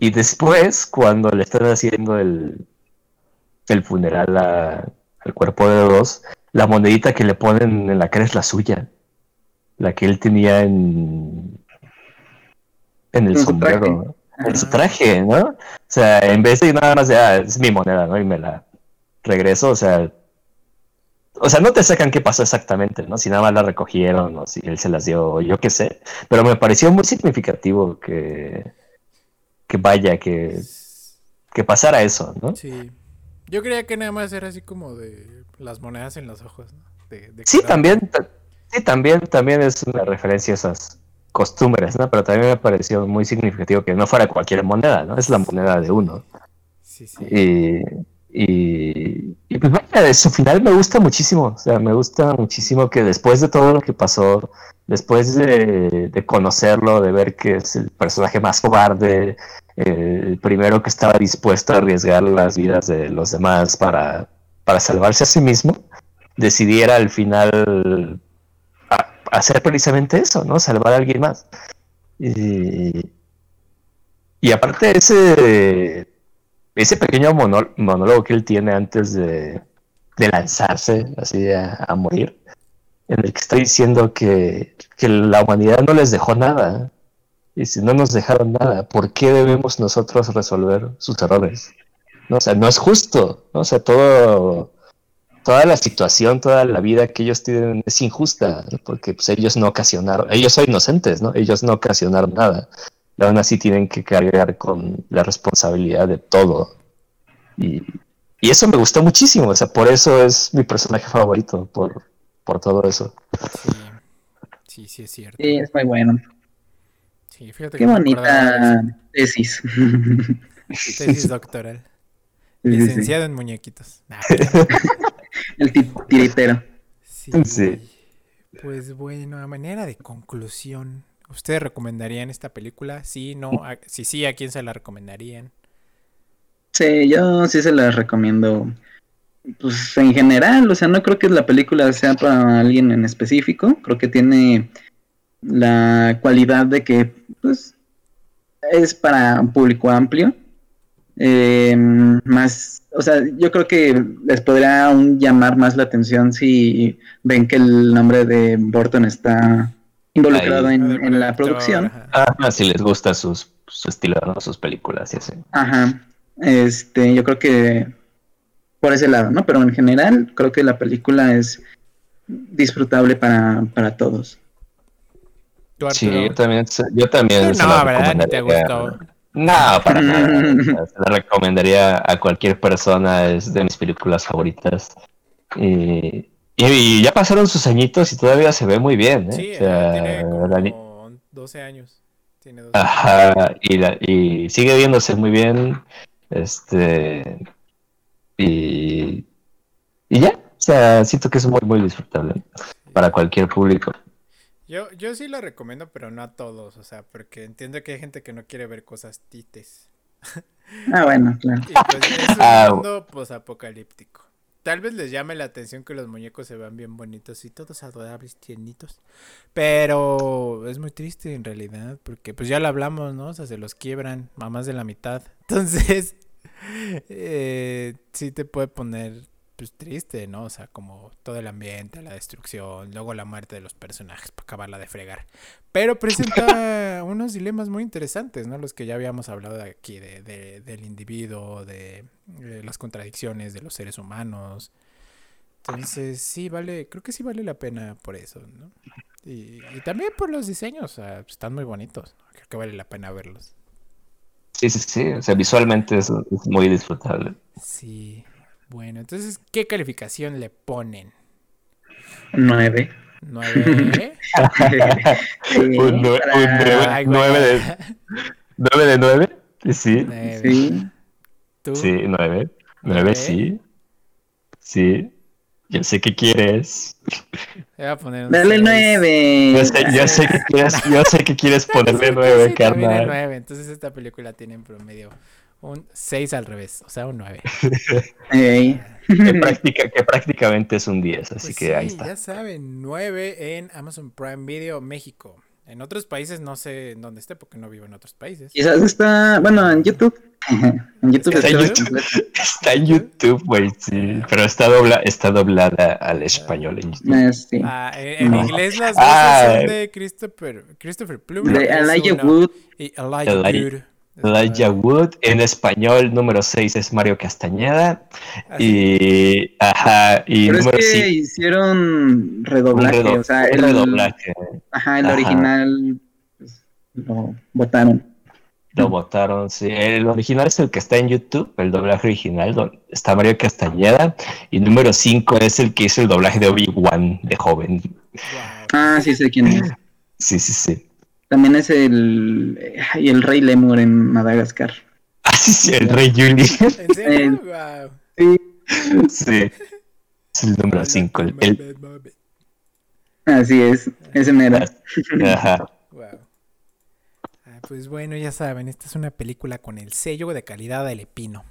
B: y después, cuando le están haciendo el, el funeral al cuerpo de dos, la monedita que le ponen en la cara es la suya. La que él tenía en, en el sombrero, en su traje, ¿no? O sea, en vez de nada más de, ah, es mi moneda, ¿no? Y me la regreso, o sea, o sea, no te sacan qué pasó exactamente, ¿no? Si nada más la recogieron o si él se las dio, yo qué sé. Pero me pareció muy significativo que, que vaya, que, que pasara eso, ¿no?
A: Sí. Yo creía que nada más era así como de las monedas en los ojos, ¿no?
B: sí, también, sí, también, también es una referencia a esas costumbres, ¿no? Pero también me pareció muy significativo que no fuera cualquier moneda, ¿no? Es la moneda de uno. Sí, sí. Y, y, y pues vaya, su final me gusta muchísimo, o sea, me gusta muchísimo que después de todo lo que pasó, después de, conocerlo, de ver que es el personaje más cobarde, eh, el primero que estaba dispuesto a arriesgar las vidas de los demás para, para salvarse a sí mismo, decidiera al final hacer precisamente eso, ¿no? Salvar a alguien más. Y, y aparte ese, ese pequeño monólogo que él tiene antes de, lanzarse así a morir, en el que está diciendo que, la humanidad no les dejó nada. Y si no nos dejaron nada, ¿por qué debemos nosotros resolver sus errores? ¿No? O sea, no es justo. ¿no? O sea, todo, toda la situación, toda la vida que ellos tienen es injusta, porque pues, ellos no ocasionaron, ellos son inocentes, ¿no? Ellos no ocasionaron nada. Y aún así tienen que cargar con la responsabilidad de todo. Y, y eso me gustó muchísimo, o sea, por eso es mi personaje favorito, por, por todo eso.
A: Sí, sí, es cierto.
C: Sí, es muy bueno. Sí, fíjate Qué bonita tesis.
A: Tesis doctoral. Licenciado en muñequitos.
C: El tiritero.
A: Sí. Pues bueno, a manera de conclusión, ¿ustedes recomendarían esta película? Sí, no, si sí, ¿a quién se la recomendarían?
C: Sí, yo sí se la recomiendo pues en general, o sea, no creo que la película sea para alguien en específico, creo que tiene la cualidad de que pues es para un público amplio. Eh, más, o sea, yo creo que les podría aún llamar más la atención si ven que el nombre de Burton está involucrado en, la producción.
B: Ah, si les gusta sus, su estilo, sus películas y así.
C: Ajá. Este, yo creo que por ese lado, ¿no? Pero en general creo que la película es disfrutable para, para todos.
B: Sí, yo también, yo también
A: no, la ¿verdad? ¿Te gustó?
B: No, para nada. se la recomendaría a cualquier persona, es de mis películas favoritas. Y, y, ya pasaron sus añitos y todavía se ve muy bien. ¿eh?
A: Sí, o sea, tiene como 12 años. Tiene 12
B: Ajá, y, la, y sigue viéndose muy bien. Este, y, y ya, o sea, siento que es muy, muy disfrutable para cualquier público.
A: Yo, yo sí lo recomiendo, pero no a todos, o sea, porque entiendo que hay gente que no quiere ver cosas tites.
C: Ah, bueno, claro.
A: Y pues es un ah, mundo posapocalíptico. Tal vez les llame la atención que los muñecos se vean bien bonitos y todos adorables, tiernitos. Pero es muy triste en realidad, porque pues ya lo hablamos, ¿no? O sea, se los quiebran a más de la mitad. Entonces, eh, sí te puede poner pues triste, ¿no? O sea, como todo el ambiente, la destrucción, luego la muerte de los personajes para acabarla de fregar. Pero presenta unos dilemas muy interesantes, ¿no? Los que ya habíamos hablado aquí, de, del individuo, de, las contradicciones de los seres humanos. Entonces, sí, vale, creo que sí vale la pena por eso, ¿no? Y, también por los diseños, o sea, están muy bonitos, creo que vale la pena verlos.
B: Sí, sí, sí. O sea, visualmente es, muy disfrutable.
A: Sí. Bueno, entonces, ¿qué calificación le ponen?
C: Nueve.
A: ¿Nueve?
B: un, nueve, de, nueve de nueve. Sí.
C: Sí.
A: tú?
B: Sí, nueve.
A: ¿Nueve?
B: Sí. Sí. Yo sé que quieres.
A: Voy a poner un
C: Dale
A: seis.
C: nueve.
B: Yo sé, yo sé que quieres, yo sé que quieres ponerle
A: Sí,
B: nueve,
A: sí,
B: carnal.
A: nueve. Entonces esta película tiene en promedio un 6 al revés, o sea, un 9.
C: Ey.
B: Que, práctica- que prácticamente es un 10, así
A: Pues
B: que ahí
A: sí,
B: está.
A: Ya saben, 9 en Amazon Prime Video México. En otros países no sé en dónde esté porque no vivo en otros países.
C: Quizás está, bueno, en YouTube. En YouTube
A: Está
B: en
C: está
A: YouTube.
C: completo.
B: Está en YouTube, güey, sí. Pero está, dobla, está doblada al español en YouTube.
C: Ah, sí.
A: Ah, en, en
C: No.
A: inglés las voces
B: Ah.
A: son de Christopher, Christopher Plummer.
C: De Elijah Wood.
A: Y Elijah
B: Eli-
A: Wood.
B: Elijah Wood. En español, número 6 es Mario Castañeda.
A: Así.
B: Y. Ajá. Y
C: Pero es
B: número
C: que
B: 5.
C: hicieron redoblaje, o sea, el,
B: redoblaje.
C: Ajá, el
B: Ajá.
C: original pues, lo votaron.
B: Lo votaron, sí. El original es el que está en YouTube, el doblaje original, donde está Mario Castañeda. Y número 5 es el que hizo el doblaje de Obi-Wan de joven.
A: Wow.
C: Ah, sí sé quién es.
B: Sí, sí, sí.
C: También es el y el rey Lemur en Madagascar.
B: Ah, sí, sí, el Rey Yuli.
A: ¿En serio? Wow.
B: sí. Es el número 5. El, el-
C: Así es, ese mero.
B: ajá.
A: Wow. Ah, pues bueno, ya saben, esta es una película con el sello de calidad del Epino.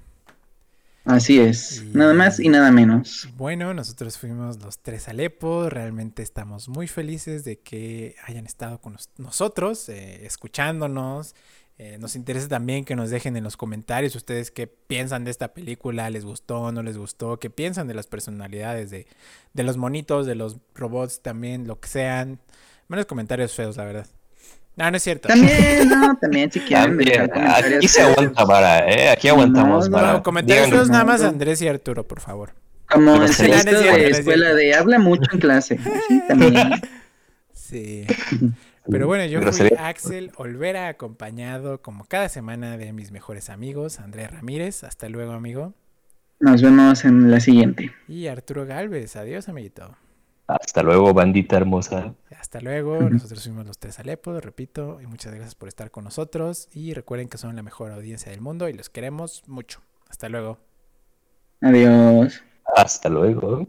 C: Así es,
A: Y-
C: nada más y nada menos.
A: Bueno, nosotros fuimos los tres Alepo, realmente estamos muy felices de que hayan estado con nos- nosotros, eh, escuchándonos. Eh, nos interesa también que nos dejen en los comentarios ustedes qué piensan de esta película, les gustó, no les gustó, qué piensan de las personalidades, de, de los monitos, de los robots también, lo que sean. Menos comentarios feos, la verdad. No, no es cierto.
C: También, no, también si quieren
B: También, aquí se aguanta vara, ¿eh? Aquí aguantamos
C: No,
B: vara.
A: No, comentarios nada más. Andrés y Arturo, por favor.
C: Como
A: No, no
C: de
A: es
C: escuela de habla mucho en clase. Sí, también.
A: Sí. Pero bueno, yo fui Axel Olvera, acompañado como cada semana de mis mejores amigos, Andrés Ramírez, hasta luego amigo,
C: Nos vemos en la siguiente.
A: y Arturo Galvez, adiós amiguito.
B: Hasta luego, bandita hermosa.
A: Hasta luego, nosotros fuimos los tres Alepos, repito, y muchas gracias por estar con nosotros, y recuerden que son la mejor audiencia del mundo y los queremos mucho. Hasta luego.
C: Adiós.
B: Hasta luego.